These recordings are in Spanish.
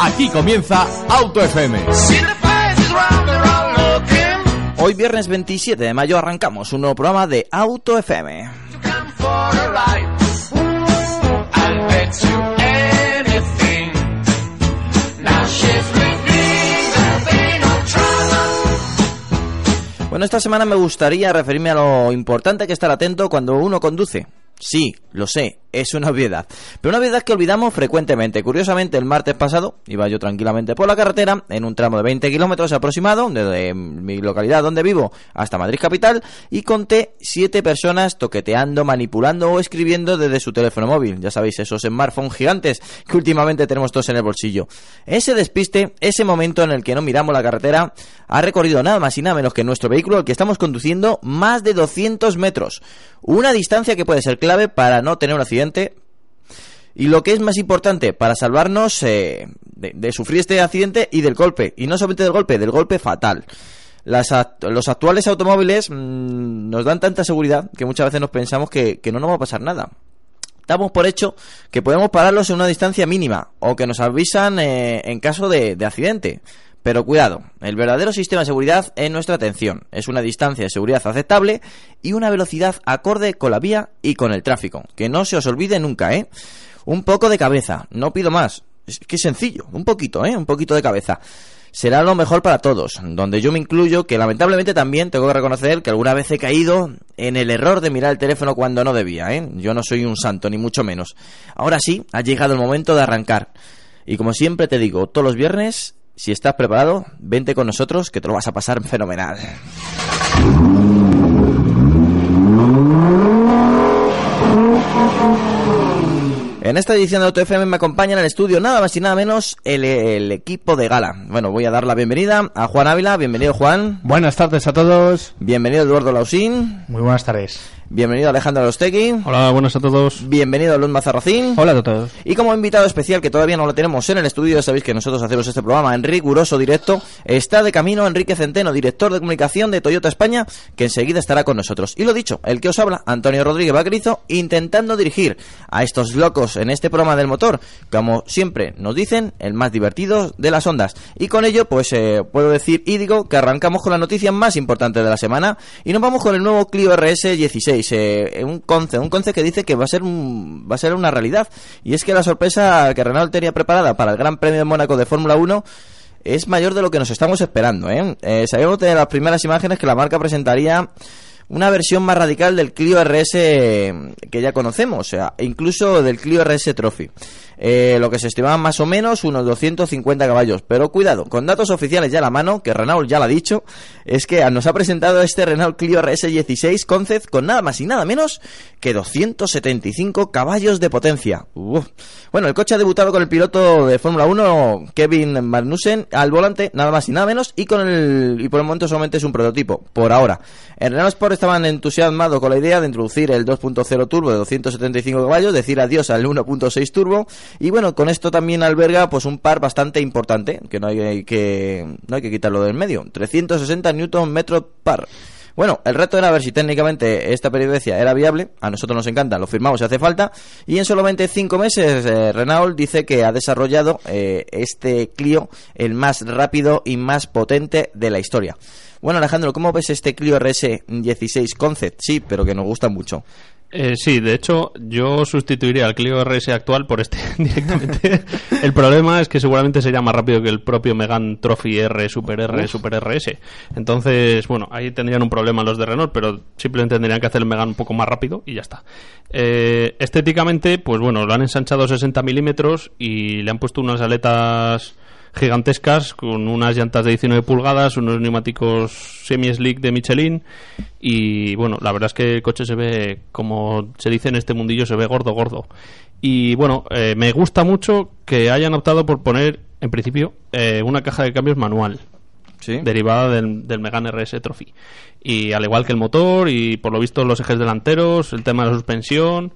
Aquí comienza Auto FM. Hoy viernes 27 de mayo arrancamos un nuevo programa de Auto FM. Bueno, esta semana me gustaría referirme a lo importante que estar atento cuando uno conduce. Sí, lo sé, es una obviedad. Pero una obviedad que olvidamos frecuentemente. Curiosamente, el martes pasado iba yo tranquilamente por la carretera en un tramo de 20 kilómetros aproximado, desde mi localidad donde vivo hasta Madrid capital, y conté siete personas toqueteando, manipulando o escribiendo desde su teléfono móvil. Ya sabéis, esos smartphones gigantes que últimamente tenemos todos en el bolsillo. Ese despiste, ese momento en el que no miramos la carretera, ha recorrido nada más y nada menos que nuestro vehículo, el que estamos conduciendo, más de 200 metros. Una distancia que puede ser clave para no tener un accidente. Y lo que es más importante, para salvarnos eh, de, sufrir este accidente y del golpe. Y no solamente del golpe, del golpe fatal. los actuales automóviles mm, nos dan tanta seguridad que muchas veces nos pensamos que, no nos va a pasar nada damos por hecho que podemos pararlos en una distancia mínima o que nos avisan eh, en caso de, accidente. Pero cuidado, el verdadero sistema de seguridad es nuestra atención. Es una distancia de seguridad aceptable y una velocidad acorde con la vía y con el tráfico. Que no se os olvide nunca, ¿eh? Un poco de cabeza, no pido más. Es que es sencillo, un poquito, ¿eh? Un poquito de cabeza. Será lo mejor para todos, donde yo me incluyo, que lamentablemente también tengo que reconocer que alguna vez he caído en el error de mirar el teléfono cuando no debía, ¿eh? Yo no soy un santo, ni mucho menos. Ahora sí, ha llegado el momento de arrancar. Y como siempre te digo, todos los viernes si estás preparado, vente con nosotros que te lo vas a pasar fenomenal. En esta edición de AutoFM me acompaña en el estudio nada más y nada menos el, el, equipo de gala. Bueno, voy a dar la bienvenida a Juan Ávila. Bienvenido, Juan. Buenas tardes a todos. Bienvenido, Eduardo Lausín. Muy buenas tardes. Bienvenido Alejandro Alostegui. Hola, buenas a todos. Bienvenido Luz Mazarracín. Hola a todos. Y como invitado especial, que todavía no lo tenemos en el estudio, ya sabéis que nosotros hacemos este programa en riguroso directo, está de camino Enrique Centeno, director de comunicación de Toyota España, que enseguida estará con nosotros. Y lo dicho, el que os habla, Antonio Rodríguez Vaquerizo, intentando dirigir a estos locos en este programa del motor, como siempre nos dicen, el más divertido de las ondas. Y con ello, pues eh, puedo decir y digo que arrancamos con la noticia más importante de la semana y nos vamos con el nuevo Clio RS 16, eh, un conce, un conce que dice que va a ser va a ser una realidad. Y es que la sorpresa que Renault tenía preparada para el Gran Premio de Mónaco de Fórmula 1 es mayor de lo que nos estamos esperando. ¿eh? Eh, sabíamos de las primeras imágenes que la marca presentaría una versión más radical del Clio RS que ya conocemos, o sea, incluso del Clio RS Trophy. Eh, lo que se estimaba más o menos unos 250 caballos. Pero cuidado, con datos oficiales ya a la mano, que Renault ya lo ha dicho, es que nos ha presentado este Renault Clio RS 16 Concept con nada más y nada menos que 275 caballos de potencia. Bueno, el coche ha debutado con el piloto de Fórmula 1, Kevin Magnussen, al volante, nada más y nada menos, y con el y por el momento solamente es un prototipo, por ahora. En Renault Sport estaban entusiasmados con la idea de introducir el 2.0 turbo de 275 caballos, decir adiós al 1.6 turbo y bueno, con esto también alberga pues un par bastante importante, que no hay que, no hay que quitarlo del medio. 360 Newton metro par. Bueno, el reto era ver si técnicamente esta periodicidad era viable. A nosotros nos encanta, lo firmamos si hace falta. Y en solamente cinco meses, eh, Renault dice que ha desarrollado eh, este Clio el más rápido y más potente de la historia. Bueno, Alejandro, ¿cómo ves este Clio RS 16 Concept? Sí, pero que nos gusta mucho. Eh, sí, de hecho, yo sustituiría al Clio RS actual por este directamente. el problema es que seguramente sería más rápido que el propio Megan Trophy R, Super R, Super RS. Entonces, bueno, ahí tendrían un problema los de Renault, pero simplemente tendrían que hacer el Megan un poco más rápido y ya está. Eh, estéticamente, pues bueno, lo han ensanchado 60 milímetros y le han puesto unas aletas gigantescas con unas llantas de 19 pulgadas, unos neumáticos semi-slick de Michelin y bueno, la verdad es que el coche se ve, como se dice en este mundillo, se ve gordo, gordo. Y bueno, eh, me gusta mucho que hayan optado por poner, en principio, eh, una caja de cambios manual Sí. derivada del, del Megane RS Trophy. Y al igual que el motor y por lo visto los ejes delanteros, el tema de la suspensión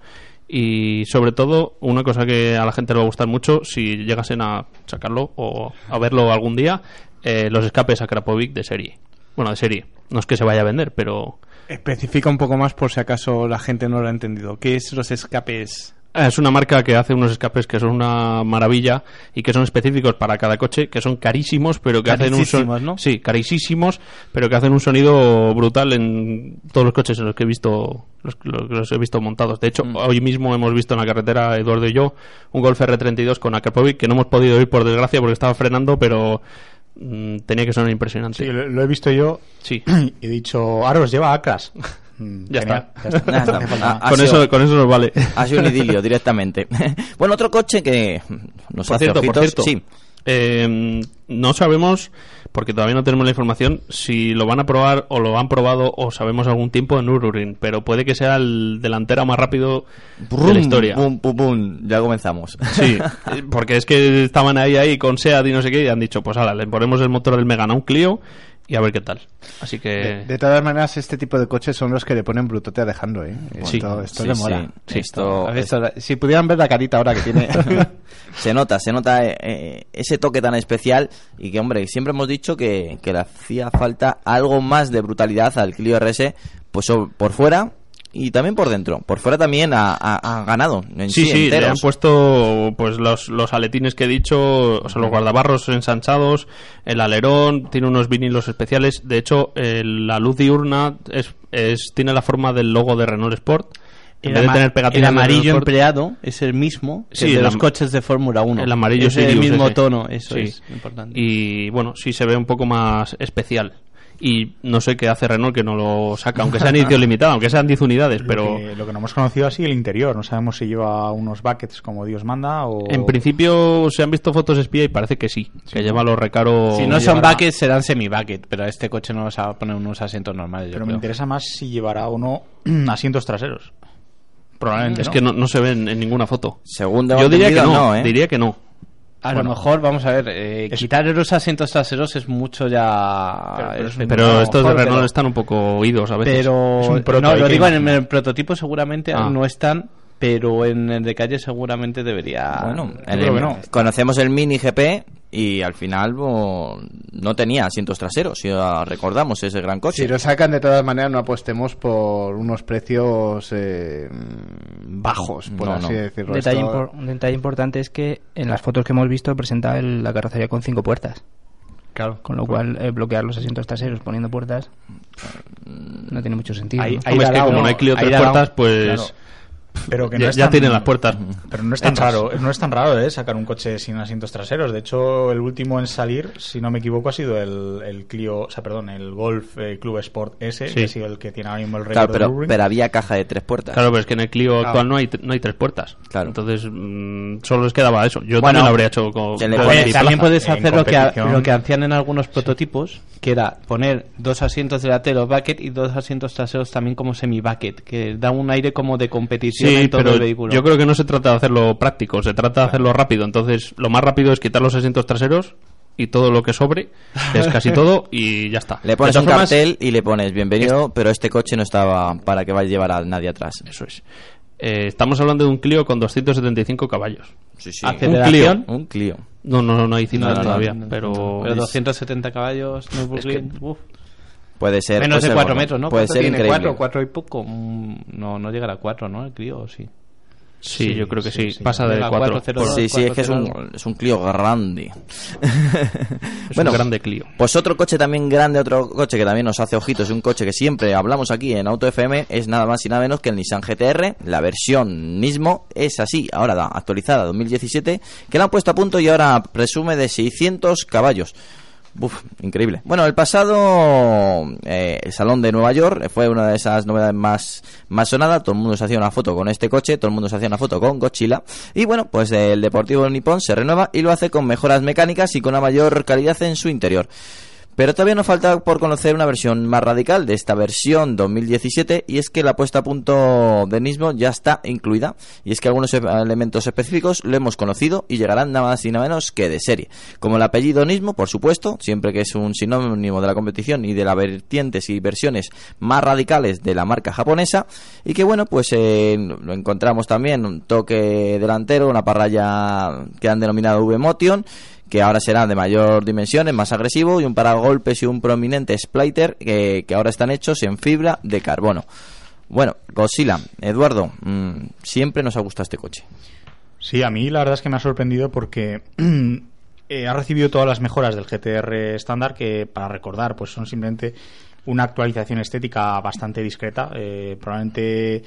y sobre todo una cosa que a la gente le va a gustar mucho si llegasen a sacarlo o a verlo algún día, eh, los escapes a Krapovic de serie. Bueno, de serie. No es que se vaya a vender, pero Especifica un poco más por si acaso la gente no lo ha entendido. ¿Qué es los escapes? Ah, Es una marca que hace unos escapes que son una maravilla y que son específicos para cada coche, que son carísimos, pero que hacen un sonido. ¿no? Sí, carísimos, pero que hacen un sonido brutal en todos los coches en los que he visto los, los- los he visto montados. De hecho, Mm. hoy mismo hemos visto en la carretera Eduardo y yo un Golf R32 con Akrapovic que no hemos podido ir por desgracia porque estaba frenando, pero mm, tenía que sonar impresionante. Sí, lo, lo he visto yo Sí. y he dicho, Aros, lleva acras. Mm, Ya genial, está. ya. No con sido- eso con eso nos vale. Ha sido un idilio directamente. bueno, otro coche que nos Por hace cierto, por ojitos. cierto, Sí. eh, no sabemos, porque todavía no tenemos la información, si lo van a probar o lo han probado o sabemos algún tiempo en Nürburgring, pero puede que sea el delantero más rápido de la historia. Bum, bum, bum. Ya comenzamos. Sí, porque es que estaban ahí ahí con SEAT y no sé qué y han dicho, pues ahora le ponemos el motor del Megane a un Clio y a ver qué tal. Así que De, de todas maneras, este tipo de coches son los que le ponen brutote a Alejandro, ¿eh? Sí. Esto, esto Sí, le mola. Sí, esto- ¿Has visto la- Si pudieran ver la carita ahora que tiene... Se nota, se nota eh, eh, ese toque tan especial y que, hombre, siempre hemos dicho que, que le hacía falta algo más de brutalidad al Clio RS, pues o- por fuera y también por dentro. Por fuera también ha, ha- ha ganado en sí, Sí, sí, le han puesto pues los, los aletines que he dicho, o sea, los guardabarros ensanchados, el alerón, tiene unos vinilos especiales. De hecho, el- la luz diurna es, es, tiene la forma del logo de Renault Sport. En El, vez de tener el de amarillo empleado es el mismo que Sí, el de el los coches de Fórmula 1. el amarillo es el mismo ese. tono, eso Sí. es importante. Y bueno, sí se ve un poco más especial. Y no sé qué hace Renault que no lo saca, aunque sea en edición limitada, aunque sean 10 unidades, Lo pero que, lo que no hemos conocido así el interior. No sabemos si lleva unos buckets como Dios manda o... en principio se han visto fotos espía y parece que sí, que lleva los recaros. si no son llevará- buckets, serán semi-bucket, pero a este coche no nos va a poner unos asientos normales. yo Pero me creo. interesa más si llevará o no asientos traseros. Probablemente Es no. que no, no se ven en ninguna foto. Tengo Yo diría que no, ¿eh? diría que no. A Bueno. lo mejor, vamos a ver, eh, Es- quitar los asientos traseros es mucho ya... Pero- pero estos de Renault pero- están un poco oídos a veces. Pero Es un proto, no, lo digo en el prototipo seguramente Ah. no están, pero en el de calle seguramente debería. Bueno, en el- no. conocemos el Mini GP y al final bo, no tenía asientos traseros, si recordamos ese gran coche. Si lo sacan de todas maneras no apostemos por unos precios eh, bajos, por No, así no. decirlo. Un detalle, Esto- impor- un detalle importante es que en las fotos que hemos visto presenta el- la carrocería con cinco puertas. Claro. Con lo cual, eh, bloquear los asientos traseros poniendo puertas no tiene mucho sentido. Ahí- ¿no? ahí- Hombre, es da que la como no hay Clio tres puertas, pues Claro. Pero que no ya, es ya tan- tienen las puertas. Pero no es tan hechas. raro, no es tan raro ¿eh? sacar un coche sin asientos traseros. De hecho, el último en salir, si no me equivoco, ha sido el, el Clio, o sea, perdón, el Golf eh, Club Sport S, Sí. que ha sido el que tiene ahora mismo el récord pero, pero había caja de tres puertas. Claro, pero es que en el Clio Claro. actual no hay, no hay tres puertas. Claro. Entonces, mm, solo les quedaba eso. Yo Bueno, también lo habría hecho con, también plaza. puedes hacer lo que, lo que hacían en algunos prototipos, que era poner dos asientos delanteros bucket y dos asientos traseros también como semi-bucket, que da un aire como de competición Sí, todo pero el vehículo. yo creo que no se trata de hacerlo práctico, se trata de hacerlo rápido. Entonces, lo más rápido es quitar los asientos traseros y todo lo que sobre, que es casi todo, y ya está. Le pones un formas, cartel y le pones bienvenido, pero este coche no estaba para que vaya a llevar a nadie atrás. Eso es. Eh, estamos hablando de un Clio con 275 caballos. Sí, sí. Aceleración. Un Clio. No, no, no hay cifras No, no, todavía, No, no, pero... Pero 270 caballos, Nürburgring, uf. Puede ser. menos puede de ser 4 bueno. metros, ¿no? Puede ¿Cuánto ser tiene? increíble. 4, 4 y poco. Mm, No, no llegará a 4, ¿no? El Clio, sí. Sí, yo creo que sí, sí, sí. pasa de Llega a 4. 402. Sí, sí, es que es un, 402. es un Clio grande. Es un grande Clio. Pues otro coche también grande, otro coche que también nos hace ojitos, y un coche que siempre hablamos aquí en Auto FM, es nada más y nada menos que el Nissan GTR. La versión mismo es así, ahora da, actualizada 2017, que la han puesto a punto y ahora presume de 600 caballos. Increíble. Bueno, el pasado eh, el Salón de Nueva York fue una de esas novedades más, más sonadas. Todo el mundo se hacía una foto con este coche, todo el mundo se hacía una foto con Godzilla. Y bueno, pues el Deportivo Nippon se renueva y lo hace con mejoras mecánicas y con una mayor calidad en su interior. Pero todavía nos falta por conocer una versión más radical de esta versión 2017 y es que la puesta a punto de Nismo ya está incluida y es que algunos e- elementos específicos lo hemos conocido y llegarán nada más y nada menos que de serie. Como el apellido Nismo, por supuesto, siempre que es un sinónimo de la competición y de las vertientes y versiones más radicales de la marca japonesa y que bueno, pues eh, lo encontramos también un toque delantero, una parrilla que han denominado V-Motion que ahora será de mayor dimensión, es más agresivo, y un paragolpes y un prominente splitter que, que ahora están hechos en fibra de carbono. Bueno, Godzilla, Eduardo, mm, siempre nos ha gustado este coche. Sí, a mí la verdad es que me ha sorprendido porque eh, ha recibido todas las mejoras del GTR estándar que, para recordar, pues son simplemente una actualización estética bastante discreta. Eh, probablemente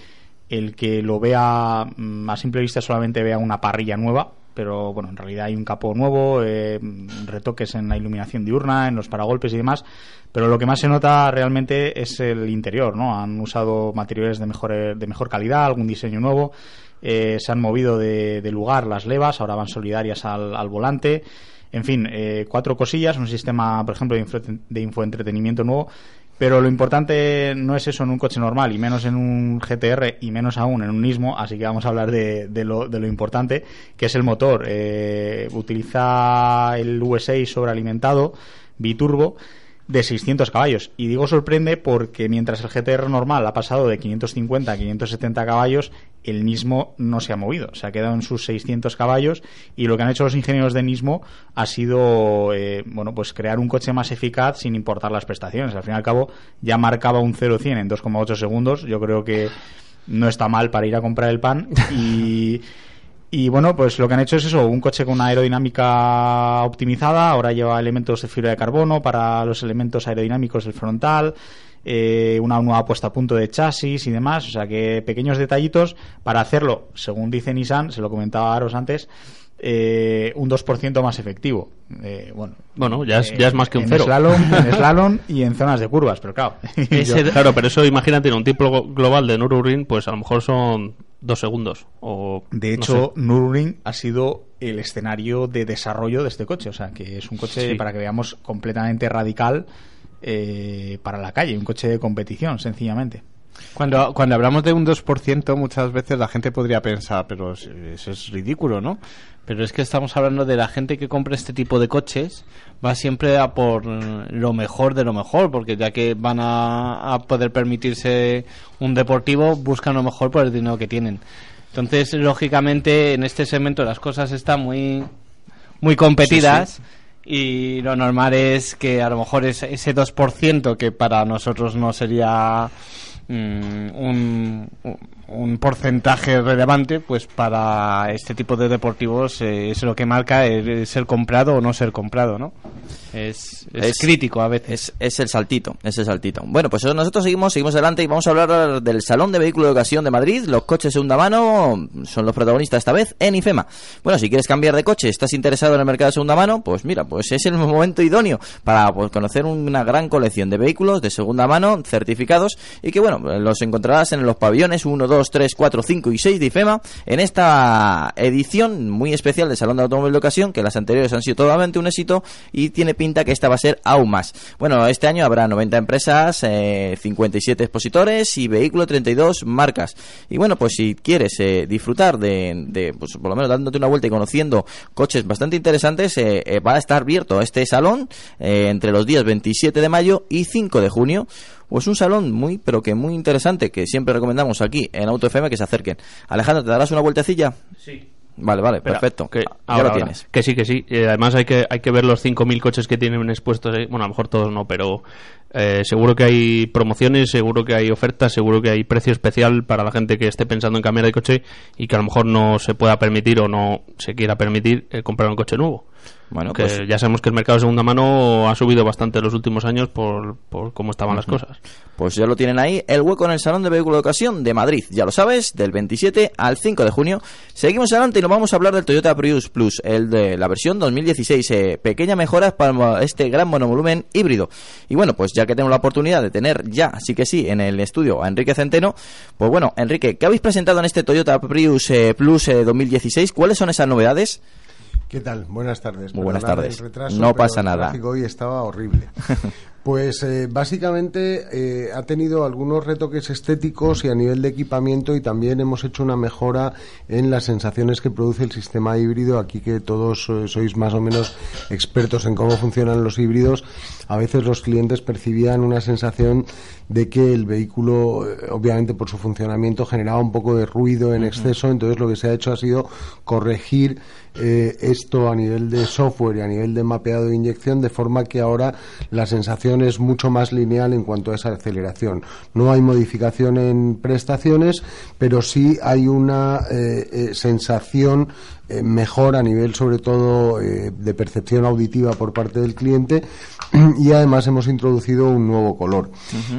el que lo vea mm, a simple vista solamente vea una parrilla nueva, pero bueno, en realidad hay un capó nuevo, eh, retoques en la iluminación diurna, en los paragolpes y demás, pero lo que más se nota realmente es el interior, ¿no? Han usado materiales de mejor, de mejor calidad, algún diseño nuevo, eh, se han movido de, de lugar las levas, ahora van solidarias al, al volante, en fin, eh, cuatro cosillas, un sistema, por ejemplo, de, info, de infoentretenimiento nuevo, pero lo importante no es eso en un coche normal, y menos en un GTR, y menos aún en un Nismo, así que vamos a hablar de, de, lo, de lo, importante, que es el motor. Eh, utiliza el V6 sobrealimentado, biturbo, de 600 caballos. Y digo sorprende porque mientras el GTR normal ha pasado de 550 a 570 caballos, el Nismo no se ha movido. Se ha quedado en sus 600 caballos y lo que han hecho los ingenieros de Nismo ha sido, eh, bueno, pues crear un coche más eficaz sin importar las prestaciones. Al fin y al cabo ya marcaba un 0-100 en 2,8 segundos. Yo creo que no está mal para ir a comprar el pan y... Y bueno, pues lo que han hecho es eso, un coche con una aerodinámica optimizada, ahora lleva elementos de fibra de carbono para los elementos aerodinámicos del frontal, eh, una nueva puesta a punto de chasis y demás, o sea que pequeños detallitos para hacerlo, según dice Nissan, se lo comentaba a Aros antes, eh, un 2% más efectivo. Eh, bueno, bueno ya, es, ya es más que un en cero. Slalom, en slalom y en zonas de curvas, pero claro. Ese, yo... Claro, pero eso imagínate en un tipo global de Nürburgring, pues a lo mejor son dos segundos. O, de hecho, no sé. Nürburgring ha sido el escenario de desarrollo de este coche, o sea que es un coche, sí. para que veamos, completamente radical eh, para la calle, un coche de competición, sencillamente. Cuando, cuando hablamos de un 2%, muchas veces la gente podría pensar, pero eso es ridículo, ¿no? Pero es que estamos hablando de la gente que compra este tipo de coches, va siempre a por lo mejor de lo mejor, porque ya que van a, a poder permitirse un deportivo, buscan lo mejor por el dinero que tienen. Entonces, lógicamente, en este segmento las cosas están muy, muy competidas. Sí, sí y lo normal es que a lo mejor es ese 2% que para nosotros no sería mm, un, porcentaje relevante, pues para este tipo de deportivos eh, es lo que marca el, ser comprado o no ser comprado, ¿no? Es, es, es crítico a veces. Es, es, el saltito, es el saltito. Bueno, pues nosotros seguimos, seguimos adelante y vamos a hablar del Salón de Vehículos de Ocasión de Madrid. Los coches segunda mano son los protagonistas esta vez en IFEMA. Bueno, si quieres cambiar de coche, estás interesado en el mercado de segunda mano, pues mira, pues es el momento idóneo para pues, conocer una gran colección de vehículos de segunda mano certificados y que bueno, los encontrarás en los pabellones 1, 2, 3, 4, 5 y 6 de IFEMA en esta edición muy especial del Salón de Automóvil de Ocasión, que las anteriores han sido totalmente un éxito y tiene pinta que esta va a ser aún más. Bueno, este año habrá 90 empresas, eh, 57 expositores y vehículo 32 marcas. Y bueno, pues si quieres eh, disfrutar de, de, pues por lo menos dándote una vuelta y conociendo coches bastante interesantes, eh, va a estar abierto este salón eh, entre los días 27 de mayo y 5 de junio pues un salón muy, pero que muy interesante, que siempre recomendamos aquí en Auto FM que se acerquen. Alejandro, ¿te darás una vueltecilla? Sí. Vale, vale, Espera, perfecto. Que, ya ahora, tienes. Que sí, que sí. Eh, además hay que, hay que ver los 5.000 coches que tienen expuestos. Ahí. Bueno, a lo mejor todos no, pero eh, seguro que hay promociones, seguro que hay ofertas, seguro que hay precio especial para la gente que esté pensando en cambiar de coche y que a lo mejor no se pueda permitir o no se quiera permitir eh, comprar un coche nuevo. Bueno, que pues ya sabemos que el mercado de segunda mano ha subido bastante en los últimos años por, por cómo estaban las cosas. Pues ya lo tienen ahí, el hueco en el Salón de Vehículo de Ocasión de Madrid. Ya lo sabes, del 27 al 5 de junio. Seguimos adelante y nos vamos a hablar del Toyota Prius Plus, el de la versión 2016. Eh, pequeña mejora para este gran monovolumen híbrido. Y bueno, pues ya que tenemos la oportunidad de tener ya, sí que sí, en el estudio a Enrique Centeno, pues bueno, Enrique, ¿qué habéis presentado en este Toyota Prius eh, Plus eh, 2016? ¿Cuáles son esas novedades? ¿Qué tal? Buenas tardes. Muy buenas Perdonad tardes. retraso, No pasa nada. hoy estaba horrible. Pues eh, básicamente eh, ha tenido algunos retoques estéticos y a nivel de equipamiento y también hemos hecho una mejora en las sensaciones que produce el sistema híbrido. Aquí que todos eh, sois más o menos expertos en cómo funcionan los híbridos, a veces los clientes percibían una sensación de que el vehículo, eh, obviamente por su funcionamiento, generaba un poco de ruido en exceso. Entonces lo que se ha hecho ha sido corregir eh, esto a nivel de software y a nivel de mapeado de inyección de forma que ahora la sensación es mucho más lineal en cuanto a esa aceleración. No hay modificación en prestaciones, pero sí hay una eh, eh, sensación mejor a nivel sobre todo eh, de percepción auditiva por parte del cliente y además hemos introducido un nuevo color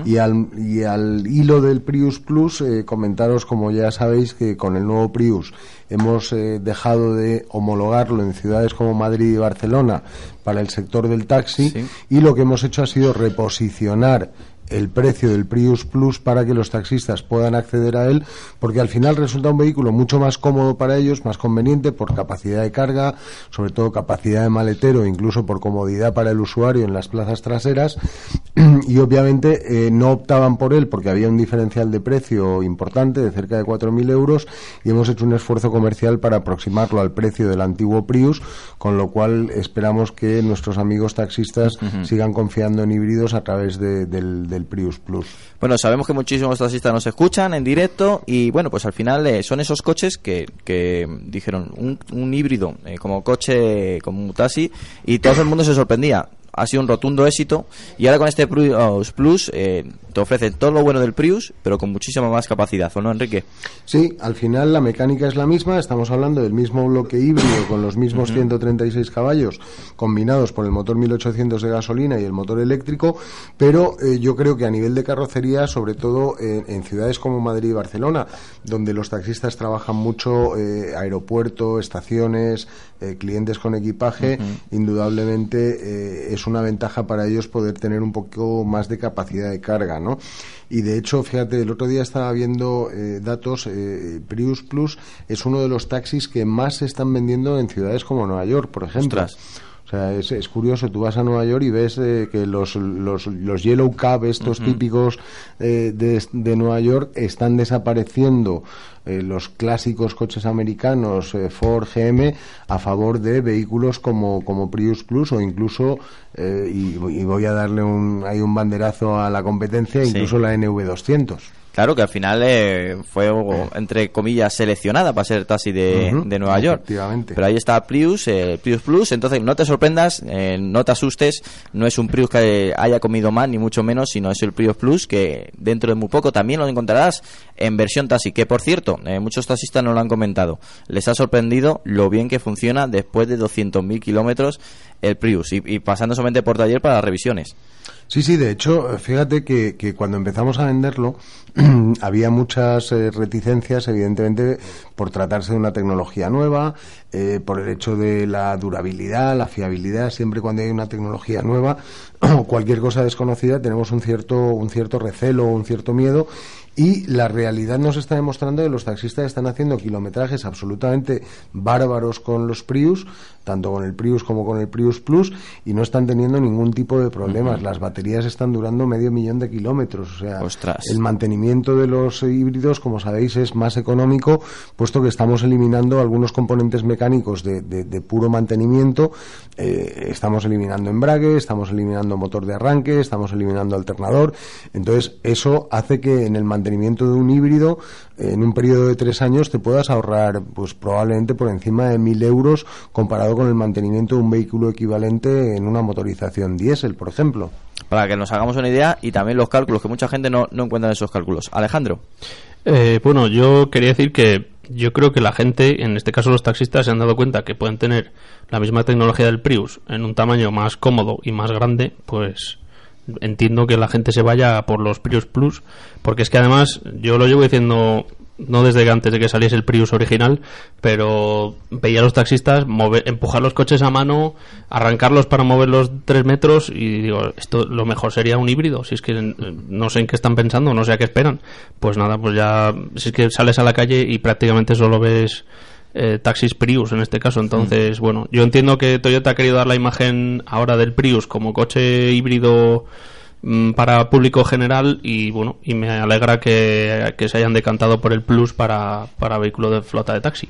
y, al, y al hilo del Prius Plus eh, comentaros como ya sabéis que con el nuevo Prius hemos eh, dejado de homologarlo en ciudades como Madrid y Barcelona para el sector del taxi Sí. y lo que hemos hecho ha sido reposicionar el precio del Prius Plus para que los taxistas puedan acceder a él, porque al final resulta un vehículo mucho más cómodo para ellos, más conveniente por capacidad de carga, sobre todo capacidad de maletero, incluso por comodidad para el usuario en las plazas traseras, y obviamente eh, no optaban por él porque había un diferencial de precio importante de cerca de 4.000 euros y hemos hecho un esfuerzo comercial para aproximarlo al precio del antiguo Prius, con lo cual esperamos que nuestros amigos taxistas sigan confiando en híbridos a través de- del, del Prius Plus. Bueno, sabemos que muchísimos taxistas nos escuchan en directo y bueno, pues al final eh, son esos coches que, que dijeron un, un híbrido eh, como coche, como un taxi y todo el mundo se sorprendía. Ha sido un rotundo éxito. Y ahora con este Prius Plus eh, te ofrecen todo lo bueno del Prius, pero con muchísima más capacidad, ¿o no, Enrique? Sí, al final la mecánica es la misma, estamos hablando del mismo bloque híbrido con los mismos 136 caballos combinados por el motor 1800 de gasolina y el motor eléctrico, pero eh, yo creo que a nivel de carrocería, sobre todo eh, en ciudades como Madrid y Barcelona, donde los taxistas trabajan mucho, eh, aeropuerto, estaciones, clientes con equipaje, indudablemente es una ventaja para ellos poder tener un poco más de capacidad de carga, ¿no? Y de hecho, fíjate, el otro día estaba viendo eh, datos, eh, Prius Plus es uno de los taxis que más se están vendiendo en ciudades como Nueva York, por ejemplo. O sea, es, es curioso, tú vas a Nueva York y ves eh, que los, los, los Yellow Cab, estos típicos eh, de, de Nueva York, están desapareciendo eh, los clásicos coches americanos eh, Ford, GM, a favor de vehículos como, como Prius Plus o incluso, eh, y, y voy a darle un, hay un banderazo a la competencia, Sí. incluso la NV200. Claro que al final eh, fue, entre comillas, seleccionada para ser taxi de, de Nueva York. Pero ahí está Prius, eh, Prius Plus. Entonces no te sorprendas, eh, no te asustes. No es un Prius que haya comido mal, ni mucho menos, sino es el Prius Plus que dentro de muy poco también lo encontrarás en versión taxi. Que por cierto, eh, muchos taxistas no lo han comentado. Les ha sorprendido lo bien que funciona después de 200.000 kilómetros el Prius y, y pasando solamente por taller para las revisiones. Sí, sí, de hecho, fíjate que, que cuando empezamos a venderlo había muchas eh, reticencias, evidentemente, por tratarse de una tecnología nueva, eh, por el hecho de la durabilidad, la fiabilidad. Siempre cuando hay una tecnología nueva o cualquier cosa desconocida tenemos un cierto, un cierto recelo, un cierto miedo. Y la realidad nos está demostrando que los taxistas están haciendo kilometrajes absolutamente bárbaros con los Prius, tanto con el Prius como con el Prius Plus, y no están teniendo ningún tipo de problemas. Las baterías están durando medio millón de kilómetros. O sea, Ostras. el mantenimiento de los híbridos, como sabéis, es más económico, puesto que estamos eliminando algunos componentes mecánicos de, de- de puro mantenimiento. Eh, estamos eliminando embrague, estamos eliminando motor de arranque, estamos eliminando alternador. Entonces, eso hace que en el mantenimiento de un híbrido, en un periodo de tres años, te puedas ahorrar, pues probablemente por encima de mil euros comparado con el mantenimiento de un vehículo equivalente en una motorización diésel, por ejemplo. Para que nos hagamos una idea y también los cálculos, que mucha gente no, no encuentra esos cálculos. Alejandro. Eh, bueno, yo quería decir que yo creo que la gente, en este caso los taxistas, se han dado cuenta que pueden tener la misma tecnología del Prius en un tamaño más cómodo y más grande, pues entiendo que la gente se vaya por los Prius Plus, porque es que además yo lo llevo diciendo no desde que antes de que saliese el Prius original, pero veía a los taxistas mover, empujar los coches a mano, arrancarlos para mover los tres metros y digo, esto lo mejor sería un híbrido, si es que eh, no sé en qué están pensando, no sé a qué esperan. Pues nada, pues ya, si es que sales a la calle y prácticamente solo ves eh, taxis Prius en este caso. Entonces, bueno, yo entiendo que Toyota ha querido dar la imagen ahora del Prius como coche híbrido mm, para público general y bueno, y me alegra que, que se hayan decantado por el Plus para, para vehículo de flota de taxi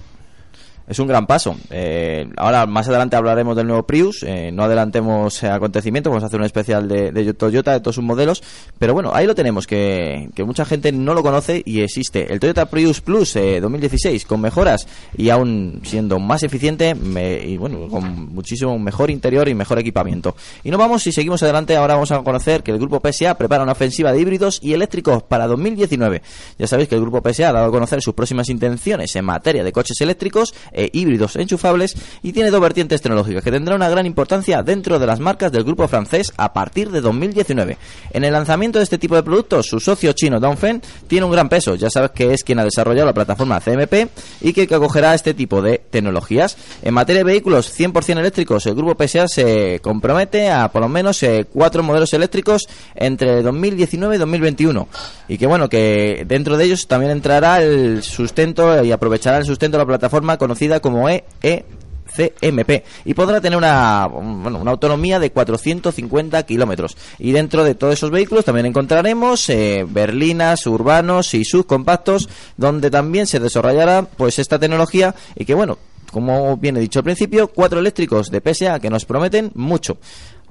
es un gran paso. Eh, ahora, más adelante hablaremos del nuevo Prius. Eh, no adelantemos acontecimientos. Vamos a hacer un especial de, de, Toyota, de todos sus modelos. Pero bueno, ahí lo tenemos, que, que mucha gente no lo conoce y existe. El Toyota Prius Plus 2016, con mejoras y aún siendo más eficiente y bueno, con muchísimo mejor interior y mejor equipamiento. Y no vamos, si seguimos adelante, ahora vamos a conocer que el grupo PSA prepara una ofensiva de híbridos y eléctricos para 2019. Ya sabéis que el grupo PSA ha dado a conocer sus próximas intenciones en materia de coches eléctricos e híbridos enchufables y tiene dos vertientes tecnológicas que tendrá una gran importancia dentro de las marcas del grupo francés a partir de 2019. En el lanzamiento de este tipo de productos, su socio chino Dongfeng tiene un gran peso. Ya sabes que es quien ha desarrollado la plataforma CMP y que acogerá este tipo de tecnologías. En materia de vehículos 100% eléctricos, el grupo PSA se compromete a por lo menos eh, cuatro modelos eléctricos entre 2019 y 2021. Y que bueno, que dentro de ellos también entrará el sustento y aprovechará el sustento de la plataforma conocida como EECMP y podrá tener una, bueno, una autonomía de 450 kilómetros. Y dentro de todos esos vehículos también encontraremos eh, berlinas, urbanos y subcompactos, donde también se desarrollará pues esta tecnología y que bueno, como bien he dicho al principio, cuatro eléctricos de PSA que nos prometen mucho.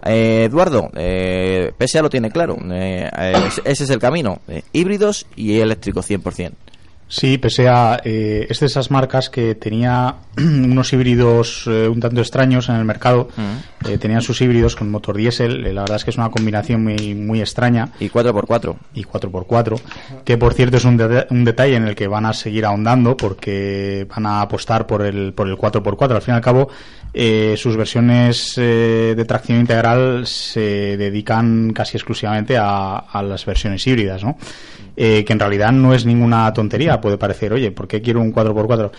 Eh, Eduardo, eh, PSA lo tiene claro, eh, ese es el camino, híbridos y eléctricos 100%. Sí, pese a eh, es de esas marcas que tenía unos híbridos eh, un tanto extraños en el mercado. Mm. Eh, tenían sus híbridos con motor diésel. Eh, la verdad es que es una combinación muy, muy extraña. Y 4x4. Y 4x4. Que por cierto es un, de- un detalle en el que van a seguir ahondando porque van a apostar por el, por el 4x4. Al fin y al cabo, eh, sus versiones de tracción integral se dedican casi exclusivamente a, a las versiones híbridas, ¿no? Eh, que en realidad no es ninguna tontería. Puede parecer, oye, ¿por qué quiero un 4x4?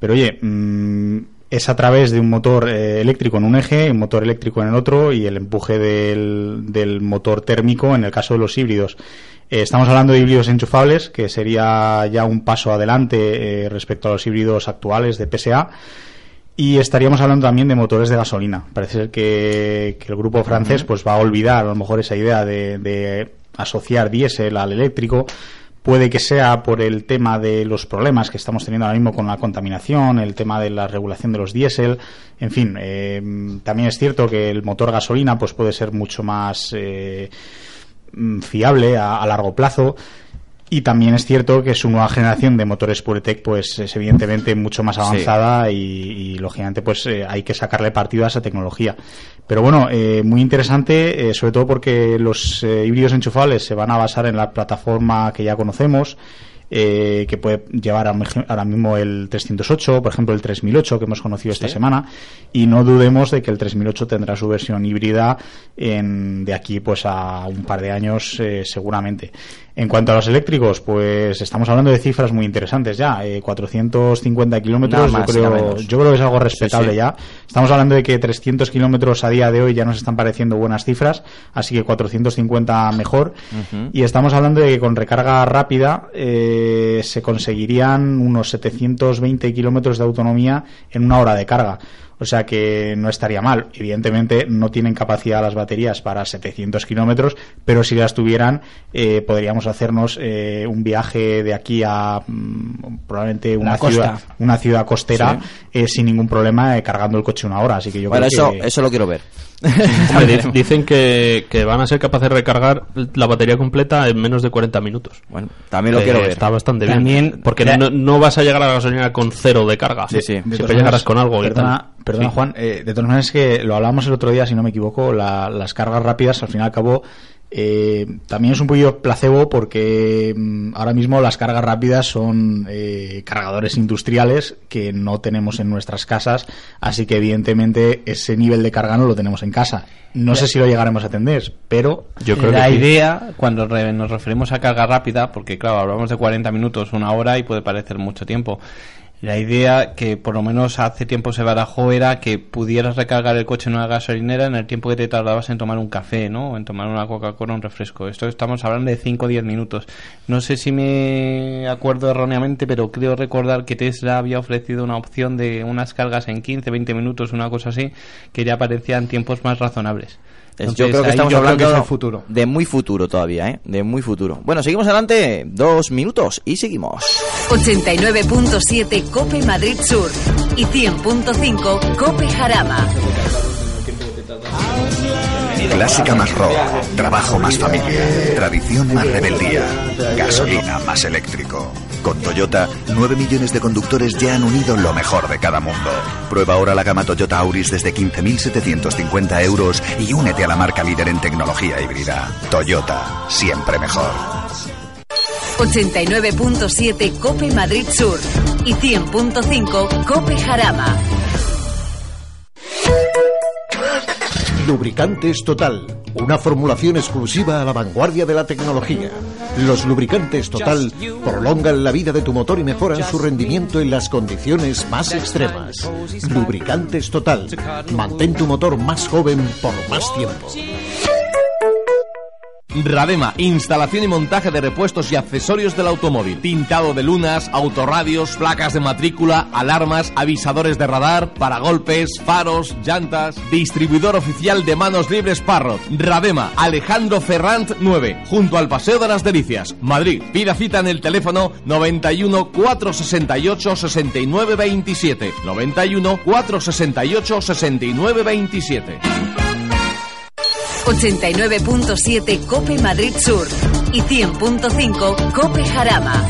Pero oye, mm, es a través de un motor eh, eléctrico en un eje, un motor eléctrico en el otro y el empuje del, del motor térmico en el caso de los híbridos. Eh, estamos hablando de híbridos enchufables, que sería ya un paso adelante eh, respecto a los híbridos actuales de PSA. Y estaríamos hablando también de motores de gasolina. Parece ser que, que el grupo francés pues va a olvidar a lo mejor esa idea de, de asociar diésel al eléctrico. Puede que sea por el tema de los problemas que estamos teniendo ahora mismo con la contaminación, el tema de la regulación de los diésel. En fin, eh, también es cierto que el motor gasolina pues puede ser mucho más eh, mm, fiable a, a largo plazo. Y también es cierto que su nueva generación de motores PureTech pues es evidentemente mucho más avanzada y, y, lógicamente pues eh, hay que sacarle partido a esa tecnología. Pero bueno, eh, muy interesante, eh, sobre todo porque los híbridos enchufables se van a basar en la plataforma que ya conocemos, eh, que puede llevar ahora mismo el 308, por ejemplo el 3008 que hemos conocido esta semana, y no dudemos de que el 3008 tendrá su versión híbrida en, de aquí pues a un par de años eh, seguramente. En cuanto a los eléctricos, pues estamos hablando de cifras muy interesantes ya, eh, 450 kilómetros, yo creo, yo creo que es algo respetable sí. ya. Estamos hablando de que 300 kilómetros a día de hoy ya nos están pareciendo buenas cifras, así que 450 mejor. Y estamos hablando de que con recarga rápida eh, se conseguirían unos 720 kilómetros de autonomía en una hora de carga. O sea que no estaría mal. Evidentemente no tienen capacidad las baterías para 700 kilómetros, pero si las tuvieran eh, podríamos hacernos eh, un viaje de aquí a mm, probablemente una ciudad, una ciudad costera eh, sin ningún problema eh, cargando el coche una hora. Así que yo Bueno, creo eso, que eso lo quiero ver. Hombre, di- dicen que, que van a ser capaces de recargar la batería completa en menos de 40 minutos. Bueno, también lo quiero ver. Está bastante bien. También- porque no, no vas a llegar a la gasolina con cero de carga. Sí, sí. Siempre llegarás maneras, con algo. y Perdona, tal. perdona Sí. Juan, eh, de todas maneras es que lo hablábamos el otro día, si no me equivoco, la- las cargas rápidas al fin y al cabo Eh, también es un poquito placebo porque mm, ahora mismo las cargas rápidas son eh, cargadores industriales que no tenemos en nuestras casas, así que evidentemente ese nivel de carga no lo tenemos en casa. No sé si lo llegaremos a atender, pero Yo creo la que sí. idea, cuando re- nos referimos a carga rápida, porque claro, hablamos de 40 minutos, una hora y puede parecer mucho tiempo. La idea que por lo menos hace tiempo se barajó era que pudieras recargar el coche en una gasolinera en el tiempo que te tardabas en tomar un café, ¿no? En tomar una Coca-Cola un refresco. Esto estamos hablando de 5 o 10 minutos. No sé si me acuerdo erróneamente, pero creo recordar que Tesla había ofrecido una opción de unas cargas en 15, 20 minutos, una cosa así, que ya parecían tiempos más razonables. Entonces, yo creo que estamos hablando que es el futuro. de muy futuro todavía, ¿eh? De muy futuro. Bueno, seguimos adelante, dos minutos y seguimos. 89.7 Cope Madrid Sur y 100.5 Cope Jarama. Clásica más rock, trabajo más familia, tradición más rebeldía, gasolina más eléctrico. Con Toyota, 9 millones de conductores ya han unido lo mejor de cada mundo. Prueba ahora la gama Toyota Auris desde 15.750 euros y únete a la marca líder en tecnología híbrida. Toyota, siempre mejor. 89.7 Cope Madrid Sur y 100.5 Cope Jarama. Lubricantes Total, una formulación exclusiva a la vanguardia de la tecnología. Los lubricantes Total prolongan la vida de tu motor y mejoran su rendimiento en las condiciones más extremas. Lubricantes Total, mantén tu motor más joven por más tiempo. Radema, instalación y montaje de repuestos y accesorios del automóvil. Tintado de lunas, autorradios, placas de matrícula, alarmas, avisadores de radar, paragolpes, faros, llantas. Distribuidor oficial de manos libres Parrot. Radema, Alejandro Ferrant 9, junto al Paseo de las Delicias, Madrid. Pida cita en el teléfono 91 468 69 27. 91 468 69 27. 89.7 Cope Madrid Sur y 100.5 Cope Jarama.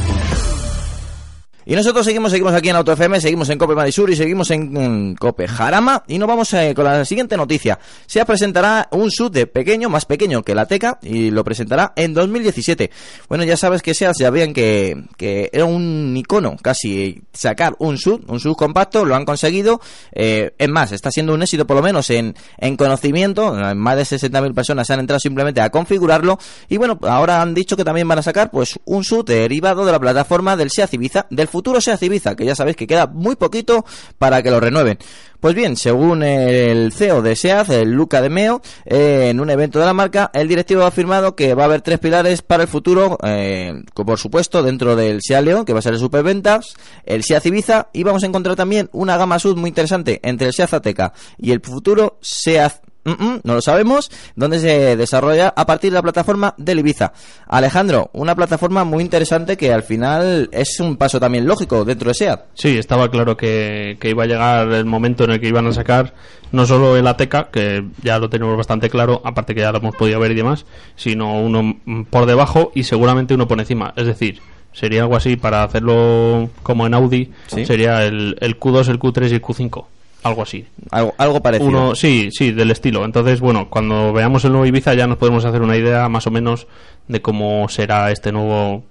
Y nosotros seguimos, seguimos aquí en Auto FM, seguimos en Cope Madisur y seguimos en, Cope Jarama. Y nos vamos eh, con la siguiente noticia. Se presentará un SUV de pequeño, más pequeño que la Teca, y lo presentará en 2017. Bueno, ya sabes que SEAT sabían que, que era un icono casi sacar un SUV, un SUV compacto, lo han conseguido. Eh, es más, está siendo un éxito por lo menos en, en conocimiento. Más de 60.000 personas han entrado simplemente a configurarlo. Y bueno, ahora han dicho que también van a sacar pues un SUV derivado de la plataforma del SEAT Ibiza, del futuro SEAT Ibiza, que ya sabéis que queda muy poquito para que lo renueven. Pues bien, según el CEO de SEAT, el Luca de Meo, eh, en un evento de la marca, el directivo ha afirmado que va a haber tres pilares para el futuro, eh, por supuesto dentro del SEAT León, que va a ser el superventas, el SEAT Ibiza, y vamos a encontrar también una gama SUV muy interesante entre el SEAT Ateca y el futuro SEAT Mm, mm, no lo sabemos, donde se desarrolla a partir de la plataforma del Ibiza. Alejandro, una plataforma muy interesante que al final es un paso también lógico dentro de SEAT. Sí, estaba claro que, que iba a llegar el momento en el que iban a sacar no solo el Ateca, que ya lo tenemos bastante claro, aparte que ya lo hemos podido ver y demás, sino uno por debajo y seguramente uno por encima. Es decir, sería algo así para hacerlo como en Audi, Sí. sería el, el Q2, el Q3 y el Q5. Algo así. Algo, algo parecido. Uno, sí, sí, del estilo. Entonces, bueno, cuando veamos el nuevo Ibiza ya nos podemos hacer una idea más o menos de cómo será este nuevo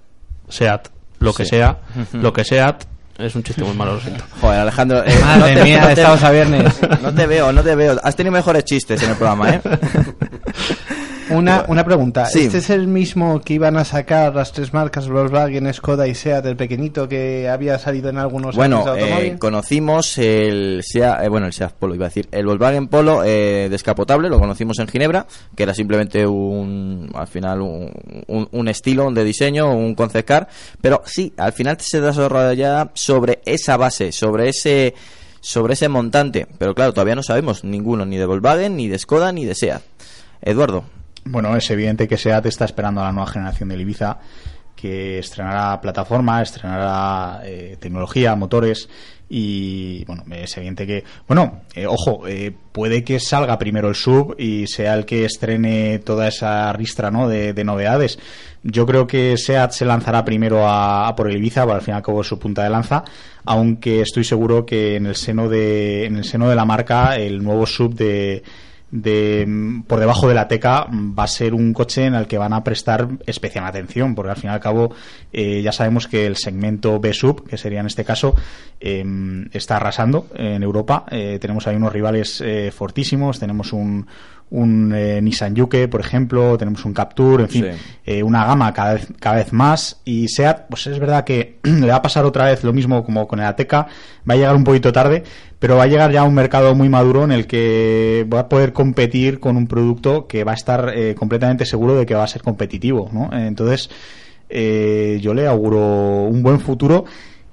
SEAT. Lo que Sí. sea, lo que SEAT es un chiste muy malo, lo siento. Joder, Alejandro. eh, Madre mía, estamos a viernes. No te veo, no te veo. Has tenido mejores chistes en el programa, ¿eh? Una, una pregunta. Sí. ¿Este es el mismo que iban a sacar las tres marcas Volkswagen, Skoda y Seat, el pequeñito que había salido en algunos Bueno, eh, conocimos el Seat, eh, bueno, el Seat Polo iba a decir, el Volkswagen Polo eh, descapotable, lo conocimos en Ginebra, que era simplemente un, al final un, un, un estilo de diseño, un concept car, pero sí, al final se desarrolla sobre esa base, sobre ese sobre ese montante, pero claro, todavía no sabemos ninguno, ni de Volkswagen, ni de Skoda, ni de Seat. Eduardo. Bueno, es evidente que SEAT está esperando a la nueva generación del Ibiza, que estrenará plataforma, estrenará eh, tecnología, motores y bueno, es evidente que, bueno, eh, ojo, eh, puede que salga primero el sub y sea el que estrene toda esa ristra ¿no? de, de novedades. Yo creo que SEAT se lanzará primero a, por el Ibiza, para al fin y al cabo su punta de lanza, aunque estoy seguro que en el seno de, en el seno de la marca el nuevo sub de de por debajo de la teca va a ser un coche en el que van a prestar especial atención porque al fin y al cabo eh, ya sabemos que el segmento B sub que sería en este caso em, está arrasando en Europa. Eh, tenemos ahí unos rivales eh, fortísimos tenemos un un eh, Nissan Yuke, por ejemplo, tenemos un Capture, en fin, Sí. eh, una gama cada vez, cada vez más. Y SEAT, pues es verdad que le va a pasar otra vez lo mismo como con el Ateca, va a llegar un poquito tarde, pero va a llegar ya a un mercado muy maduro en el que va a poder competir con un producto que va a estar eh, completamente seguro de que va a ser competitivo, ¿no? Entonces, eh, yo le auguro un buen futuro.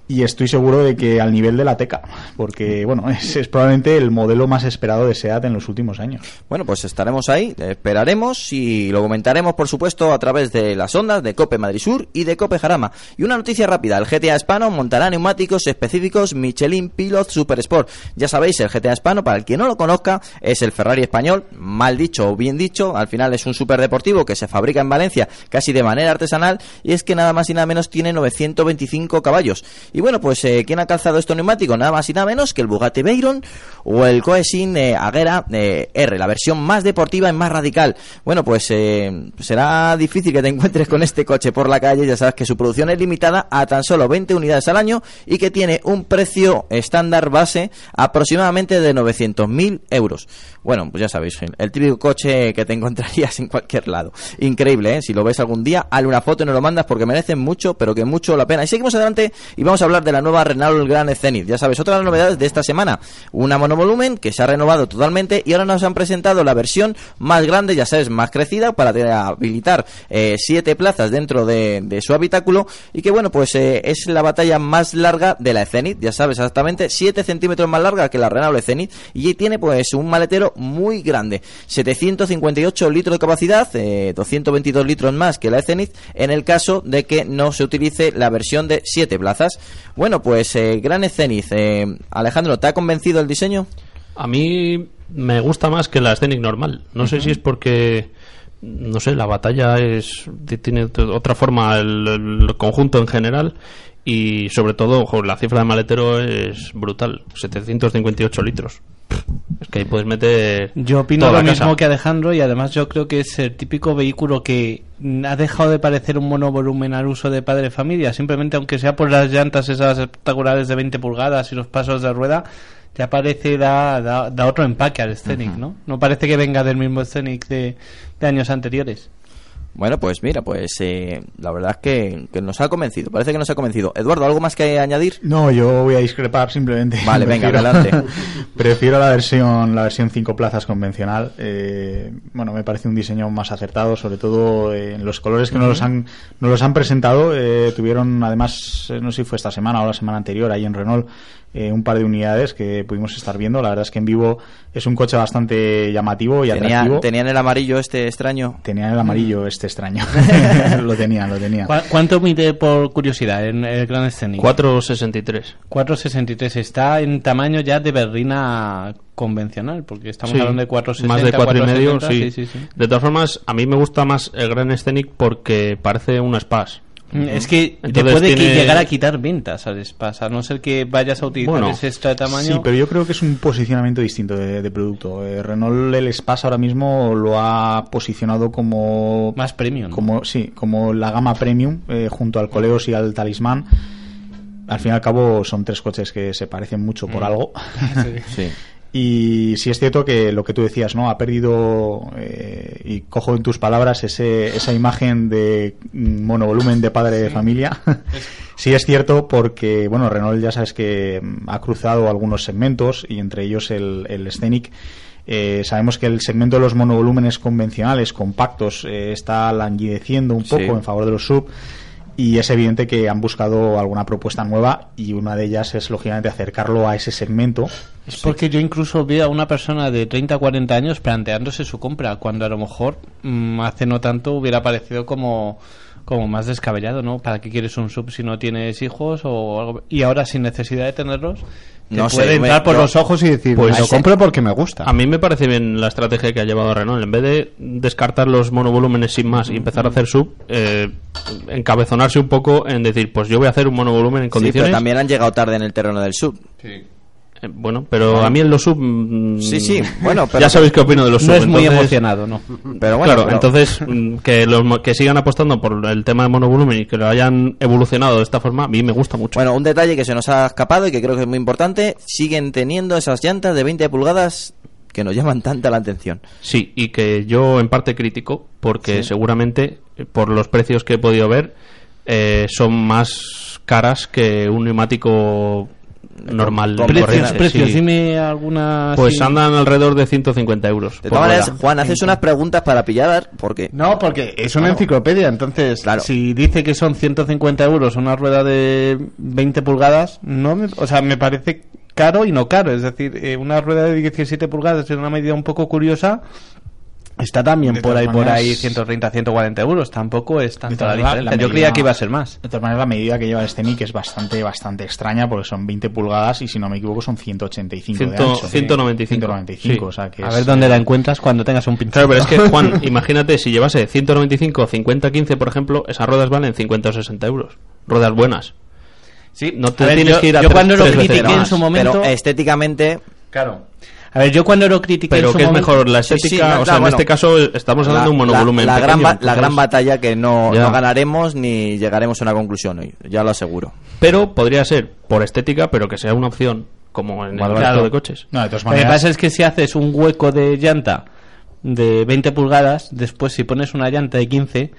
Y estoy seguro de que al nivel de la Teca, porque bueno, es, probablemente el modelo más esperado de SEAT en los últimos años. Bueno, pues estaremos ahí, esperaremos y lo comentaremos, por supuesto, a través de las ondas de Cope Madrid Sur y de Cope Jarama. Y una noticia rápida, el GTA Hispano montará neumáticos específicos Michelin Pilot Super Sport. Ya sabéis, el GTA Hispano, para el que no lo conozca, es el Ferrari español, mal dicho o bien dicho, al final es un superdeportivo que se fabrica en Valencia casi de manera artesanal y es que nada más y nada menos tiene 925 caballos. Y bueno, pues eh, ¿quién ha calzado estos neumáticos? Nada más y nada menos que el Bugatti Veyron o el Coesin eh, Aguera eh, R, la versión más deportiva y más radical. Bueno, pues será difícil que te encuentres con este coche por la calle, ya sabes que su producción es limitada a tan solo 20 unidades al año y que tiene un precio estándar base aproximadamente de 900.000 euros. Bueno, pues ya sabéis, el- típico coche que te encontrarías en cualquier lado. Increíble, ¿eh? Si lo ves algún día, hazle una foto y nos lo mandas porque merecen mucho, pero que mucho la pena. Y seguimos adelante y vamos a hablar de la nueva Renault Grand Zenith. Ya sabes, otra de las novedades de esta semana. Una monovolumen que se ha renovado totalmente y ahora nos han presentado la versión más grande, ya sabes, más crecida para habilitar eh, siete plazas dentro de, de su habitáculo y que bueno, pues eh, es la batalla más larga de la Zenith, ya sabes exactamente, 7 centímetros más larga que la Renault Zenith y tiene pues un maletero muy grande, 758 litros de capacidad, eh, 222 litros más que la Zenith en el caso de que no se utilice la versión de 7 plazas. Bueno, pues eh, Gran Zenith, eh, Alejandro, ¿te ha convencido el diseño? A mí me gusta más que la Scenic normal. No sé si es porque, no sé, la batalla es tiene otra forma el, el conjunto en general y sobre todo, ojo, la cifra de maletero es brutal, 758 litros. Es que ahí puedes meter Yo opino lo mismo casa. que Alejandro y además yo creo que es el típico vehículo que ha dejado de parecer un monovolumen al uso de padre familia, simplemente aunque sea por las llantas esas espectaculares de 20 pulgadas y los pasos de rueda, ya parece da, da, da otro empaque al Scenic, ¿no? No parece que venga del mismo Scenic de, de años anteriores. Bueno, pues mira, pues eh, la verdad es que, que nos ha convencido, parece que nos ha convencido. Eduardo, ¿algo más que añadir? No, yo voy a discrepar simplemente. Vale, venga, Prefiero- adelante. Prefiero la versión la versión 5 plazas convencional. Eh, bueno, me parece un diseño más acertado, sobre todo eh, en los colores que nos los han nos los han presentado. Eh, tuvieron además, eh, no sé si fue esta semana o la semana anterior, ahí en Renault, eh, un par de unidades que pudimos estar viendo. La verdad es que en vivo es un coche bastante llamativo y Tenía, atractivo. tenían el amarillo este extraño. Tenían el amarillo este extraño. lo tenían, lo tenían. ¿Cu- ¿Cuánto mide por curiosidad en el Gran Scenic? 463. 463 está en tamaño ya de berrina convencional, porque estamos Sí, hablando de 460, más de cuatro y medio, 470, sí. sí, sí, sí. De todas formas, a mí me gusta más el Gran Scenic porque parece un Spas. Es que te Entonces puede que tiene- llegar a quitar ventas al Spas, a no ser que vayas a utilizar Bueno, ese extra de tamaño. Sí, pero yo creo que es un posicionamiento distinto de, de producto. Eh, Renault el Space ahora mismo lo ha posicionado como más premium. ¿no? como sí, como la gama premium eh, junto al Coleos y al Talismán. Al fin y al cabo son tres coches que se parecen mucho por Mm. algo. Sí. Y sí es cierto que lo que tú decías, ¿no? Ha perdido, eh, y cojo en tus palabras, ese, esa imagen de mm, monovolumen de padre de familia. sí es cierto porque, bueno, Renault ya sabes que mm, ha cruzado algunos segmentos y entre ellos el, el Scenic. Eh, sabemos que el segmento de los monovolúmenes convencionales, compactos, eh, está languideciendo un Sí. poco en favor de los sub. Y es evidente que han buscado alguna propuesta nueva y una de ellas es, lógicamente, acercarlo a ese segmento. Es porque yo incluso veo a una persona de 30 o 40 años planteándose su compra, cuando a lo mejor mm, hace no tanto hubiera parecido como, como más descabellado, ¿no? ¿Para qué quieres un sub si no tienes hijos o algo? Y ahora sin necesidad de tenerlos, No sé, puede entrar me- por yo- los ojos y decir, Pues "Ay, lo sí". compro porque me gusta. A mí me parece bien la estrategia que ha llevado Renault. En vez de descartar los monovolúmenes sin más y empezar a hacer sub, eh, encabezonarse un poco en decir, pues yo voy a hacer un monovolumen en Sí, pero condiciones. también han llegado tarde en el terreno del sub. Eh, bueno, pero a mí en los sub. mm, Sí, sí, bueno, pero- ya sabéis qué opino de los sub. No es muy emocionado, ¿no? Pero bueno, claro, pero- entonces mm, que, los, que sigan apostando por el tema de monovolumen y que lo hayan evolucionado de esta forma, a mí me gusta mucho. Bueno, un detalle que se nos ha escapado y que creo que es muy importante, siguen teniendo esas llantas de 20 pulgadas que nos llaman tanta la atención. Sí, y que yo en parte critico, porque Sí. seguramente, eh, por los precios que he podido ver, eh, son más caras que un neumático normal. con Precios, precios, sí. dime alguna... Pues sí. andan alrededor de 150 euros. De por todas maneras, rueda. Juan, haces unas preguntas para pillar, porque... No, porque es una Claro. enciclopedia, entonces Claro. si dice que son 150 euros una rueda de 20 pulgadas, no me- o sea, me parece caro y no caro. Es decir, eh, una rueda de 17 pulgadas en una medida un poco curiosa está también De por ahí, por maneras- ahí 130, 140 euros. Tampoco es tanta la diferencia. la Yo medida- creía que iba a ser más. De todas maneras, la medida que lleva este NIC es bastante, bastante extraña porque son 20 pulgadas y si no me equivoco son 185 de Ciento- ancho. 195. 195, Sí. o sea que A es, ver dónde eh, la encuentras cuando tengas un pincel. Claro, pero es que, Juan, imagínate, si llevase 195, 50, 15, por ejemplo, esas ruedas valen 50 o 60 euros. Ruedas buenas. Sí, No te a ver, tienes yo- que ir a yo tres- cuando lo tres veces critiqué en su momento... Pero estéticamente... Claro. A ver, yo cuando lo critiqué Pero en su que es momento- mejor la Sí, estética, sí, no, o sea, claro, en bueno. este caso estamos hablando de un la- monovolumen. La, gran, pequeño, ba- la gran batalla que no, no ganaremos ni llegaremos a una conclusión hoy, ya lo aseguro. Pero podría ser por estética, pero que sea una opción, como en el Claro. resto de coches. No, de todas Lo que maneras, pasa es que si haces un hueco de llanta de 20 pulgadas, después si pones una llanta de 15,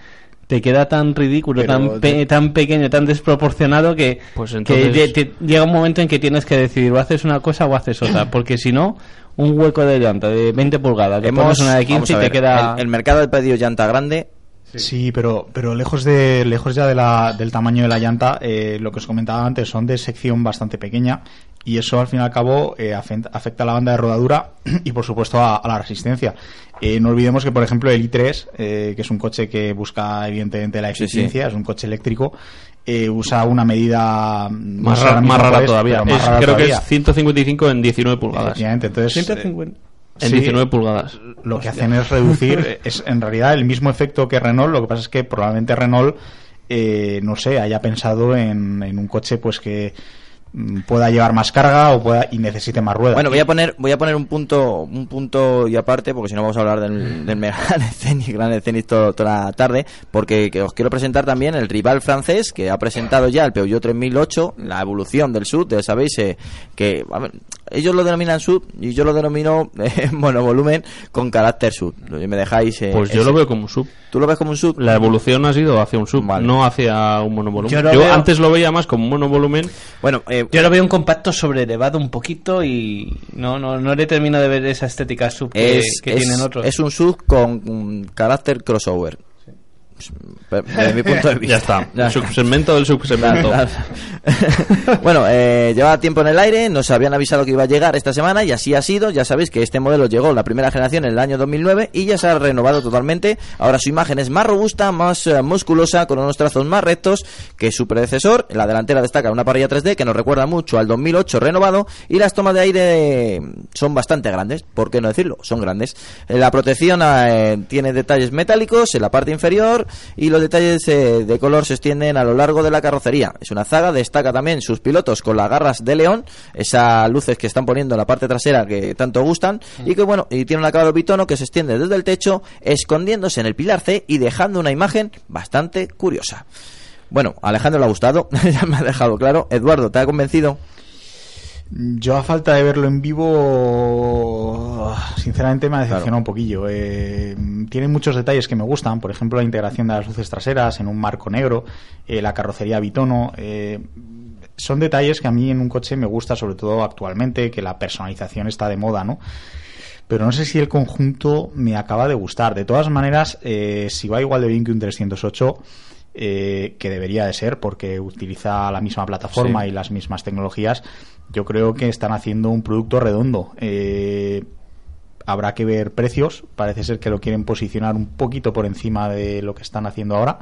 te queda tan ridículo, Pero tan, pe- de- tan pequeño, tan desproporcionado que, Pues que entonces- te- llega un momento en que tienes que decidir o haces una cosa o haces otra, porque si no, un hueco de llanta de 20 pulgadas, le pones una de vamos 15 a y te ver, queda... el, el mercado del pedido llanta grande Sí, pero, pero lejos de lejos ya de la, del tamaño de la llanta, eh, lo que os comentaba antes son de sección bastante pequeña y eso al fin y al cabo eh, afecta a la banda de rodadura y por supuesto a, a la resistencia. Eh, no olvidemos que por ejemplo el i3, eh, que es un coche que busca evidentemente la Sí, sí. eficiencia, es un coche eléctrico, eh, usa una medida Más, rara es, todavía. más Es- rara creo que es 155 en 19 pulgadas. Efectivamente, entonces eh, 150. En Sí. 19 pulgadas. lo que hacen es reducir, es en realidad el mismo efecto que Renault, lo que pasa es que probablemente Renault, eh, no sé, haya pensado en, en un coche pues que pueda llevar más carga o pueda y necesite más ruedas. Bueno, voy a poner voy a poner un punto un punto y aparte porque si no vamos a hablar del, del Megane Zenith, Gran Zenith to- toda la tarde, porque que os quiero presentar también el rival francés que ha presentado ya el Peugeot 3008, la evolución del SUV, ya sabéis eh, que a ver, ellos lo denominan SUV y yo lo denomino eh, monovolumen con carácter. Si me dejáis eh, Pues yo ese- lo veo como un sub. ¿Tú lo ves como un SUV? La evolución ha sido hacia un sub, Vale. no hacia un monovolumen. Yo Yo, lo veo- antes lo veía más como un monovolumen. Bueno, eh, Yo lo veo un compacto sobrelevado un poquito y no no no le termino de ver esa estética sub que, es, que es- tienen otros. es un SUV con mm, carácter crossover. Desde mi punto de vista. Ya está. Ya. El subsegmento del subsegmento. Claro, claro. bueno, eh, llevaba tiempo en el aire, nos habían avisado que iba a llegar esta semana y así ha sido. Ya sabéis que este modelo llegó la primera generación en el año 2009 y ya se ha renovado totalmente. Ahora su imagen es más robusta, más eh, musculosa, con unos trazos más rectos que su predecesor. En la delantera destaca una parrilla 3D que nos recuerda mucho al 2008 renovado y las tomas de aire son bastante grandes, ¿por qué no decirlo? Son grandes. Eh, La protección eh, tiene detalles metálicos en la parte inferior y los detalles eh, de color se extienden a lo largo de la carrocería. Es una zaga, destaca también sus pilotos con las garras de león, esas luces que están poniendo en la parte trasera que tanto gustan y que bueno, y tiene un acabado bitono que se extiende desde el techo, escondiéndose en el pilar C y dejando una imagen bastante curiosa. Bueno, Alejandro le ha gustado, ya me ha dejado claro. Eduardo, ¿te ha convencido? Yo a falta de verlo en vivo, sinceramente me ha decepcionado Claro. un poquillo. Eh, tiene muchos detalles que me gustan, por ejemplo la integración de las luces traseras en un marco negro, eh, la carrocería bitono. eh, son detalles que a mí en un coche me gusta, sobre todo actualmente, que la personalización está de moda, ¿no? Pero no sé si el conjunto me acaba de gustar. De todas maneras, eh, si va igual de bien que un 308, eh, que debería de ser porque utiliza la misma plataforma Sí. y las mismas tecnologías, yo creo que están haciendo un producto redondo. Eh, habrá que ver precios, parece ser que lo quieren posicionar un poquito por encima de lo que están haciendo ahora.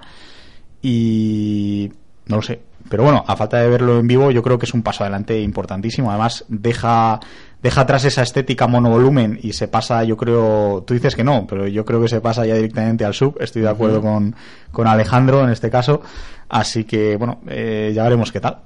Y No lo sé. Pero bueno, a falta de verlo en vivo, yo creo que es un paso adelante importantísimo. Además, deja, deja atrás esa estética monovolumen y se pasa, yo creo, tú dices que no, pero yo creo que se pasa ya directamente al sub. Estoy de acuerdo con, con Alejandro en este caso. Así que, bueno, eh, ya veremos qué tal.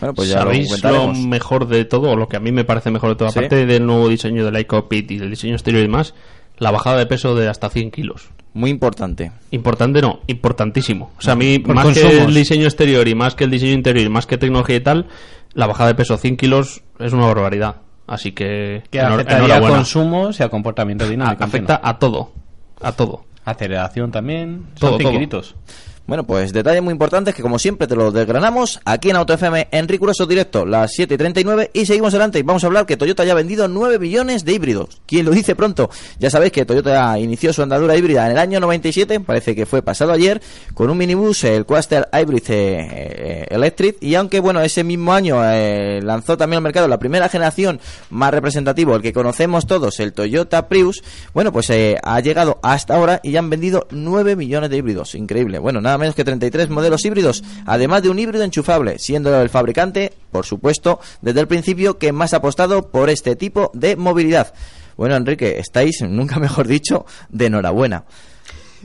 Bueno, pues ya lo ¿Sabéis lo, mejor de todo, o lo que a mí me parece mejor de todo, Sí. aparte del nuevo diseño del iCockpit y del diseño exterior y demás, la bajada de peso de hasta 100 kilos. Muy importante. Importante no, importantísimo. O sea, a mí, Por más que el diseño exterior y más que el diseño interior y más que tecnología y tal, la bajada de peso 100 kilos es una barbaridad. Así que, Que afectaría a consumos y a comportamiento A- dinámico. afecta a todo. A todo. Aceleración también. Todo, Son todo. Bueno, pues detalles muy importantes que como siempre te los desgranamos aquí en Auto FM en riguroso directo, las 7 y 39 y seguimos adelante y vamos a hablar que Toyota ya ha vendido 9 millones de híbridos. ¿Quién lo dice pronto? Ya sabéis que Toyota inició su andadura híbrida en el año 97, parece que fue pasado ayer, con un minibús, el Quaster Hybrid eh, eh, Electric y aunque bueno, ese mismo año eh, lanzó también al mercado la primera generación más representativo, el que conocemos todos, el Toyota Prius, bueno, pues eh, ha llegado hasta ahora y ya han vendido 9 millones de híbridos. Increíble. Bueno, nada menos que 33 modelos híbridos, además de un híbrido enchufable, siendo el fabricante, por supuesto, desde el principio que más ha apostado por este tipo de movilidad. Bueno, Enrique, estáis, nunca mejor dicho, de enhorabuena.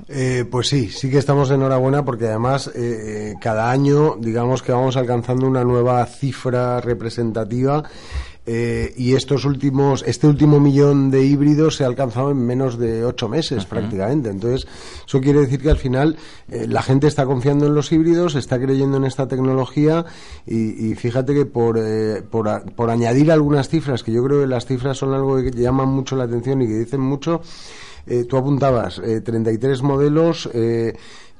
Eh, pues sí, sí que estamos de enhorabuena porque además eh, cada año digamos que vamos alcanzando una nueva cifra representativa eh, y estos últimos, este último millón de híbridos se ha alcanzado en menos de ocho meses prácticamente. Entonces, eso quiere decir que al final eh, la gente está confiando en los híbridos, está creyendo en esta tecnología y, y fíjate que por, eh, por, a- por añadir algunas cifras, que yo creo que las cifras son algo que llaman mucho la atención y que dicen mucho, eh, tú apuntabas eh, 33 modelos eh,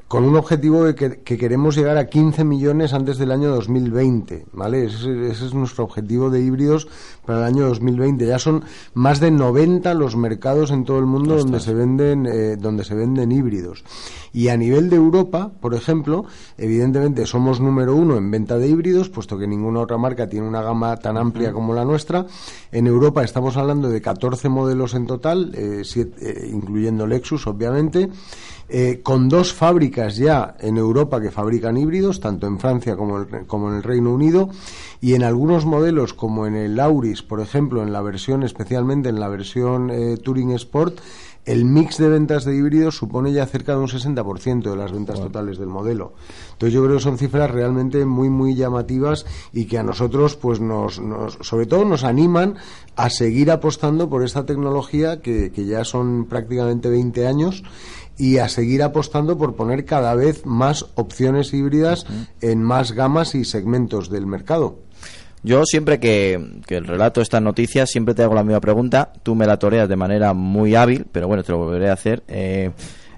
con un objetivo de que, que queremos llegar a 15 millones antes del año 2020, ¿vale? Ese, ese es nuestro objetivo de híbridos para el año 2020. Ya son más de 90 los mercados en todo el mundo donde se venden eh, donde se venden híbridos. Y a nivel de Europa, por ejemplo, evidentemente somos número uno en venta de híbridos, puesto que ninguna otra marca tiene una gama tan amplia como la nuestra. En Europa estamos hablando de 14 modelos en total, eh, siete- eh, incluyendo Lexus, obviamente. Eh, con dos fábricas ya en Europa que fabrican híbridos, tanto en Francia como, el- como en el Reino Unido, y en algunos modelos como en el Auris, por ejemplo, en la versión, especialmente en la versión eh, Touring Sport, el mix de ventas de híbridos supone ya cerca de un 60% de las ventas totales del modelo. Entonces yo creo que son cifras realmente muy muy llamativas y que a nosotros pues nos, nos- sobre todo nos animan a seguir apostando por esta tecnología que, que ya son prácticamente 20 años y a seguir apostando por poner cada vez más opciones híbridas en más gamas y segmentos del mercado. Yo siempre que, que el relato estas noticias, siempre te hago la misma pregunta. Tú me la toreas de manera muy hábil, pero bueno, te lo volveré a hacer. Eh,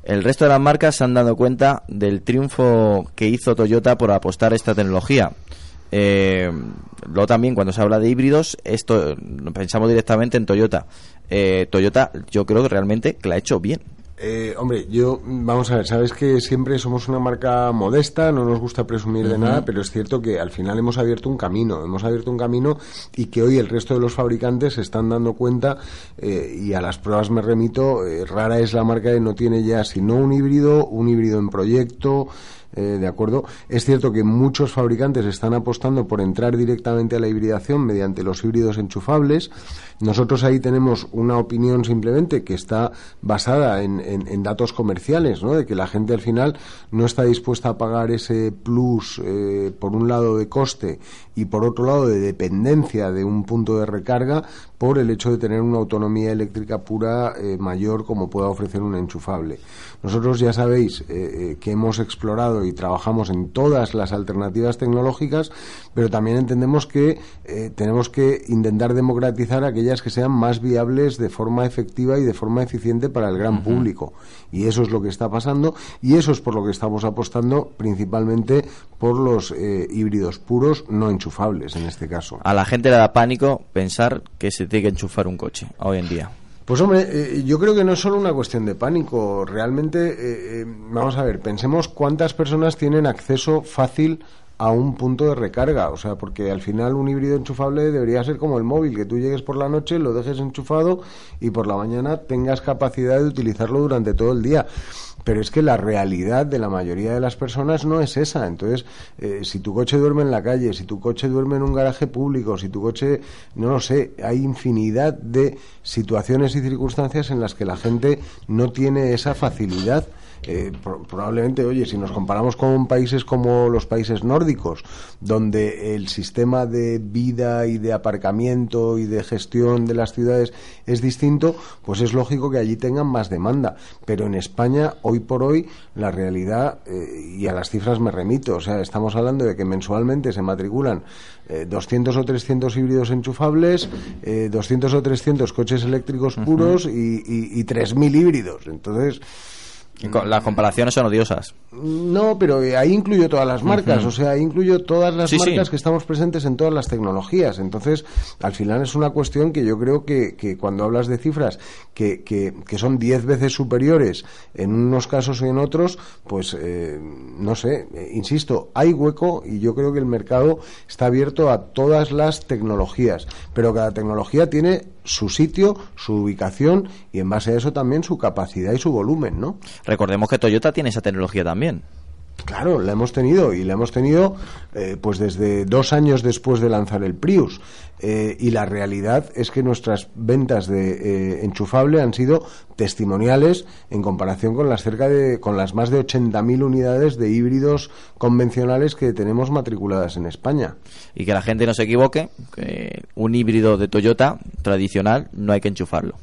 el resto de las marcas se han dado cuenta del triunfo que hizo Toyota por apostar esta tecnología. Eh, luego también cuando se habla de híbridos, esto pensamos directamente en Toyota. Eh, Toyota, yo creo que realmente que la ha hecho bien. Eh, hombre, yo, vamos a ver, sabes que siempre somos una marca modesta, no nos gusta presumir de nada, pero es cierto que al final hemos abierto un camino, hemos abierto un camino y que hoy el resto de los fabricantes se están dando cuenta eh, y a las pruebas me remito, eh, rara es la marca que no tiene ya, si no un híbrido, un híbrido en proyecto, eh, ¿De acuerdo? Es cierto que muchos fabricantes están apostando por entrar directamente a la hibridación mediante los híbridos enchufables. Nosotros ahí tenemos una opinión simplemente que está basada en, en- datos comerciales, ¿no? De que la gente al final no está dispuesta a pagar ese plus, eh, por un lado de coste y por otro lado de dependencia de un punto de recarga por el hecho de tener una autonomía eléctrica pura eh, mayor como pueda ofrecer un enchufable. Nosotros ya sabéis eh, que hemos explorado y trabajamos en todas las alternativas tecnológicas, pero también entendemos que eh, tenemos que intentar democratizar aquellas que sean más viables de forma efectiva y de forma eficiente para el gran público. Y eso es lo que está pasando y eso es por lo que estamos apostando principalmente por los eh, híbridos puros no enchufables en este caso. A la gente le da pánico pensar que se tiene que enchufar un coche hoy en día. Pues hombre, eh, yo creo que no es solo una cuestión de pánico. Realmente, eh, eh, vamos a ver, pensemos cuántas personas tienen acceso fácil a un punto de recarga. O sea, porque al final un híbrido enchufable debería ser como el móvil, que tú llegues por la noche, lo dejes enchufado y por la mañana tengas capacidad de utilizarlo durante todo el día. Pero es que la realidad de la mayoría de las personas no es esa. Entonces, eh, si tu coche duerme en la calle, si tu coche duerme en un garaje público, si tu coche, no lo sé, hay infinidad de situaciones y circunstancias en las que la gente no tiene esa facilidad eh, probablemente, oye, si nos comparamos con países como los países nórdicos, donde el sistema de vida y de aparcamiento y de gestión de las ciudades es distinto, pues es lógico que allí tengan más demanda. Pero en España, hoy por hoy, la realidad, eh, y a las cifras me remito, o sea, estamos hablando de que mensualmente se matriculan 200 eh, o 300 híbridos enchufables, 200 o 300 coches eléctricos puros y, y, y 3.000 híbridos. Entonces, las comparaciones son odiosas. No, pero ahí incluyo todas las marcas, o sea, ahí incluyo todas las marcas que estamos presentes en todas las tecnologías. Entonces, al final es una cuestión que yo creo que, que cuando hablas de cifras que, que, que son 10 veces superiores en unos casos y en otros, pues eh, no sé, eh, insisto, hay hueco y yo creo que el mercado está abierto a todas las tecnologías, pero cada tecnología tiene su sitio, su ubicación y en base a eso también su capacidad y su volumen, ¿no? Recordemos que Toyota tiene esa tecnología también. Claro, la hemos tenido y la hemos tenido eh, pues desde dos años después de lanzar el Prius. Eh, y la realidad es que nuestras ventas de eh, enchufable han sido testimoniales en comparación con las cerca de con las más de 80.000 unidades de híbridos convencionales que tenemos matriculadas en España. Y que la gente no se equivoque, que un híbrido de Toyota tradicional no hay que enchufarlo.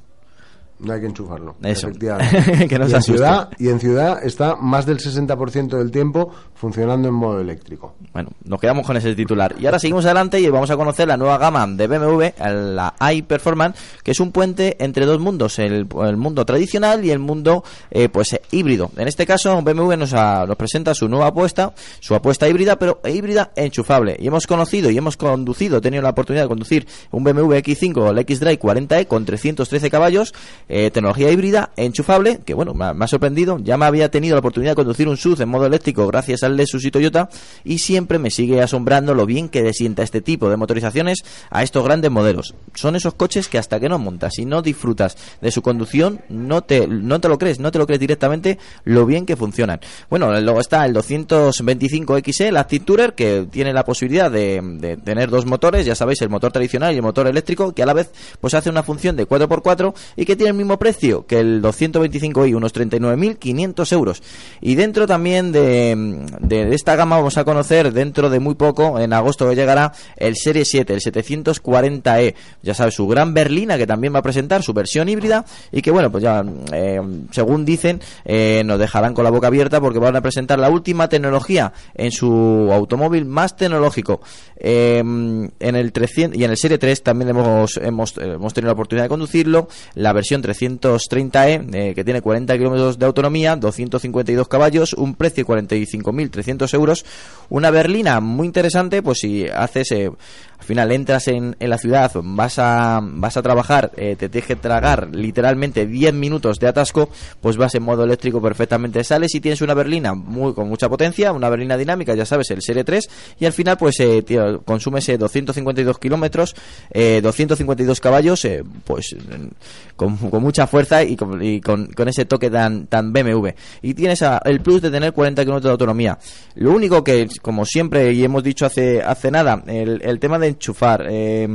No hay que enchufarlo. Eso. Efectivamente. que no y, se en ciudad, y en ciudad está más del 60% del tiempo funcionando en modo eléctrico. Bueno, nos quedamos con ese titular. Y ahora seguimos adelante y vamos a conocer la nueva gama de BMW, la iPerformance, que es un puente entre dos mundos, el, el mundo tradicional y el mundo eh, pues eh, híbrido. En este caso, BMW nos, nos presenta su nueva apuesta, su apuesta híbrida, pero híbrida enchufable. Y hemos conocido y hemos conducido, he tenido la oportunidad de conducir un BMW X5 o el X-Drive 40e con 313 caballos, eh, tecnología híbrida enchufable, que bueno, me ha, sorprendido. Ya me había tenido la oportunidad de conducir un SUV en modo eléctrico gracias al Lexus y Toyota y siempre me sigue asombrando lo bien que le sienta este tipo de motorizaciones a estos grandes modelos. Son esos coches que hasta que no montas y no disfrutas de su conducción, no te, no te lo crees, no te lo crees directamente lo bien que funcionan. Bueno, luego está el 225XE, el Active Tourer, que tiene la posibilidad de, tener dos motores, ya sabéis, el motor tradicional y el motor eléctrico, que a la vez pues hace una función de 4x4 y que tiene mismo precio que el 225i, unos 39.500 euros. Y dentro también de, de esta gama vamos a conocer dentro de muy poco, en agosto llegará el Serie 7, el 740e, ya sabes, su gran berlina que también va a presentar su versión híbrida y que bueno, pues ya eh, según dicen eh, nos dejarán con la boca abierta porque van a presentar la última tecnología en su automóvil más tecnológico. Eh, en el 300 y en el Serie 3 también hemos, hemos, hemos tenido la oportunidad de conducirlo, la versión 330e eh, que tiene 40 kilómetros de autonomía, 252 caballos, un precio de 45.300 euros, una berlina muy interesante, pues si haces eh, al final entras en, en la ciudad, vas a, vas a trabajar, eh, te tienes que tragar literalmente 10 minutos de atasco, pues vas en modo eléctrico perfectamente. Sales y tienes una berlina muy, con mucha potencia, una berlina dinámica, ya sabes, el Serie 3, y al final pues eh, tío, consumes eh, 252 kilómetros, eh, 252 caballos, pues eh, con, con mucha fuerza y, con, y con, con ese toque tan, tan BMW. Y tienes el plus de tener 40 kilómetros de autonomía. Lo único que, como siempre, y hemos dicho hace, hace nada, el, tema de enchufar. eh,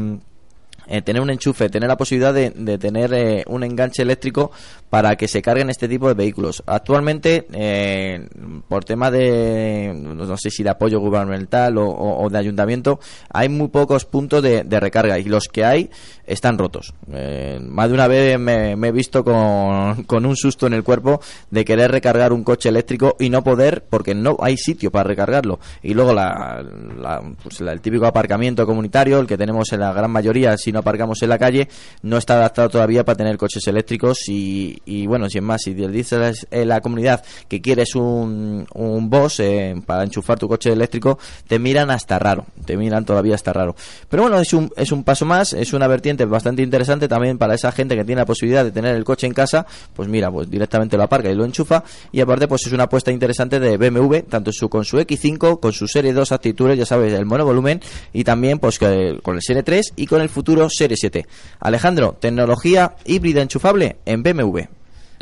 eh, tener un enchufe, tener la posibilidad de, de tener eh, un enganche eléctrico para que se carguen este tipo de vehículos. Actualmente, eh, por tema de, no sé si de apoyo gubernamental o, o- de ayuntamiento, hay muy pocos puntos de, de recarga y los que hay están rotos. Eh, más de una vez me, me he visto con, con un susto en el cuerpo de querer recargar un coche eléctrico y no poder porque no hay sitio para recargarlo. Y luego la, la- pues la- el típico aparcamiento comunitario, el que tenemos en la gran mayoría si no aparcamos en la calle, no está adaptado todavía para tener coches eléctricos y, y bueno, sin más, si le dices en la comunidad que quieres un, un boss eh, para enchufar tu coche eléctrico, te miran hasta raro, te miran todavía hasta raro. Pero bueno, es un, es un paso más, es una vertiente bastante interesante también para esa gente que tiene la posibilidad de tener el coche en casa, pues mira, pues directamente lo aparca y lo enchufa y aparte pues es una apuesta interesante de BMW, tanto su, con su X5, con su Serie 2 actitudes, ya sabes, el monovolumen y también pues con el Serie 3 y con el futuro Serie 7. Alejandro, tecnología híbrida enchufable en BMW.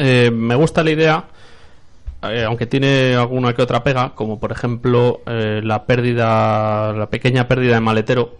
Eh, me gusta la idea, eh, aunque tiene alguna que otra pega, como por ejemplo eh, la pérdida, la pequeña pérdida de maletero,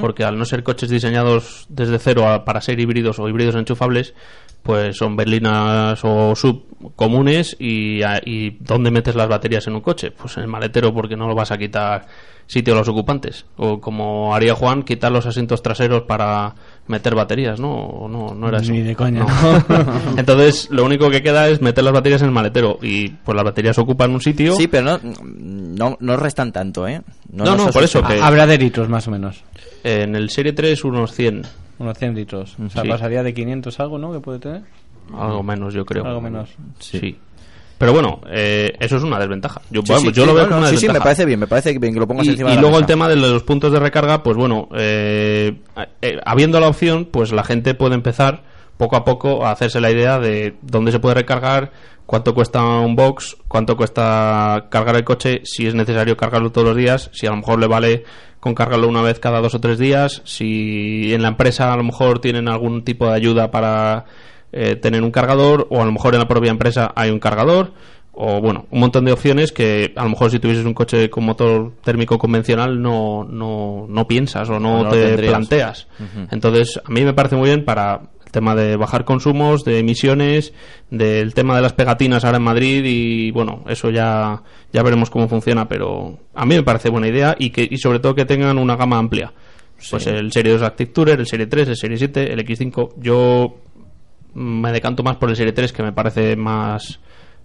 porque al no ser coches diseñados desde cero a- para ser híbridos o híbridos enchufables, pues son berlinas o sub comunes y, a- y ¿dónde metes las baterías en un coche? Pues en el maletero porque no lo vas a quitar sitio a los ocupantes. O como haría Juan, quitar los asientos traseros para meter baterías, ¿no? O no, no era eso. Ni de coña. No. Entonces, lo único que queda es meter las baterías en el maletero y pues las baterías ocupan un sitio. Sí, pero no, no, no restan tanto, ¿eh? No, no, nos por eso que- Habrá de litros más o menos. En el Serie 3 unos 100, Unos 100 litros. O sea, Sí. pasaría de 500 algo, ¿no? Que puede tener. algo menos yo creo. Algo menos. Sí. Pero bueno, eh, eso es una desventaja. Yo, Sí, vamos, sí, yo lo veo no, como no, una sí, sí, me desventaja. parece bien, me parece bien que lo pongas y, encima y de la luego el tema de los puntos de recarga, pues bueno, eh, eh, habiendo la opción, pues la gente puede empezar poco a poco a hacerse la idea de dónde se puede recargar, cuánto cuesta un box, cuánto cuesta cargar el coche, si es necesario cargarlo todos los días, si a lo mejor le vale con cargarlo una vez cada dos o tres días, si en la empresa a lo mejor tienen algún tipo de ayuda para eh, tener un cargador o a lo mejor en la propia empresa hay un cargador o bueno, un montón de opciones que a lo mejor si tuvieses un coche con motor térmico convencional no, no, no piensas o no, te tendrías. planteas. Entonces, a mí me parece muy bien para el tema de bajar consumos, de emisiones, del tema de las pegatinas ahora en Madrid y bueno, eso ya, ya veremos cómo funciona, pero a mí me parece buena idea y que y sobre todo que tengan una gama amplia. Pues el Serie 2 Active Tourer, el Serie 3, el Serie 7, el X5. Yo me decanto más por el Serie 3 que me parece más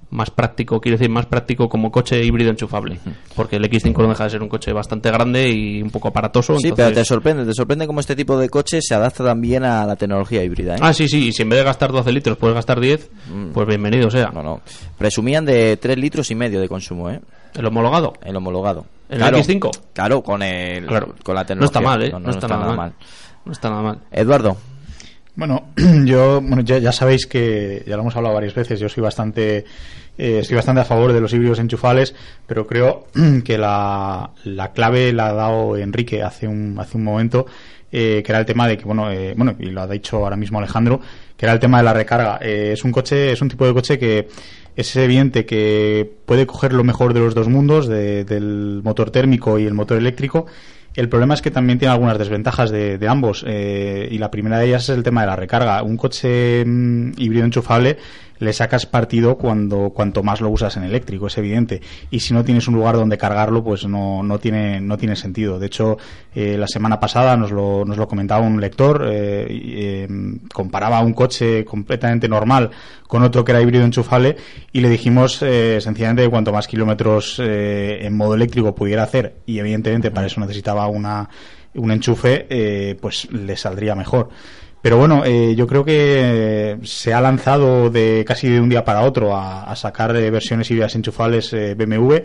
más práctico, quiero decir, más práctico como coche híbrido enchufable. Porque el X5 no deja de ser un coche bastante grande y un poco aparatoso. Sí, entonces- pero te sorprende, te sorprende cómo este tipo de coche se adapta también a la tecnología híbrida, ¿eh? Ah, sí, sí, y si en vez de gastar 12 litros puedes gastar 10, pues bienvenido sea. Mm. No, no. Presumían de 3 litros y medio de consumo, ¿eh? El homologado. El homologado. ¿El claro, X5? Claro, con el Claro. con la No tecnología. está mal, ¿eh? No, No, está, nada, mal. No está nada mal. Eduardo. Bueno, yo bueno, ya, ya sabéis que ya lo hemos hablado varias veces. Yo soy bastante eh, estoy bastante a favor de los híbridos enchufables, pero creo que la, la clave la ha dado Enrique hace un hace un momento. eh, que era el tema de que bueno eh, bueno y lo ha dicho ahora mismo Alejandro que era el tema de la recarga Eh, es un coche es un tipo de coche que es evidente que puede coger lo mejor de los dos mundos de- del motor térmico y el motor eléctrico el problema es que también tiene algunas desventajas de, de ambos eh, y la primera de ellas es el tema de la recarga. Un coche mm, híbrido enchufable le sacas partido cuando cuanto más lo usas en eléctrico, es evidente. Y si no tienes un lugar donde cargarlo, pues no, no, tiene, no tiene sentido. De hecho, eh, la semana pasada nos lo, nos lo comentaba un lector, eh, eh, comparaba un coche completamente normal con otro que era híbrido enchufable y le dijimos eh, sencillamente que cuanto más kilómetros eh, en modo eléctrico pudiera hacer y evidentemente para eso necesitaba una, un enchufe, pues le saldría mejor. Pero bueno, eh, yo creo que se ha lanzado de casi de un día para otro a, sacar eh, versiones híbridas enchufables eh, BMW.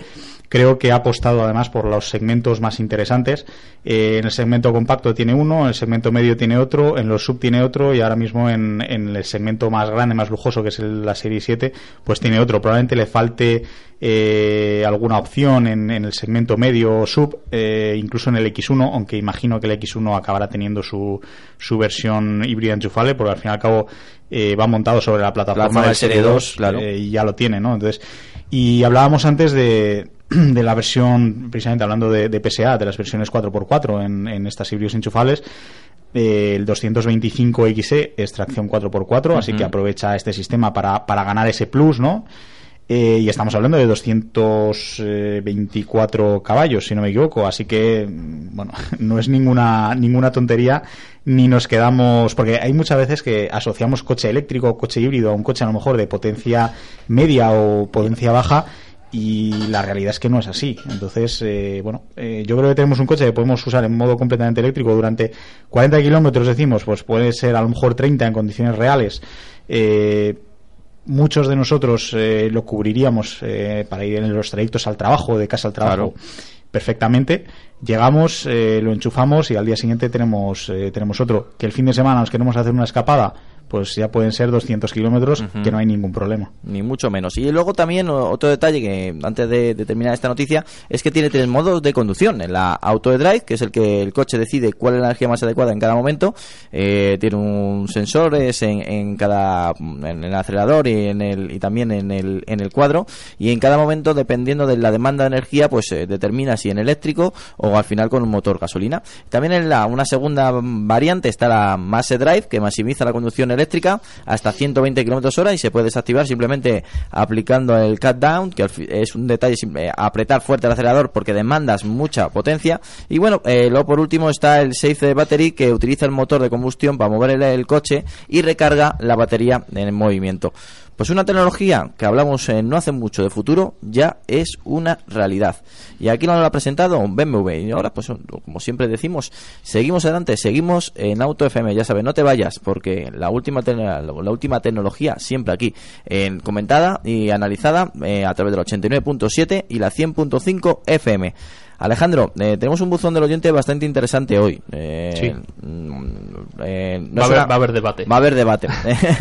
Creo que ha apostado además por los segmentos más interesantes. Eh, en el segmento compacto tiene uno, en el segmento medio tiene otro, en los sub tiene otro y ahora mismo en, el segmento más grande, más lujoso, que es el- la serie 7, pues tiene otro. Probablemente le falte eh, alguna opción en, en el segmento medio sub, eh, incluso en el X1, aunque imagino que el X1 acabará teniendo su, su versión híbrida enchufable, porque al fin y al cabo eh, va montado sobre la plataforma del Serie Serie 2 2, claro. eh, y ya lo tiene, ¿no? Entonces, y hablábamos antes de, de la versión, precisamente hablando de, de PSA, de las versiones 4x4 en, en estas híbridos enchufables. Eh, el 225XE es tracción 4x4, así que aprovecha este sistema para, para ganar ese plus, ¿no? Eh, y estamos hablando de 224 caballos, si no me equivoco. Así que, mm, bueno, no es ninguna, ninguna tontería, ni nos quedamos. Porque hay muchas veces que asociamos coche eléctrico, coche híbrido a un coche a lo mejor de potencia media o potencia baja. Y la realidad es que no es así. Entonces, eh, bueno, eh, yo creo que tenemos un coche que podemos usar en modo completamente eléctrico durante 40 kilómetros, decimos, pues puede ser a lo mejor 30 en condiciones reales. Eh, muchos de nosotros eh, lo cubriríamos eh, para ir en los trayectos al trabajo, de casa al trabajo, perfectamente. Llegamos, eh, lo enchufamos y al día siguiente tenemos, eh, tenemos otro. Que el fin de semana nos queremos hacer una escapada, pues ya pueden ser 200 kilómetros, que no hay ningún problema. Ni mucho menos. Y luego también otro detalle que antes de, de terminar esta noticia es que tiene tres modos de conducción. En la Auto Drive, que es el que el coche decide cuál es la energía más adecuada en cada momento, eh, tiene un sensor es en, en cada en el acelerador y en el y también en el en el cuadro y en cada momento dependiendo de la demanda de energía pues eh, determina si en eléctrico o al final con un motor gasolina. También en la una segunda variante está la Masse Drive que maximiza la conducción eléctrica hasta 120 km hora y se puede desactivar simplemente aplicando el cut down que es un detalle simple, apretar fuerte el acelerador porque demandas mucha potencia. Y bueno eh, luego por último está el Safe Battery que utiliza el motor de combustión para mover el coche y recarga la batería en movimiento pues una tecnología que hablamos eh, no hace mucho de futuro ya es una realidad. Y aquí nos lo ha presentado BMW. Y ahora, pues como siempre decimos, seguimos adelante, seguimos en Auto FM. Ya sabes, no te vayas, porque la última, la última tecnología siempre aquí, en comentada y analizada eh, a través del 89.7 y la 100.5 FM. Alejandro, eh, tenemos un buzón del oyente bastante interesante hoy. Eh, Sí. mm, eh, no Va a haber- será- va a haber debate. Va a haber debate.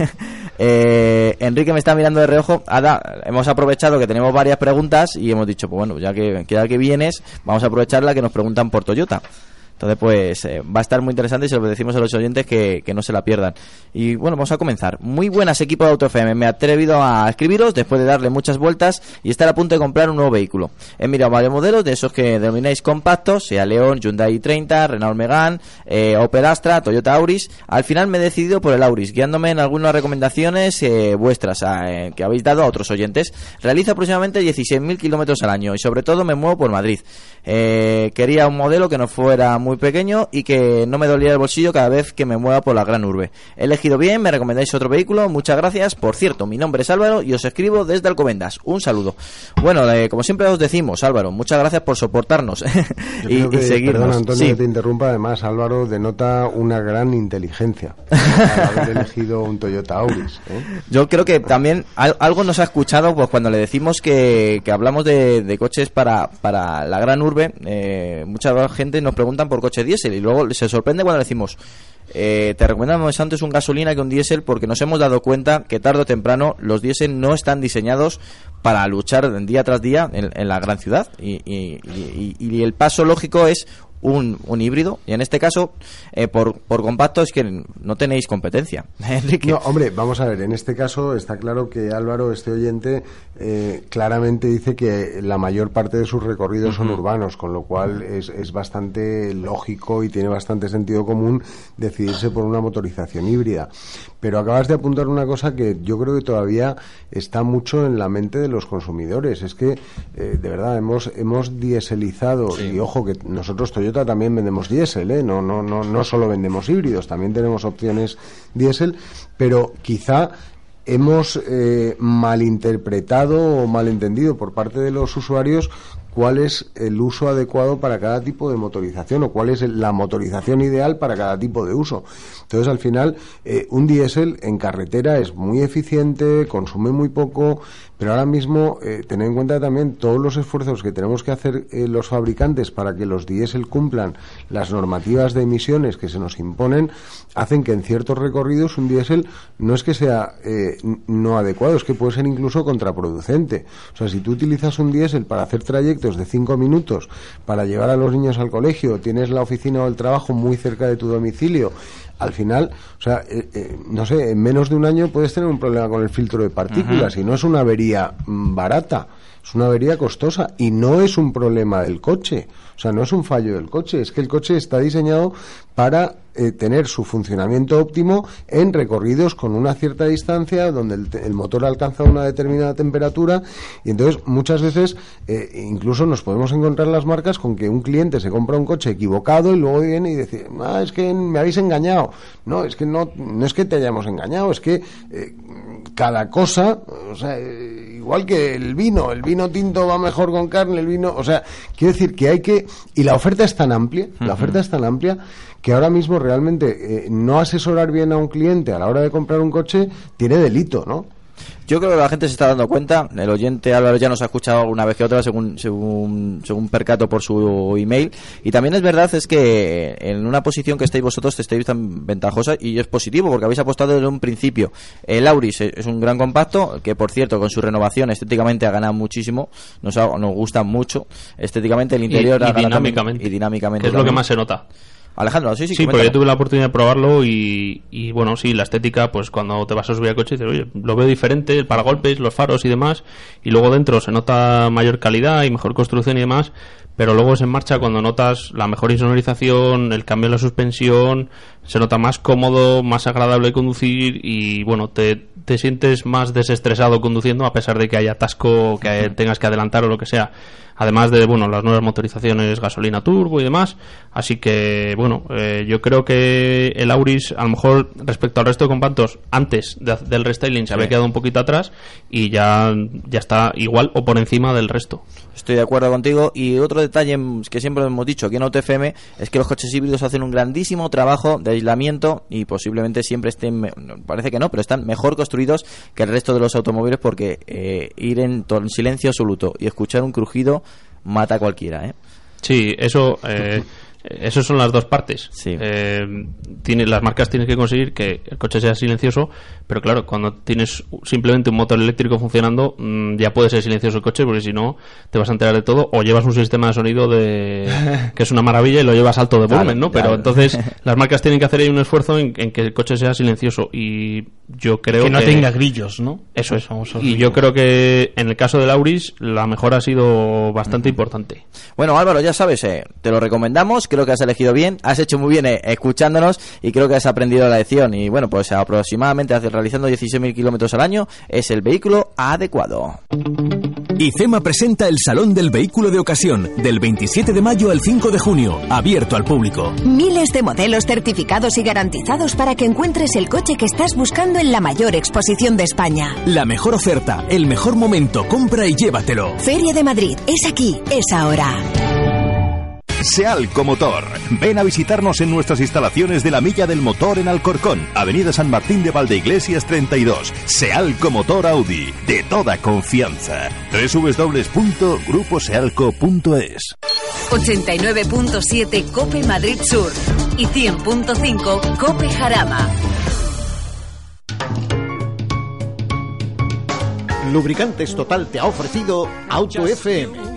Eh, Enrique me está mirando de reojo. Ada, hemos aprovechado que tenemos varias preguntas y hemos dicho, pues bueno, ya que, ya que vienes, vamos a aprovechar la que nos preguntan por Toyota. Entonces, pues eh, va a estar muy interesante y se lo decimos a los oyentes que, que no se la pierdan. Y bueno, vamos a comenzar. Muy buenas, equipo de Auto FM. Me he atrevido a escribiros después de darle muchas vueltas y estar a punto de comprar un nuevo vehículo. He mirado varios modelos de esos que denomináis compactos, sea León, Hyundai 30, Renault Megane, eh, Opel Astra, Toyota Auris. Al final me he decidido por el Auris, guiándome en algunas recomendaciones eh, vuestras eh, que habéis dado a otros oyentes. Realizo aproximadamente 16.000 kilómetros al año y sobre todo me muevo por Madrid. Quería un modelo que no fuera muy pequeño y que no me doliera el bolsillo cada vez que me mueva por la gran urbe. He elegido bien, me recomendáis otro vehículo, muchas gracias. Por cierto, mi nombre es Álvaro y os escribo desde Alcobendas. Un saludo. Bueno, eh, como siempre os decimos, Álvaro, muchas gracias por soportarnos y, y seguirnos. Perdón, Antonio, Sí. que te interrumpa. Además, Álvaro denota una gran inteligencia al haber elegido un Toyota Auris. ¿eh? Yo creo que también al- algo nos ha escuchado pues cuando le decimos que, que hablamos de, de coches para, para la gran urbe. eh, mucha gente nos preguntan por coche diésel. Y luego se sorprende cuando le decimos eh, te recomendamos antes un gasolina que un diésel porque nos hemos dado cuenta que tarde o temprano los diésel no están diseñados para luchar día tras día en, la gran ciudad. Y- y- y el paso lógico es un, un híbrido. Y en este caso eh, por, por compacto es que no tenéis competencia Enrique No, hombre, vamos a ver, en este caso está claro que Álvaro, este oyente, eh, claramente dice que la mayor parte de sus recorridos son urbanos, con lo cual es, es bastante lógico y tiene bastante sentido común decidirse por una motorización híbrida. Pero acabas de apuntar una cosa que yo creo que todavía está mucho en la mente de los consumidores. Es que, eh, de verdad, hemos, hemos dieselizado, y ojo que nosotros Toyota también vendemos diésel, ¿eh? no, no, no, no solo vendemos híbridos, también tenemos opciones diésel, pero quizá hemos eh, malinterpretado o malentendido por parte de los usuarios cuál es el uso adecuado para cada tipo de motorización o cuál es la motorización ideal para cada tipo de uso. Entonces, al final, eh, un diésel en carretera es muy eficiente, consume muy poco, pero ahora mismo eh, tener en cuenta también todos los esfuerzos que tenemos que hacer eh, los fabricantes para que los diésel cumplan las normativas de emisiones que se nos imponen, hacen que en ciertos recorridos un diésel no es que sea eh, no adecuado, es que puede ser incluso contraproducente. O sea, si tú utilizas un diésel para hacer trayectos de cinco minutos, para llevar a los niños al colegio, tienes la oficina o el trabajo muy cerca de tu domicilio, al final, o sea, eh, eh, no sé, en menos de un año puedes tener un problema con el filtro de partículas y no es una avería mm, barata, es una avería costosa y no es un problema del coche, o sea, no es un fallo del coche, es que el coche está diseñado para eh, tener su funcionamiento óptimo en recorridos con una cierta distancia donde el, el motor alcanza una determinada temperatura y entonces muchas veces eh, incluso nos podemos encontrar las marcas con que un cliente se compra un coche equivocado y luego viene y dice, ah, es que me habéis engañado. No, es que no, no es que te hayamos engañado, es que eh, cada cosa, o sea, eh, igual que el vino, el vino tinto va mejor con carne, el vino, o sea, quiero decir que hay que, y la oferta es tan amplia, la oferta es tan amplia que ahora mismo realmente eh, no asesorar bien a un cliente a la hora de comprar un coche tiene delito, ¿no? Yo creo que la gente se está dando cuenta. El oyente Álvaro ya nos ha escuchado alguna vez que otra, según, según, según percato por su email. Y también es verdad es que en una posición que estáis vosotros estáis tan ventajosa y es positivo porque habéis apostado desde un principio. El Auris es un gran compacto que, por cierto, con su renovación estéticamente ha ganado muchísimo. Nos, ha- nos gusta mucho estéticamente el interior y ha ganado también, dinámicamente. y dinámicamente Que es lo que también. más se nota. Alejandro, sí, sí, Sí, coméntalo. yo tuve la oportunidad de probarlo y, y, bueno, sí, la estética, pues cuando te vas a subir al coche dices, oye, lo veo diferente, el paragolpes, los faros y demás, y luego dentro se nota mayor calidad y mejor construcción y demás, pero luego es en marcha cuando notas la mejor insonorización, el cambio en la suspensión, se nota más cómodo, más agradable conducir y bueno, te, te sientes más desestresado conduciendo a pesar de que haya atasco, que tengas que adelantar o lo que sea. Además de, bueno, las nuevas motorizaciones gasolina turbo y demás. Así que, bueno, eh, yo creo que el Auris, a lo mejor respecto al resto de compactos, antes de- del restyling se había quedado un poquito atrás y ya, ya está igual o por encima del resto. Estoy de acuerdo contigo. Y otro detalle que siempre hemos dicho aquí en AutoFM es que los coches híbridos hacen un grandísimo trabajo de aislamiento y posiblemente siempre estén, parece que no, pero están mejor construidos que el resto de los automóviles porque eh, ir en silencio absoluto y escuchar un crujido mata a cualquiera. ¿eh? Sí, eso, eh, eso son las dos partes. Eh, tiene, las marcas tienen que conseguir que el coche sea silencioso, pero claro, cuando tienes simplemente un motor eléctrico funcionando, mm, ya puede ser silencioso el coche, porque si no, te vas a enterar de todo, o llevas un sistema de sonido de que es una maravilla y lo llevas alto de volumen, ¿no? Pero entonces las marcas tienen que hacer ahí un esfuerzo en, en que el coche sea silencioso y yo creo Que no tenga grillos, ¿no? Eso es. famosos Y yo creo que en el caso del Auris la mejora ha sido bastante importante. Bueno, Álvaro, ya sabes, eh, te lo recomendamos, creo que has elegido bien, has hecho muy bien eh, escuchándonos y creo que has aprendido la lección. Y bueno, pues aproximadamente realizando 16.000 kilómetros al año es el vehículo adecuado. IFEMA presenta el Salón del Vehículo de Ocasión del 27 de mayo al 5 de junio, abierto al público. Miles de modelos certificados y garantizados para que encuentres el coche que estás buscando en la mayor exposición de España. La mejor oferta, el mejor momento, compra y llévatelo. Feria de Madrid, es aquí, es ahora. Sealco Motor. Ven a visitarnos en nuestras instalaciones de la Milla del Motor en Alcorcón, Avenida San Martín de Valdeiglesias 32. Sealco Motor Audi, de toda confianza. www.gruposealco.es 89.7 Cope Madrid Sur y 100.5 Cope Jarama. Lubricantes Total te ha ofrecido Auto FM.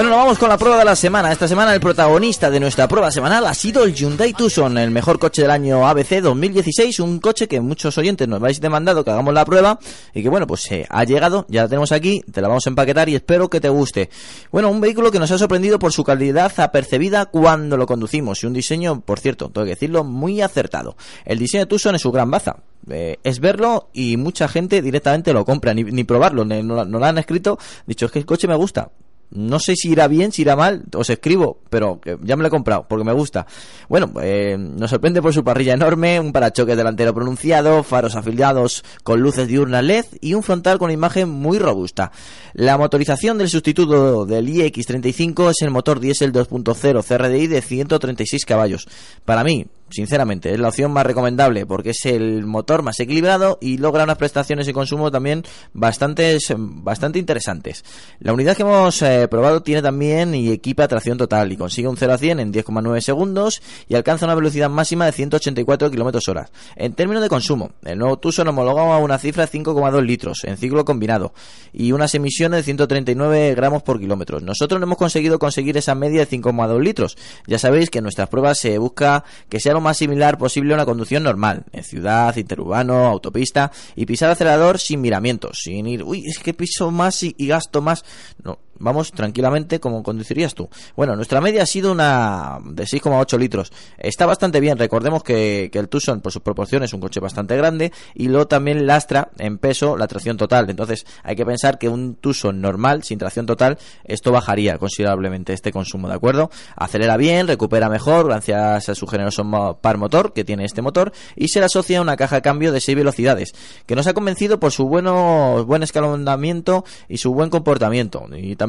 Bueno, nos vamos con la prueba de la semana. Esta semana el protagonista de nuestra prueba semanal ha sido el Hyundai Tucson, el mejor coche del año ABC 2016, un coche que muchos oyentes nos habéis demandado que hagamos la prueba y que bueno, pues eh, ha llegado, ya la tenemos aquí, te la vamos a empaquetar y espero que te guste. Bueno, un vehículo que nos ha sorprendido por su calidad apercibida cuando lo conducimos y un diseño, por cierto, tengo que decirlo, muy acertado. El diseño de Tucson es su gran baza. Eh, es verlo y mucha gente directamente lo compra, ni, probarlo, ni- no, no lo han escrito, dicho es que el coche me gusta. No sé si irá bien, si irá mal, os escribo, pero ya me lo he comprado porque me gusta. Bueno, eh, nos sorprende por su parrilla enorme, un parachoques delantero pronunciado, faros afiliados con luces diurnas LED y un frontal con imagen muy robusta. La motorización del sustituto del iX35 es el motor diésel 2.0 CRDI de 136 caballos. Para mí, sinceramente, es la opción más recomendable porque es el motor más equilibrado y logra unas prestaciones y consumo también bastante, bastante interesantes. La unidad que hemos eh, probado tiene también y equipa tracción total y consigue un 0 a 100 en 10,9 segundos y alcanza una velocidad máxima de 184 km hora. En términos de consumo, el nuevo Tucson homologa una cifra de 5,2 litros en ciclo combinado y unas emisiones de 139 gramos por kilómetro. Nosotros no hemos conseguido conseguir esa media de 5,2 litros. Ya sabéis que en nuestras pruebas se busca que sea más similar posible a una conducción normal, en ciudad, interurbano, autopista, y pisar acelerador sin miramientos, sin ir, uy, es que piso más y, y gasto más. No, vamos tranquilamente como conducirías tú. Bueno, nuestra media ha sido una de 6,8 litros. Está bastante bien. Recordemos que, el Tucson, por sus proporciones, es un coche bastante grande y luego también lastra en peso la tracción total. Entonces, hay que pensar que un Tucson normal, sin tracción total, esto bajaría considerablemente este consumo, ¿de acuerdo? Acelera bien, recupera mejor gracias a su generoso par motor que tiene este motor y se le asocia a una caja de cambio de 6 velocidades, que nos ha convencido por su bueno, buen escalonamiento y su buen comportamiento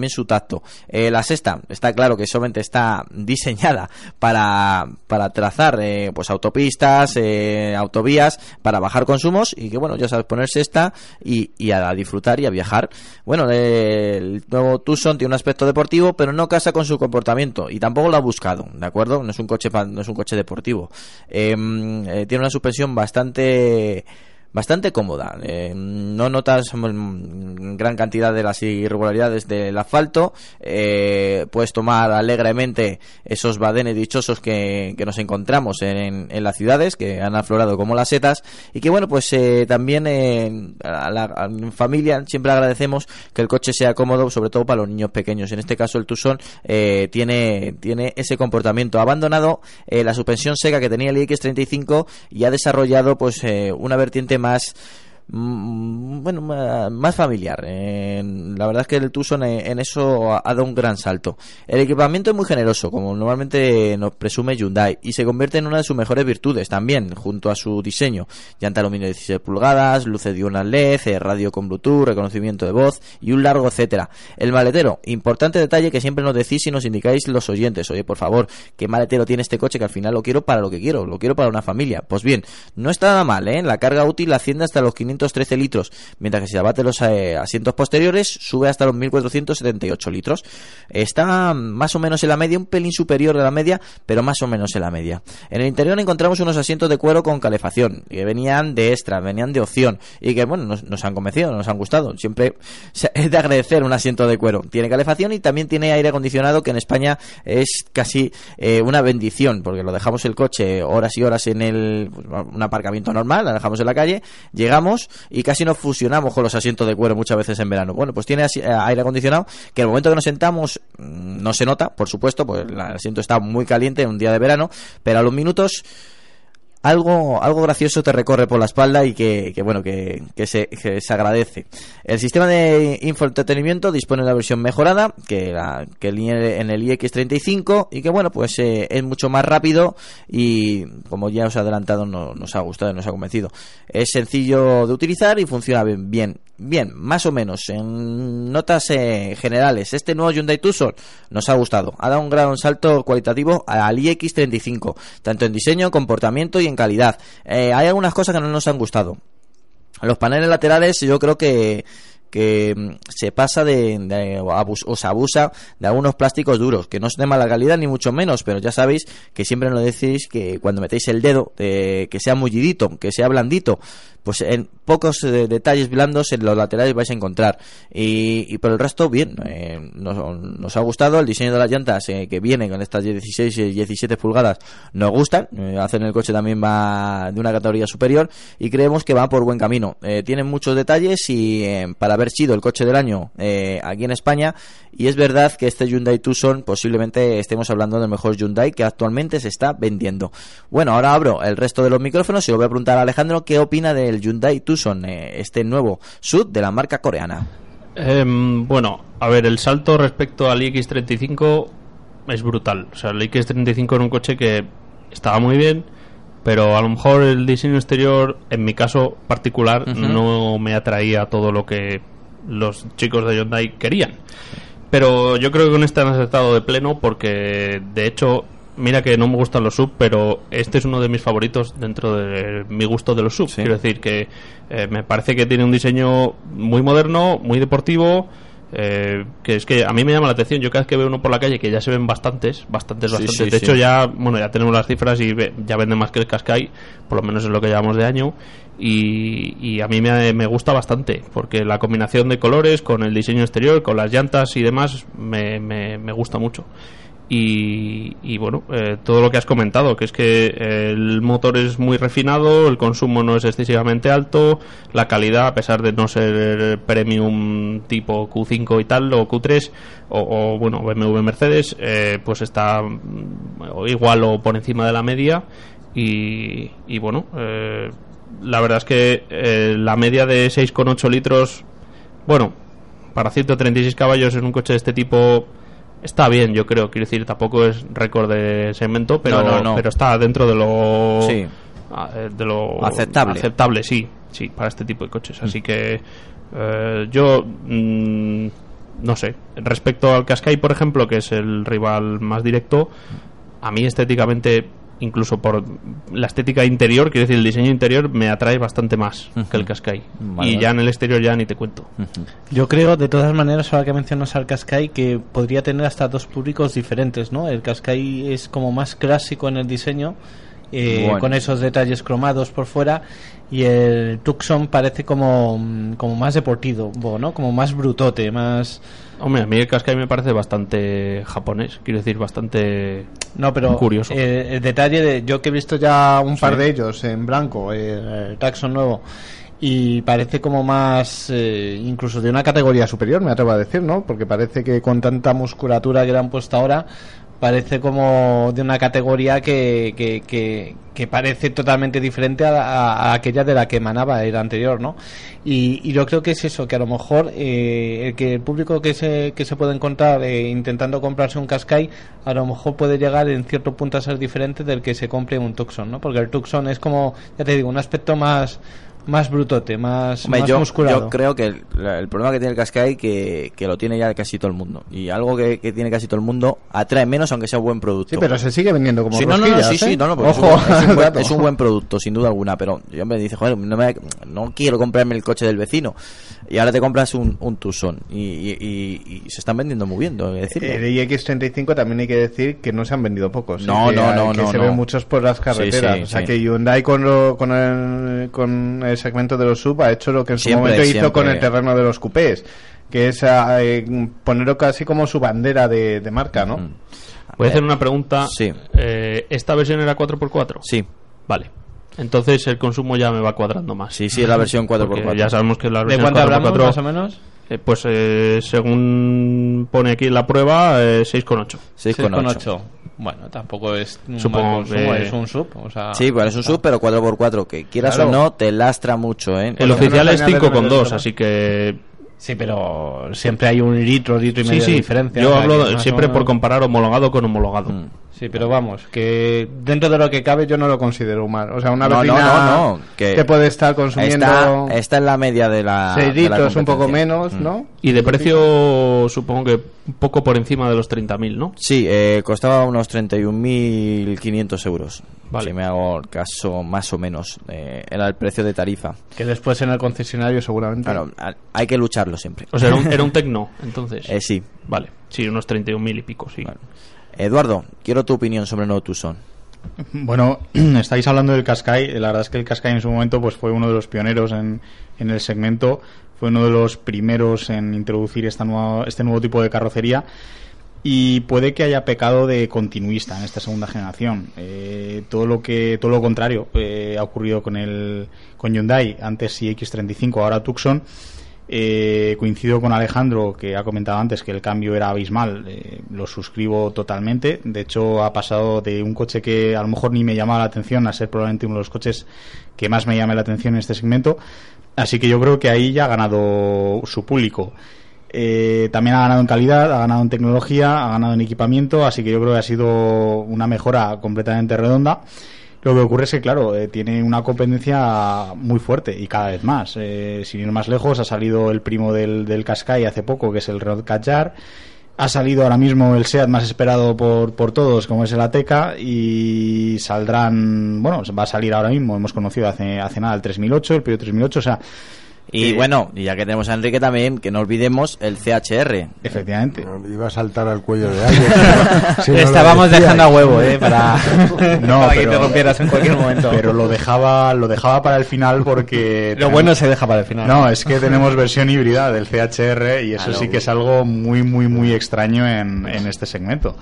su tacto. Eh, la sexta, está claro que solamente está diseñada para, para trazar eh, pues autopistas, eh, autovías, para bajar consumos y que bueno, ya sabes, poner sexta y, y a disfrutar y a viajar. Bueno, el nuevo Tucson tiene un aspecto deportivo, pero no casa con su comportamiento y tampoco lo ha buscado, ¿de acuerdo? No es un coche, no es un coche deportivo. Em, tiene una suspensión bastante bastante cómoda. Eh, no notas mm, gran cantidad de las irregularidades del asfalto. Eh, puedes tomar alegremente esos badenes dichosos que, que nos encontramos en, en las ciudades, que han aflorado como las setas. Y que bueno, pues eh, también eh, a la familia siempre agradecemos que el coche sea cómodo, sobre todo para los niños pequeños. En este caso el Tucson eh, tiene, tiene ese comportamiento. Ha abandonado la suspensión seca que tenía el iX35 y ha desarrollado pues una vertiente mm, bueno ma- más familiar. Eh, la verdad es que el Tucson en eso ha dado un gran salto. El equipamiento es muy generoso como normalmente nos presume Hyundai y se convierte en una de sus mejores virtudes también junto a su diseño. Llanta aluminio de 16 pulgadas luces diurnas LED eh, radio con Bluetooth reconocimiento de voz y un largo etcétera. El maletero importante detalle que siempre nos decís y nos indicáis los oyentes. Oye por favor qué maletero tiene este coche que al final lo quiero para lo que quiero lo quiero para una familia. Pues bien no está nada mal ¿eh? la carga útil asciende hasta los 513 litros mientras que si abate los eh, asientos posteriores sube hasta los 1478 litros. Está más o menos en la media un pelín superior de la media pero más o menos en la media. En el interior encontramos unos asientos de cuero con calefacción que venían de extra venían de opción y que bueno nos, han convencido nos han gustado. Siempre es de agradecer un asiento de cuero. Tiene calefacción y también tiene aire acondicionado que en España es casi eh, una bendición porque lo dejamos el coche horas y horas en el pues, un aparcamiento normal la dejamos en la calle llegamos y casi nos fusionamos con los asientos de cuero muchas veces en verano. Bueno pues tiene eh, aire acondicionado que al momento que nos sentamos mm, no se nota por supuesto pues el asiento está muy caliente en un día de verano pero a los minutos algo, algo gracioso te recorre por la espalda y que, que, bueno, que, que se, que se agradece. El sistema de infoentretenimiento dispone de una versión mejorada que, la, que en el iX35 y que bueno, pues eh, es mucho más rápido y como ya os he adelantado no, nos ha gustado, nos ha convencido. Es sencillo de utilizar y funciona bien, bien, más o menos en notas eh, generales. Este nuevo Hyundai Tucson nos ha gustado. Ha dado un gran salto cualitativo al iX35, tanto en diseño, comportamiento y en calidad. Eh, hay algunas cosas que no nos han gustado. Los paneles laterales yo creo que mm, se pasa de, o se abusa de algunos plásticos duros, que no es de mala calidad ni mucho menos, pero ya sabéis que siempre nos decís que cuando metéis el dedo, eh, que sea mullidito, que sea blandito, pues en pocos eh, detalles blandos en los laterales vais a encontrar. Y, por el resto, bien, eh, nos, ha gustado el diseño de las llantas eh, que vienen con estas 16 y 17 pulgadas, nos gustan, eh, hacen el coche también va de una categoría superior y creemos que va por buen camino. Tienen muchos detalles y para haber sido el coche del año aquí en España, y es verdad que este Hyundai Tucson posiblemente estemos hablando del mejor Hyundai que actualmente se está vendiendo. Bueno, ahora abro el resto de los micrófonos y lo voy a preguntar a Alejandro qué opina del Hyundai Tucson, eh, este nuevo SUV de la marca coreana. Em, bueno, a ver, el salto respecto al iX35 es brutal. O sea, el iX35 era un coche que estaba muy bien, pero a lo mejor el diseño exterior, en mi caso particular, no me atraía todo lo que los chicos de Hyundai querían. Pero yo creo que con este han acertado de pleno porque, de hecho, mira que no me gustan los sub, pero este es uno de mis favoritos dentro de mi gusto de los sub. Quiero decir que eh, me parece que tiene un diseño muy moderno, muy deportivo. eh, que es que a mí me llama la atención. Yo cada vez que veo uno por la calle, que ya se ven bastantes, bastantes, Sí, bastantes. sí, de sí. hecho, ya, bueno, ya tenemos las cifras y ve- ya vende más que el Qashqai, por lo menos es lo que llevamos de año. Y, y a mí me, me gusta bastante, porque la combinación de colores con el diseño exterior, con las llantas y demás, me, me, me gusta mucho. Y, y bueno, eh, todo lo que has comentado, que es que el motor es muy refinado, el consumo no es excesivamente alto, la calidad, a pesar de no ser premium tipo Q5 y tal, o Q3, o, bueno, BMW Mercedes, eh, pues está mm, igual o por encima de la media. Y, y bueno, eh, la verdad es que eh, la media de 6,8 litros, bueno, para 136 caballos en un coche de este tipo está bien, yo creo. Quiero decir, tampoco es récord de segmento, pero, No, no, no. pero está dentro de lo Sí. eh, de lo Aceptable. aceptable, sí, sí, para este tipo de coches. Así que eh, yo mm, no sé. Respecto al Qashqai, por ejemplo, que es el rival más directo, a mí estéticamente incluso por la estética interior, quiero decir, el diseño interior me atrae bastante más que el. Vale, y ya en el exterior ya ni te cuento. Yo creo, de todas maneras, ahora que mencionas al Qashqai, que podría tener hasta dos públicos diferentes, ¿no? El Qashqai es como más clásico en el diseño, eh, Bueno. con esos detalles cromados por fuera, y el Tucson parece como, mm, como más deportivo, ¿no? Como más brutote, más... Hombre, a mí el Qashqai me parece bastante japonés, quiero decir, bastante No, pero curioso. eh, el detalle de yo que he visto ya un par de ellos en blanco, eh, el Taxon nuevo, y parece como más, eh, incluso de una categoría superior, me atrevo a decir, ¿no? Porque parece que con tanta musculatura que le han puesto ahora, parece como de una categoría que, que, que, que parece totalmente diferente a, a- a aquella de la que emanaba el anterior, ¿no? Y, y yo creo que es eso, que a lo mejor eh, el que el público que se, que se puede encontrar eh, intentando comprarse un Qashqai, a lo mejor puede llegar en cierto punto a ser diferente del que se compre un Tucson, ¿no? Porque el Tucson es como, ya te digo, un aspecto más más brutote, más, Hombre, más yo, musculado. yo creo que el, problema que tiene el Qashqai que, que lo tiene ya casi todo el mundo. Y algo que, que tiene casi todo el mundo atrae menos aunque sea buen producto. Sí, pero se sigue vendiendo como Sí, no, no, sí, sí, ¿eh? no, no, porque Ojo, es, un, es un buen, dato. es un buen producto, sin duda alguna, pero yo me dice, joder, no, me- no quiero comprarme el coche del vecino. Y ahora te compras un, un Tucson. Y, y- y- y se están vendiendo muy bien, tengo que decirlo. El iX35 también hay que decir que no se han vendido pocos. ¿eh? No, que, no, no, que no, se no. ven muchos por las Sí, carreteras. sí, o sea sí. que Hyundai con, lo- con, el, con el segmento de los sub ha hecho lo que en su Siempre, momento hizo siempre. con el terreno de los coupés, que es ah, eh, ponerlo casi como su bandera de, de marca, ¿no? Voy a hacer una pregunta. Sí. Eh, ¿Esta versión era 4x4? Sí. Vale. Entonces el consumo ya me va cuadrando más. Sí, sí, es la versión 4x4. Porque Ya sabemos que la ¿De versión cuánto 4x4 hablamos, más o menos? Eh, pues eh, según pone aquí en la prueba, eh, 6,8. 6,8. Bueno, tampoco es un Supongo mal consumo, que- es un sub. O sea, Sí, pues es un sub, pero 4x4, que quieras Claro. o no, te lastra mucho, ¿eh? El oficial es 5,2, así que... Sí, pero siempre hay un litro, litro y medio sí. de diferencia. Yo hablo siempre menos- por comparar homologado con homologado. Mm. Sí, pero vamos, que dentro de lo que cabe yo no lo considero mal. O sea, una No, no, berlina no, no, que que puede estar consumiendo Está, está en la media de la. 6 de la litros, un poco menos, Mm. ¿no? Y de precio supongo que un poco por encima de los 30.000, ¿no? Sí, eh, costaba unos 31.500 euros. Vale. Si me hago el caso, más o menos. eh, era el precio de tarifa. Que después en el concesionario seguramente. Claro, hay que lucharlo siempre. O sea, era un, era un Tecno, entonces. Eh, sí. Vale. Sí, unos 31.000 y pico, sí. Eduardo, quiero tu opinión sobre el nuevo Tucson. Bueno, estáis hablando del Qashqai. La verdad es que el Qashqai en su momento pues fue uno de los pioneros en, en el segmento. Fue uno de los primeros en introducir esta nueva, este nuevo tipo de carrocería. Y puede que haya pecado de continuista en esta segunda generación. Eh, todo lo que, todo lo contrario eh, ha ocurrido con el con Hyundai, antes iX35, ahora Tucson. Eh, coincido con Alejandro que ha comentado antes que el cambio era abismal. eh, lo suscribo totalmente. De hecho, ha pasado de un coche que a lo mejor ni me llamaba la atención a ser probablemente uno de los coches que más me llame la atención en este segmento. Así que yo creo que ahí ya ha ganado su público. Eh, también ha ganado en calidad, ha ganado en tecnología, ha ganado en equipamiento, así que yo creo que ha sido una mejora completamente redonda. Lo que ocurre es que, claro, eh, tiene una competencia muy fuerte y cada vez más. Eh, sin ir más lejos, ha salido el primo del, del hace poco, que es el Renault Kadjar. Ha salido ahora mismo el SEAT más esperado por, por todos, como es el Ateca, y saldrán, bueno, va a salir ahora mismo, hemos conocido hace, hace nada el 3008, el Peugeot 3008, o sea, Y bueno, y ya que tenemos a Enrique también, que no olvidemos el CHR. Efectivamente. Iba a saltar al cuello de alguien. si no Estábamos dejando a huevo, ¿eh? Para, No, para que pero- te rompieras en cualquier momento. Pero lo dejaba, lo dejaba para el final porque... Lo bueno se deja para el final. No, es que tenemos versión híbrida del CHR y eso sí que es algo muy, muy, muy extraño en, en este segmento.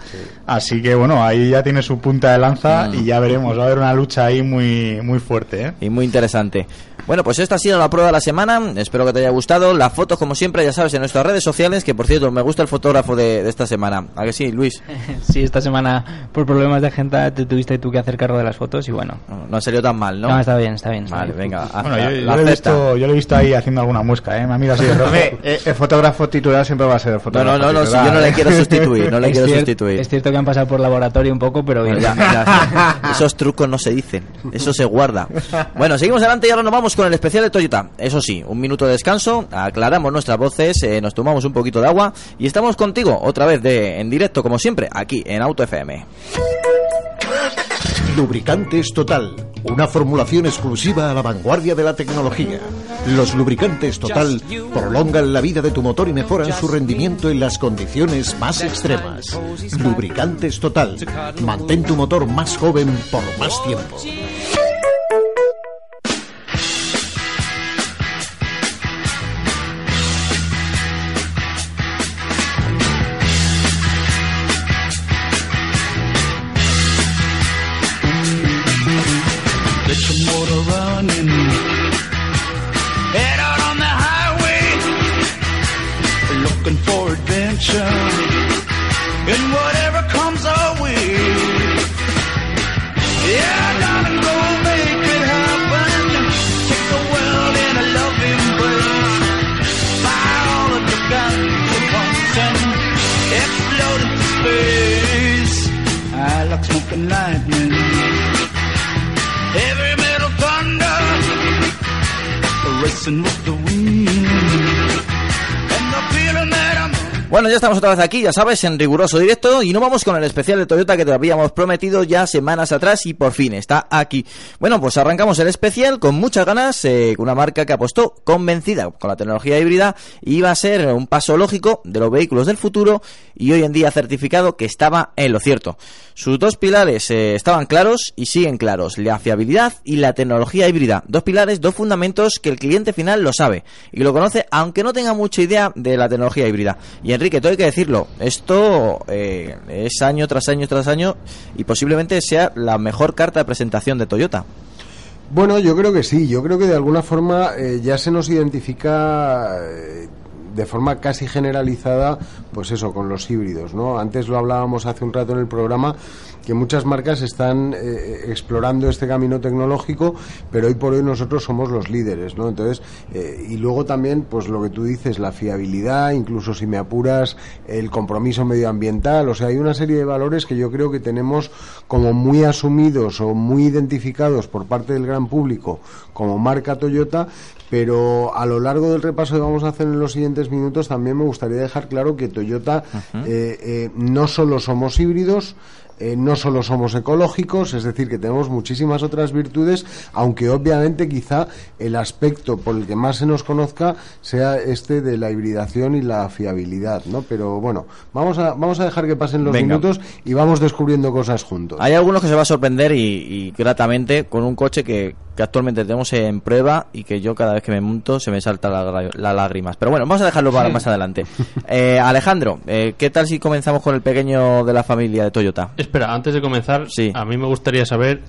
Así que bueno, ahí ya tiene su punta de lanza Mm. y ya veremos. Va a haber una lucha ahí muy, muy fuerte, ¿eh? Y muy interesante. Bueno, pues esta ha sido la prueba de la semana. Espero que te haya gustado. Las fotos, como siempre, ya sabes, en nuestras redes sociales. Que por cierto, me gusta el fotógrafo de, de esta semana. ¿A que sí, Luis? Sí, esta semana, por problemas de agenda, te tuviste tú que hacer cargo de las fotos y bueno. No, no ha salido tan mal, ¿no? No, está bien, está bien. está Vale, bien. venga. Bueno, yo, yo la lo he visto, yo lo he visto ahí haciendo alguna muesca, ¿eh? Me mira así de rojo. Eh, el fotógrafo titular siempre va a ser el No, fotógrafo no, no, no, si titular, yo no le quiero sustituir, no le Es quiero cier- sustituir. Es cierto que han pasado por laboratorio un poco, pero bien. Ya, ya. Esos trucos no se dicen, eso se guarda. Bueno, seguimos adelante y ahora nos vamos con el especial de Toyota. Eso sí, un minuto de descanso, aclaramos nuestras voces, eh, nos tomamos un poquito de agua y estamos contigo otra vez de en directo como siempre aquí en Auto FM. Lubricantes Total, una formulación exclusiva a la vanguardia de la tecnología. Los lubricantes Total prolongan la vida de tu motor y mejoran su rendimiento en las condiciones más extremas. Lubricantes Total, mantén tu motor más joven por más tiempo. Motor running. Head out on the highway. Looking for adventure. And whatever and look the Bueno, ya estamos otra vez aquí, ya sabes, en riguroso directo y no vamos con el especial de Toyota que te habíamos prometido ya semanas atrás y por fin está aquí. Bueno, pues arrancamos el especial con muchas ganas, eh, con una marca que apostó convencida con la tecnología híbrida y iba a ser un paso lógico de los vehículos del futuro y hoy en día certificado que estaba en lo cierto. Sus dos pilares eh, estaban claros y siguen claros, la fiabilidad y la tecnología híbrida. Dos pilares, dos fundamentos que el cliente final lo sabe y lo conoce aunque no tenga mucha idea de la tecnología híbrida. Y Enrique, todo hay que decirlo, esto eh, es año tras año tras año y posiblemente sea la mejor carta de presentación de Toyota. Bueno, yo creo que sí. Yo creo que de alguna forma eh, ya se nos identifica eh, de forma casi generalizada, pues eso, con los híbridos, ¿no? Antes lo hablábamos hace un rato en el programa que muchas marcas están eh, explorando este camino tecnológico, pero hoy por hoy nosotros somos los líderes, ¿no? Entonces, eh, y luego también, pues lo que tú dices, la fiabilidad, incluso si me apuras, el compromiso medioambiental, o sea, hay una serie de valores que yo creo que tenemos como muy asumidos o muy identificados por parte del gran público como marca Toyota, pero a lo largo del repaso que vamos a hacer en los siguientes minutos también me gustaría dejar claro que Toyota eh, eh, no solo somos híbridos, eh, no solo somos ecológicos, es decir, que tenemos muchísimas otras virtudes, aunque obviamente quizá el aspecto por el que más se nos conozca sea este de la hibridación y la fiabilidad, ¿no? Pero bueno, vamos a, vamos a dejar que pasen los Venga. minutos y vamos descubriendo cosas juntos. Hay algunos que se va a sorprender y, y gratamente con un coche que, que actualmente tenemos en prueba y que yo cada vez que me monto se me salta la, las lágrimas. Pero bueno, vamos a dejarlo para más adelante. Eh, Alejandro, eh, ¿qué tal si comenzamos con el pequeño de la familia de Toyota? Espera, antes de comenzar, a mí me gustaría saber,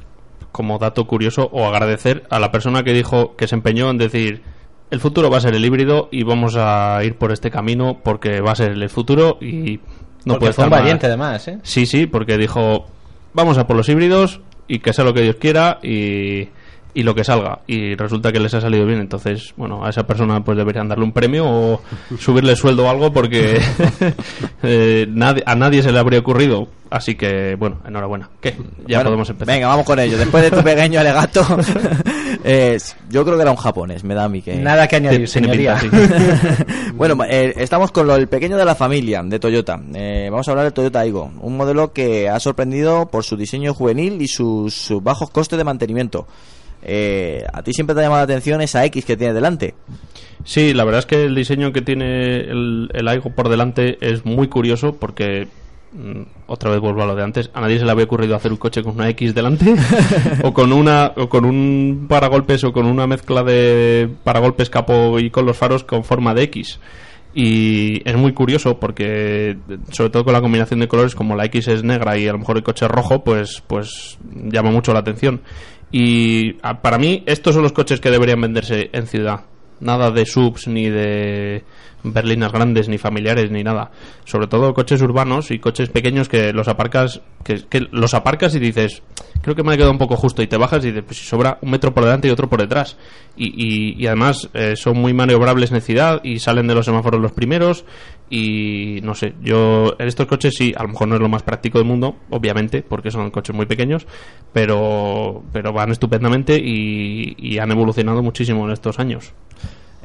como dato curioso, o agradecer a la persona que dijo, que se empeñó en decir, el futuro va a ser el híbrido y vamos a ir por este camino porque va a ser el futuro y no Porque puede fue estar un más. valiente, además, ¿eh? Sí, sí, porque dijo, vamos a por los híbridos y que sea lo que Dios quiera y, y lo que salga. Y resulta que les ha salido bien. Entonces, bueno, a esa persona pues deberían darle un premio o subirle sueldo o algo porque eh, nadie, a nadie se le habría ocurrido. Así que, bueno, enhorabuena. ¿Qué? Ya Bueno, podemos empezar. Venga, vamos con ello. Después de tu pequeño alegato, eh, yo creo que era un japonés, me da a mí que... Nada que añadir, pinta, sí. bueno, eh, estamos con lo, el pequeño de la familia de Toyota. Eh, vamos a hablar del Toyota Aygo, un modelo que ha sorprendido por su diseño juvenil y sus, sus bajos costes de mantenimiento. Eh, a ti siempre te ha llamado la atención esa X que tiene delante. Sí, la verdad es que el diseño que tiene el, el Aigo por delante es muy curioso porque mm, otra vez vuelvo a lo de antes, a nadie se le había ocurrido hacer un coche con una X delante o con una o con un paragolpes o con una mezcla de paragolpes capo y con los faros con forma de X. Y es muy curioso porque, sobre todo con la combinación de colores, como la X es negra y a lo mejor el coche es rojo, pues, pues llama mucho la atención. Y a- para mí, estos son los coches que deberían venderse en ciudad. Nada de subs, ni de berlinas grandes, ni familiares, ni nada. Sobre todo coches urbanos y coches pequeños que los aparcas, que, los aparcas y dices, creo que me ha quedado un poco justo. Y te bajas y dices, pues si sobra un metro por delante y otro por detrás. Y, y, y además eh, son muy maniobrables en ciudad y salen de los semáforos los primeros. Y no sé, yo en estos coches sí, a lo mejor no es lo más práctico del mundo, obviamente, porque son coches muy pequeños, pero, pero van estupendamente y han evolucionado muchísimo en estos años.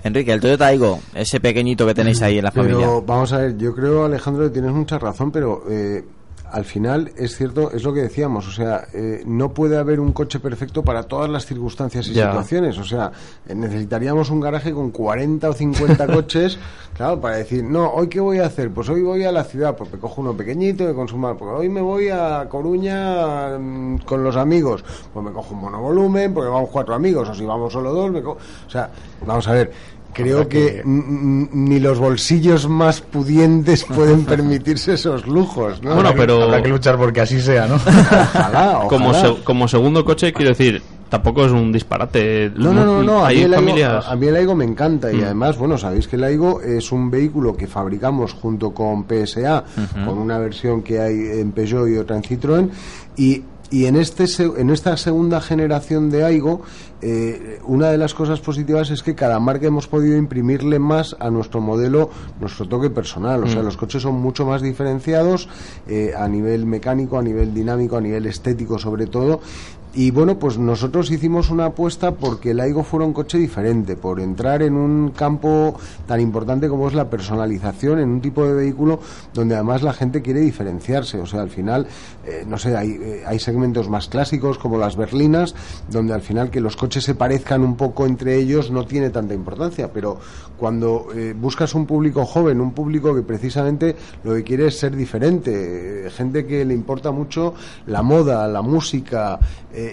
Enrique, el Toyota Aigo, ese pequeñito que tenéis ahí en la Pero familia. vamos a ver, yo creo, Alejandro, que tienes mucha razón, pero eh, al final es cierto, es lo que decíamos, o sea, eh, no puede haber un coche perfecto para todas las circunstancias y Ya. situaciones, o sea, eh, necesitaríamos un garaje con 40 o 50 coches, claro, para decir, no, hoy qué voy a hacer, pues hoy voy a la ciudad, pues me cojo uno pequeñito, me consuma, pues hoy me voy a Coruña mm, con los amigos, pues me cojo un monovolumen, porque vamos cuatro amigos, o si vamos solo dos, me co- o sea, vamos a ver. Creo que que- ni los bolsillos más pudientes pueden permitirse esos lujos, ¿no? Bueno, pero- Habrá que luchar porque así sea, ¿no? Ojalá, Como, ojalá. se- como segundo coche, quiero decir, tampoco es un disparate. No, no, no, no. A mí, el Aigo, familias. a mí el Aigo me encanta y Mm. además, bueno, sabéis que el Aigo es un vehículo que fabricamos junto con PSA, con una versión que hay en Peugeot y otra en Citroën y y en, este, en esta segunda generación de Aigo, eh, una de las cosas positivas es que cada marca hemos podido imprimirle más a nuestro modelo, nuestro toque personal. O sea, Mm. los coches son mucho más diferenciados eh, a nivel mecánico, a nivel dinámico, a nivel estético sobre todo. Y bueno, pues nosotros hicimos una apuesta porque el Aigo fuera un coche diferente, por entrar en un campo tan importante como es la personalización, en un tipo de vehículo donde además la gente quiere diferenciarse. O sea, al final, eh, no sé, hay, eh, hay segmentos más clásicos como las berlinas, donde al final que los coches se parezcan un poco entre ellos no tiene tanta importancia, pero cuando eh, buscas un público joven, un público que precisamente lo que quiere es ser diferente, gente que le importa mucho la moda, la música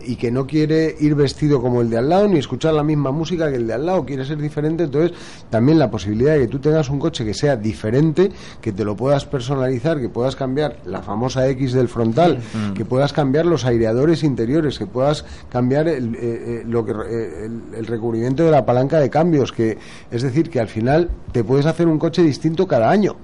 y que no quiere ir vestido como el de al lado ni escuchar la misma música que el de al lado, quiere ser diferente, entonces también la posibilidad de que tú tengas un coche que sea diferente, que te lo puedas personalizar, que puedas cambiar la famosa X del frontal, Mm. que puedas cambiar los aireadores interiores, que puedas cambiar el, eh, eh, lo que, eh, el, el recubrimiento de la palanca de cambios, que es decir, que al final te puedes hacer un coche distinto cada año.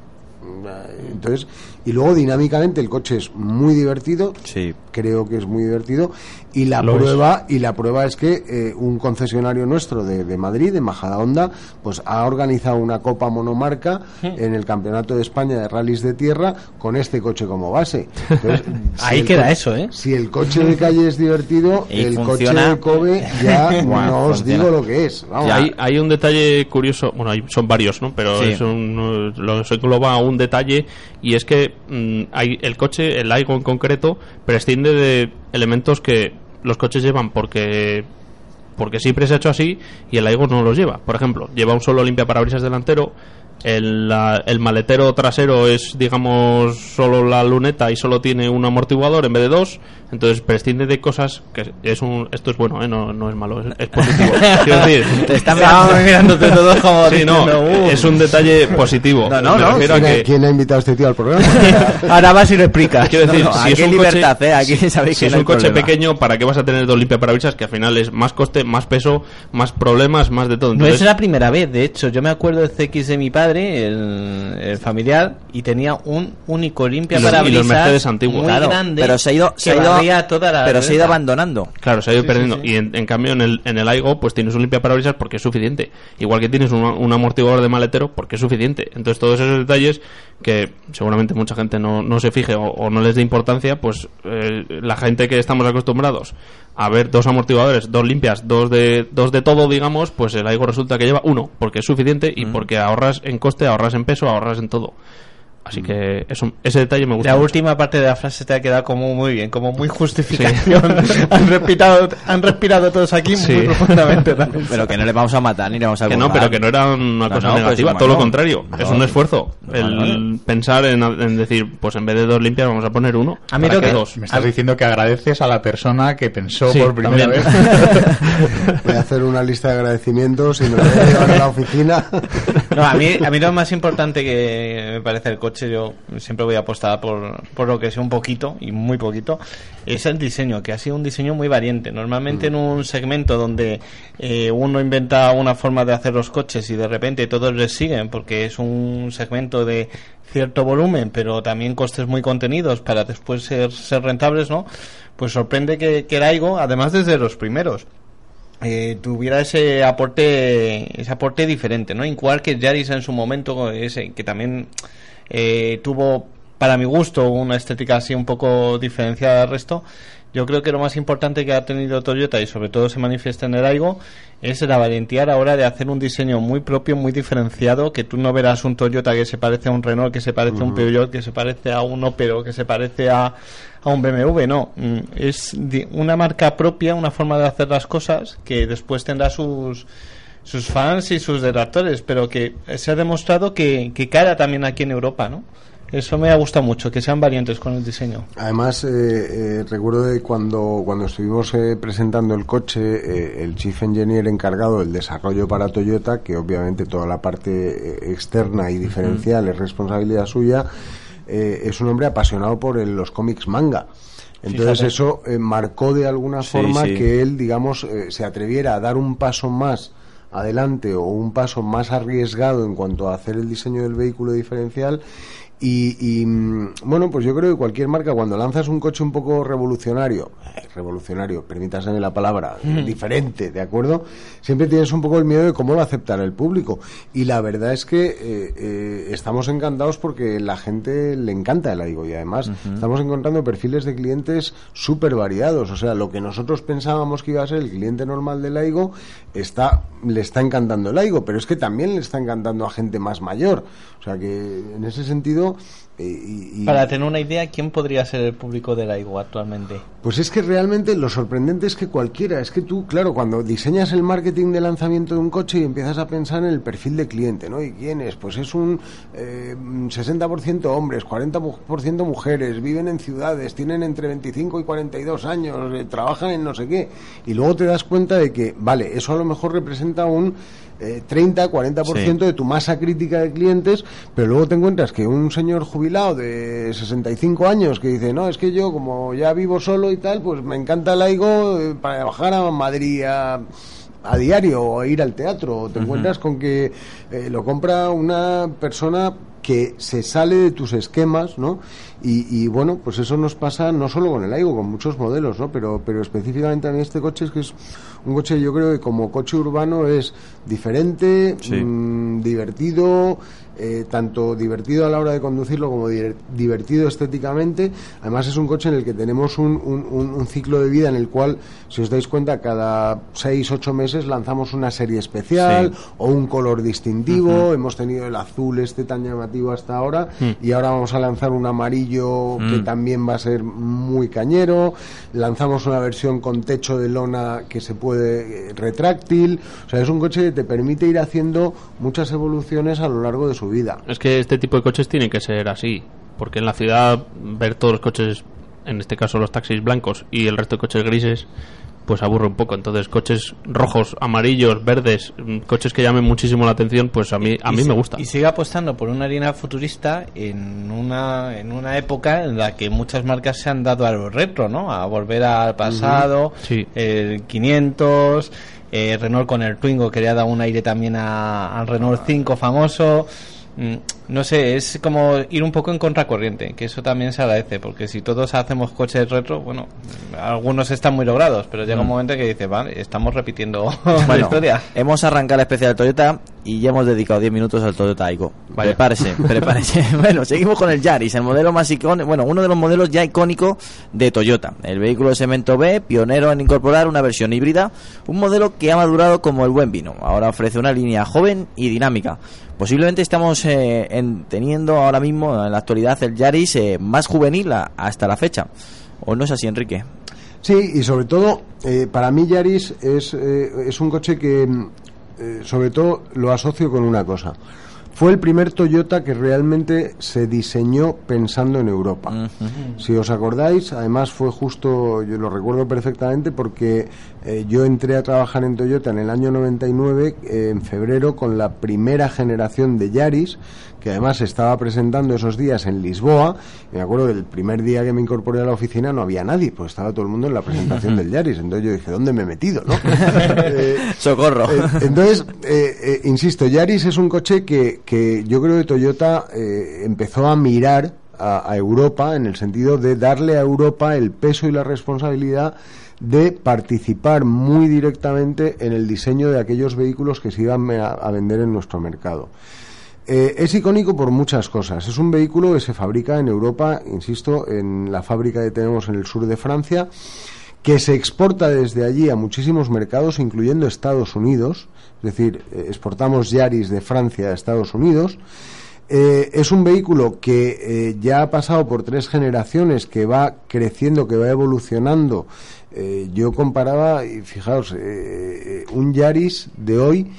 Entonces, y luego dinámicamente el coche es muy divertido, sí. creo que es muy divertido, y la Lo es. prueba, y la prueba es que eh, un concesionario nuestro de, de Madrid, de Majadahonda, pues ha organizado una copa monomarca en el Campeonato de España de Rallys de Tierra con este coche como base. Entonces, si Ahí queda eso, ¿eh? Si el coche de calle es divertido, Y el funciona. coche de Kobe ya no os funciona. digo lo que es. Vamos. Hay, hay un detalle curioso, bueno, hay- son varios, ¿no? Pero Sí. es un, lo se engloba un detalle y es que mm, hay el coche, el Aigo en concreto, prescinde de elementos que los coches llevan porque porque siempre se ha hecho así y el Aigo no los lleva. Por ejemplo, lleva un solo limpiaparabrisas delantero, el, la- el maletero trasero es, digamos, solo la luneta y solo tiene un amortiguador en vez de dos, entonces prescinde de cosas que es un, esto es bueno, ¿eh? no, no es malo, es, es positivo. Quiero decir, Te están mirando- mirándote todos como Sí, no, diciendo, "Uh". es un detalle positivo. No, no, Me no, refiero a ¿Quién, que- quién ha invitado a este tío al programa? Ahora vas y lo explicas. Quiero decir, No, no, si es un coche, libertad, ¿eh? Aquí sabéis si que es no un coche problema. pequeño, ¿para qué vas a tener dos limpiaparabrisas? Que al final es más coste, más peso, más problemas, más de todo. No Entonces, es la primera vez, de hecho, yo me acuerdo del CX de mi padre, el, el familiar, y tenía un único limpia para y los Mercedes antiguos. muy Claro, grande, pero se ha ido, se ha ido, toda la pero se ha ido abandonando. Claro, se ha ido Sí, perdiendo. sí, sí. Y en, en cambio en el, en el Aigo pues tienes un limpiaparabrisas porque es suficiente. Igual que tienes un, un amortiguador de maletero porque es suficiente. Entonces todos esos detalles que seguramente mucha gente no, no se fije o, o no les dé importancia, pues eh, la gente que estamos acostumbrados a ver dos amortiguadores, dos limpias, dos de, dos de todo, digamos, pues el Aigo resulta que lleva uno porque es suficiente y porque ahorras en coste, ahorras en peso, ahorras en todo. Así que eso, ese detalle me gusta. La mucho. última parte de la frase te ha quedado como muy bien, como muy justificación. han, respirado, han respirado todos aquí Sí. muy profundamente. también. Pero que no le vamos a matar ni le vamos a Que no, pero que no era una No, cosa no, pues, negativa, bueno, todo lo contrario. no. es un esfuerzo. El pensar en, en decir, pues en vez de dos limpias vamos a poner uno. A mí lo que- dos. Me estás diciendo que agradeces a la persona que pensó Sí, por primera también. vez. Voy a hacer una lista de agradecimientos y me voy a llevar a la oficina. No, a mí, a mí lo más importante que me parece el coche, yo siempre voy a apostar por, por lo que sea un poquito, y muy poquito, es el diseño, que ha sido un diseño muy variante. Normalmente en un segmento donde eh, uno inventa una forma de hacer los coches y de repente todos les siguen, porque es un segmento de cierto volumen, pero también costes muy contenidos para después ser, ser rentables, ¿no? Pues sorprende que, que Laigo, además desde los primeros, eh, tuviera ese aporte ese aporte diferente no igual que Yaris en su momento ese que también eh, tuvo para mi gusto una estética así un poco diferenciada del resto yo creo que lo más importante que ha tenido Toyota y sobre todo se manifiesta en el Aigo es la valentía a la hora de hacer un diseño muy propio, muy diferenciado, que tú no verás un Toyota que se parece a un Renault, que se parece a un. Peugeot, que se parece a un Opel o que se parece a, a un BMW, no. Mm, Es una marca propia, una forma de hacer las cosas que después tendrá sus sus fans y sus detractores, pero que se ha demostrado que, que cara también aquí en Europa, ¿no? Eso me ha gustado mucho, que sean variantes con el diseño. Además, eh, eh, recuerdo de cuando, cuando estuvimos eh, presentando el coche, eh, el chief engineer encargado del desarrollo para Toyota, que obviamente toda la parte eh, externa y diferencial es responsabilidad suya, eh, es un hombre apasionado por el- los cómics manga. Entonces Fíjate. eso eh, marcó de alguna Sí, forma sí. que él, digamos, eh, se atreviera a dar un paso más adelante o un paso más arriesgado en cuanto a hacer el diseño del vehículo diferencial y, y, mm, bueno, pues yo creo que cualquier marca cuando lanzas un coche un poco revolucionario, eh, revolucionario, permítaseme la palabra, Mm. diferente, ¿de acuerdo? Siempre tienes un poco el miedo de cómo lo aceptará el público. Y la verdad es que eh, eh, estamos encantados porque la gente le encanta el Aigo y además estamos encontrando perfiles de clientes súper variados. O sea, lo que nosotros pensábamos que iba a ser el cliente normal del Aigo está, le está encantando el Aigo, pero es que también le está encantando a gente más mayor. O sea que en ese sentido. Y- y- Para tener una idea, ¿quién podría ser el público del Aigo actualmente? Pues es que realmente lo sorprendente es que cualquiera, es que tú, claro, cuando diseñas el marketing de lanzamiento de un coche y empiezas a pensar en el perfil de cliente, ¿no? ¿Y quién es? Pues es un eh, 60% hombres, 40% mujeres, viven en ciudades, tienen entre 25 y 42 años, eh, trabajan en no sé qué. Y luego te das cuenta de que, vale, eso a lo mejor representa un eh, 30, 40% Sí. de tu masa crítica de clientes, pero luego te encuentras que un señor jubilado de 65 años que dice, no, es que yo como ya vivo solo y tal, pues me encanta el AIGO eh, para bajar a Madrid a, a diario o ir al teatro. Te encuentras con que eh, lo compra una persona que se sale de tus esquemas, ¿no? Y, y, bueno, pues eso nos pasa no solo con el Aigo, con muchos modelos, ¿no? Pero, pero específicamente a mí este coche es que es un coche, yo creo que como coche urbano es diferente, Sí. mm, divertido, eh, tanto divertido a la hora de conducirlo como di- divertido estéticamente. Además es un coche en el que tenemos un, un- ciclo de vida en el cual, si os dais cuenta, cada 6, 8 meses lanzamos una serie especial Sí. o un color distintivo. Hemos tenido el azul este tan llamativo hasta ahora Mm. y ahora vamos a lanzar un amarillo que Mm. también va a ser muy cañero. Lanzamos una versión con techo de lona que se puede eh, retráctil. O sea, es un coche que te permite ir haciendo muchas evoluciones a lo largo de su vida. Es que este tipo de coches tienen que ser así, porque en la ciudad ver todos los coches, en este caso los taxis blancos y el resto de coches grises, pues aburre un poco. Entonces coches rojos, amarillos, verdes, mm, coches que llamen muchísimo la atención, pues a mí a mí me gusta. Y sigue apostando por una harina futurista en una, en una época en la que muchas marcas se han dado a lo retro, ¿no? A volver al pasado, Sí. el 500, eh, Renault con el Twingo que le ha dado un aire también a- al Renault 5 famoso. Mm, No sé, es como ir un poco en contracorriente, que eso también se agradece, porque si todos hacemos coches retro, bueno, algunos están muy logrados, pero llega un Mm. momento que dice, vale, estamos repitiendo la historia. hemos arrancado el especial Toyota y ya hemos dedicado 10 minutos al Toyota Aygo. Prepárese, prepárese. bueno, seguimos con el Yaris, el modelo más icónico, bueno, uno de los modelos ya icónicos de Toyota. El vehículo de segmento B, pionero en incorporar una versión híbrida, un modelo que ha madurado como el buen vino. Ahora ofrece una línea joven y dinámica. Posiblemente estamos eh, en- teniendo ahora mismo en la actualidad el Yaris eh, más juvenil hasta la fecha. ¿O no es así, Enrique? Sí, y sobre todo, eh, para mí Yaris es, eh, es un coche que, mm, eh, sobre todo, lo asocio con una cosa. Fue el primer Toyota que realmente se diseñó pensando en Europa. Si os acordáis, además fue justo, yo lo recuerdo perfectamente porque eh, yo entré a trabajar en Toyota en el año 99, eh, en febrero, con la primera generación de Yaris, que además se estaba presentando esos días en Lisboa. Me acuerdo del primer día que me incorporé a la oficina no había nadie, pues estaba todo el mundo en la presentación del Yaris. Entonces yo dije, ¿dónde me he metido? ¿no? Eh, Socorro. eh, entonces, eh, eh, insisto, Yaris es un coche que, que yo creo que Toyota empezó a mirar a, a Europa en el sentido de darle a Europa el peso y la responsabilidad de participar muy directamente en el diseño de aquellos vehículos que se iban a, a vender en nuestro mercado. Eh, es icónico por muchas cosas. Es un vehículo que se fabrica en Europa, insisto, en la fábrica que tenemos en el sur de Francia, que se exporta desde allí a muchísimos mercados, incluyendo Estados Unidos. Es decir, eh, exportamos Yaris de Francia a Estados Unidos. Eh, es un vehículo que ya ha pasado por tres generaciones, que va creciendo, que va evolucionando. Yo comparaba, y fijaos, un Yaris de hoy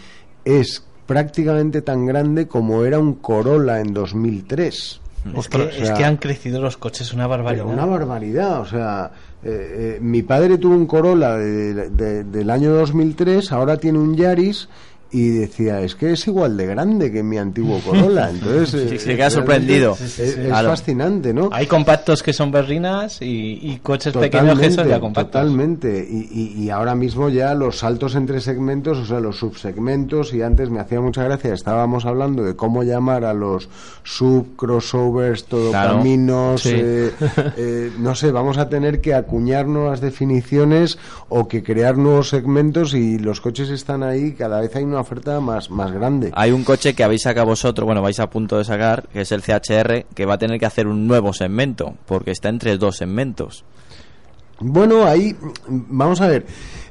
es prácticamente tan grande como era un Corolla en 2003. Es que, O sea, es que han crecido los coches una barbaridad. una barbaridad, o sea, eh, eh, mi padre tuvo un Corolla de- de- del año 2003, ahora tiene un Yaris y decía, es que es igual de grande que mi antiguo Corolla. Entonces, Sí, eh, se queda realmente sorprendido. Es, Claro. fascinante, ¿no? Hay compactos que son berrinas y, y coches pequeños que son ya compactos. Totalmente. Y, y- y ahora mismo ya los saltos entre segmentos, o sea, los subsegmentos, y antes me hacía mucha gracia, estábamos hablando de cómo llamar a los sub, crossovers, todo Claro. caminos, Sí. eh, eh, no sé, vamos a tener que acuñar nuevas definiciones o que crear nuevos segmentos y los coches están ahí, cada vez hay una oferta más, más grande. Hay un coche que habéis sacado vosotros, bueno, vais a punto de sacar, que es el CHR, que va a tener que hacer un nuevo segmento, porque está entre dos segmentos. Bueno, ahí vamos a ver.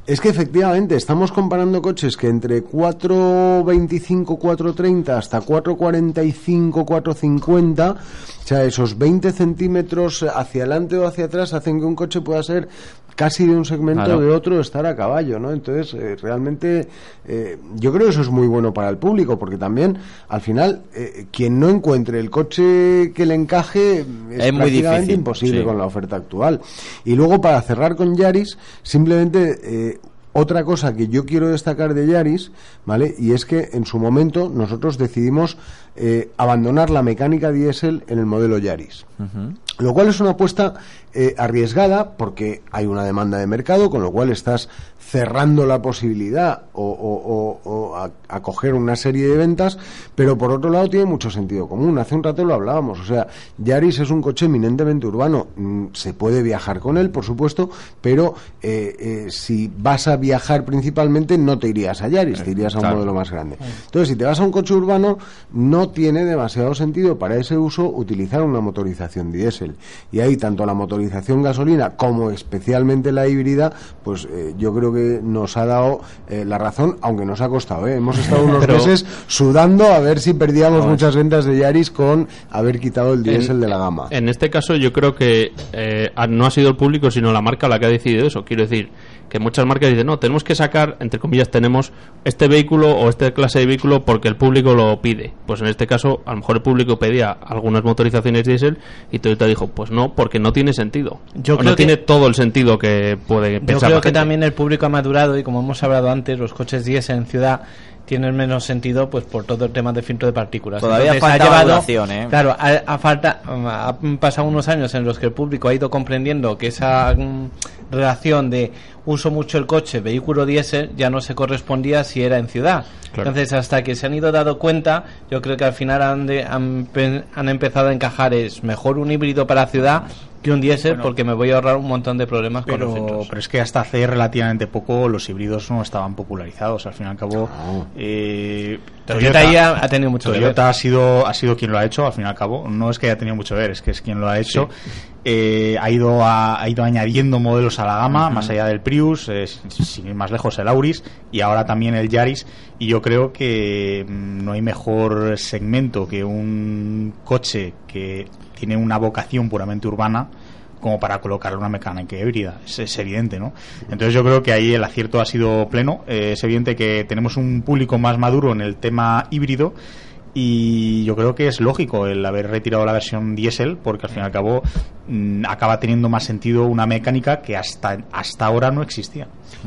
Es que efectivamente estamos comparando coches que entre 4.25, 4.30 hasta 4.45, 4.50, o sea, esos 20 centímetros hacia adelante o hacia atrás hacen que un coche pueda ser casi de un segmento Claro. de otro estar a caballo, ¿no? Entonces, eh, realmente eh, yo creo que eso es muy bueno para el público, porque también, al final, eh, quien no encuentre el coche que le encaje es, Es muy difícil, imposible sí. con la oferta actual. Y luego, para cerrar con Yaris, simplemente otra cosa que yo quiero destacar de Yaris, ¿vale? Y es que en su momento nosotros decidimos eh, abandonar la mecánica diésel en el modelo Yaris. Lo cual es una apuesta eh, arriesgada porque hay una demanda de mercado, con lo cual estás cerrando la posibilidad o, o- o- o a, a coger una serie de ventas, pero por otro lado tiene mucho sentido común. Hace un rato lo hablábamos, o sea, Yaris es un coche eminentemente urbano, Mm, se puede viajar con él, por supuesto, pero eh, eh, si vas a viajar principalmente no te irías a Yaris, te irías a un claro. modelo más grande. Entonces, si te vas a un coche urbano, no tiene demasiado sentido para ese uso utilizar una motorización diésel. Y ahí tanto la motorización gasolina como especialmente la híbrida, pues eh, yo creo que nos ha dado eh, la razón, aunque nos ha costado. ¿eh? Hemos estado unos Pero- meses sudando a ver si perdíamos No, muchas ventas de Yaris con haber quitado el diésel de la gama. En este caso yo creo que eh, no ha sido el público sino la marca la que ha decidido eso. Quiero decir que muchas marcas dicen, no, tenemos que sacar, entre comillas, tenemos este vehículo o esta clase de vehículo porque el público lo pide. Pues en este caso, a lo mejor el público pedía algunas motorizaciones diésel y Toyota dijo, pues no, porque no tiene sentido. Yo O creo no que- tiene todo el sentido que puede Yo pensar creo la que también el público ha madurado y como hemos hablado antes, los coches diésel en ciudad tienen menos sentido pues por todo el tema de filtro de partículas. Todavía Entonces, falta ha llevado, ¿eh? Claro, ha, ha falta, han pasado unos años en los que el público ha ido comprendiendo que esa mm, relación de uso mucho el coche, vehículo diésel, ya no se correspondía si era en ciudad. Claro. Entonces, hasta que se han ido dando cuenta, yo creo que al final han, de- han, han empezado a encajar es mejor un híbrido para ciudad que un diésel Bueno. porque me voy a ahorrar un montón de problemas con los Pero, filtros. pero es que hasta hace relativamente poco los híbridos no estaban popularizados. Al fin y al cabo, eh, Toyota ahí ha- tenido mucho que Toyota ver. ha sido ha sido quien lo ha hecho al fin y al cabo no es que haya tenido mucho que ver es que es quien lo ha hecho Eh, ha ido a- ha ido añadiendo modelos a la gama más allá del Prius eh, sin sin ir más lejos el Auris y ahora también el Yaris y yo creo que mm, no hay mejor segmento que un coche que tiene una vocación puramente urbana como para colocarle una mecánica híbrida. Es, es evidente, ¿no? Entonces yo creo que ahí el acierto ha sido pleno. Eh, es evidente que tenemos un público más maduro en el tema híbrido y yo creo que es lógico el haber retirado la versión diésel porque al fin y al cabo mm, acaba teniendo más sentido una mecánica que hasta, hasta ahora no existía.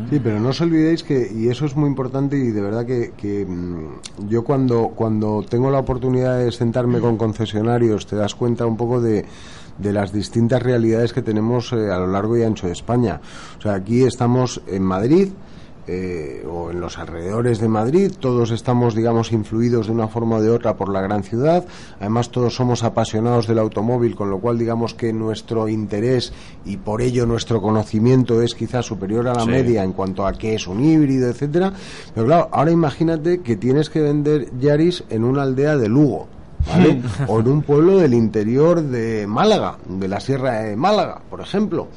Sí, pero no os olvidéis que, y eso es muy importante y de verdad que, que, mm, yo cuando, cuando tengo la oportunidad de sentarme con concesionarios te das cuenta un poco de, de las distintas realidades que tenemos eh, a lo largo y ancho de España. O sea, aquí estamos en Madrid, eh, o en los alrededores de Madrid, todos estamos, digamos, influidos de una forma o de otra por la gran ciudad, además todos somos apasionados del automóvil, con lo cual digamos que nuestro interés y por ello nuestro conocimiento es quizás superior a la Sí. media en cuanto a qué es un híbrido, etcétera. Pero claro, ahora imagínate que tienes que vender Yaris en una aldea de Lugo. ¿vale? o en un pueblo del interior de Málaga, de la Sierra de Málaga, por ejemplo.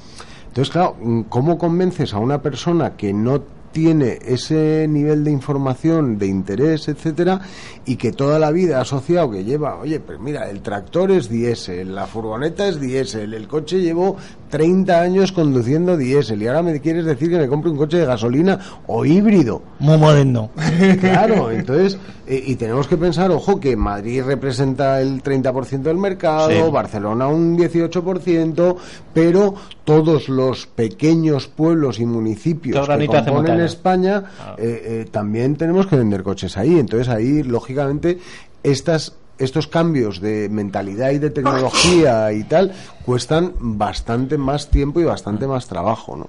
Entonces, claro, ¿cómo convences a una persona que no tiene ese nivel de información, de interés, etcétera, y que toda la vida ha asociado que lleva, oye, pues mira, el tractor es diésel, la furgoneta es diésel, el coche llevo 30 años conduciendo diésel y ahora me quieres decir que me compre un coche de gasolina o híbrido? Muy moderno. Claro, entonces, eh, y tenemos que pensar, ojo, que Madrid representa el 30% del mercado, Sí. Barcelona un 18%, pero todos los pequeños pueblos y municipios que componen. España, eh, eh, también tenemos que vender coches ahí. Entonces ahí, lógicamente, estas estos cambios de mentalidad y de tecnología y tal cuestan bastante más tiempo y bastante más trabajo, ¿no?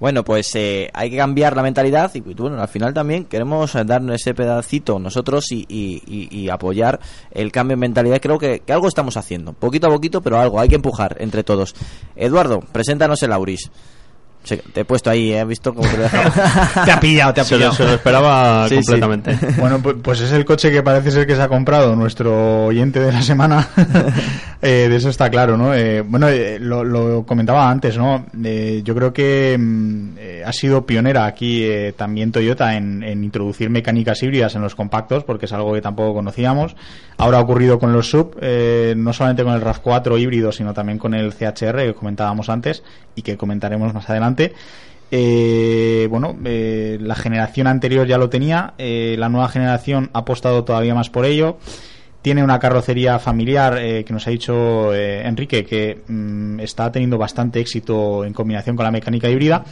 Bueno, pues eh, hay que cambiar la mentalidad y bueno, al final también queremos eh, darnos ese pedacito nosotros y, y- y- y apoyar el cambio en mentalidad. Creo que, que algo estamos haciendo, poquito a poquito, pero algo, hay que empujar entre todos. Eduardo, preséntanos el Auris. Te he puesto ahí, ¿eh? ¿has visto cómo te lo he dejado? Te ha pillado, te ha Se lo- pillado. se lo esperaba Sí, sí. completamente. Bueno, pu- pues es el coche que parece ser que se ha comprado nuestro oyente de la semana. Eh, de eso está claro, ¿no? Eh, bueno, eh, lo, lo comentaba antes, ¿no? Eh, yo creo que mm, eh, ha sido pionera aquí eh, también Toyota en, en introducir mecánicas híbridas en los compactos, porque es algo que tampoco conocíamos. Ahora ha ocurrido con los sub, eh, no solamente con el RAV4 híbrido, sino también con el CHR que comentábamos antes y que comentaremos más adelante. Eh, bueno, eh, la generación anterior ya lo tenía, eh, la nueva generación ha apostado todavía más por ello. Tiene una carrocería familiar que nos ha dicho Enrique que mm, está teniendo bastante éxito en combinación con la mecánica híbrida.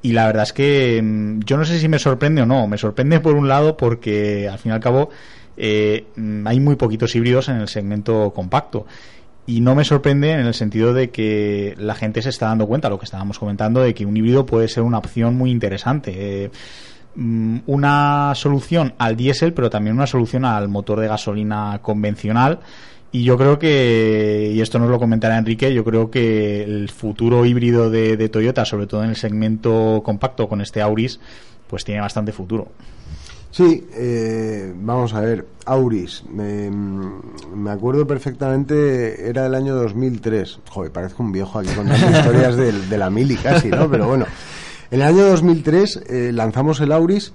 Y la verdad es que mm, yo no sé si me sorprende o no. Me sorprende por un lado porque al fin y al cabo mm, hay muy poquitos híbridos en el segmento compacto. Y no me sorprende en el sentido de que la gente se está dando cuenta, lo que estábamos comentando, de que un híbrido puede ser una opción muy interesante. Eh, mm, una solución al diésel, pero también una solución al motor de gasolina convencional. Y yo creo que, y esto nos lo comentará Enrique, yo creo que el futuro híbrido de, de Toyota, sobre todo en el segmento compacto con este Auris, pues tiene bastante futuro. Sí, eh, vamos a ver, Auris, me, me acuerdo perfectamente, era el año 2003, joder, parezco un viejo aquí contando historias de, la mili casi, ¿no? Pero bueno, en el año 2003 eh, lanzamos el Auris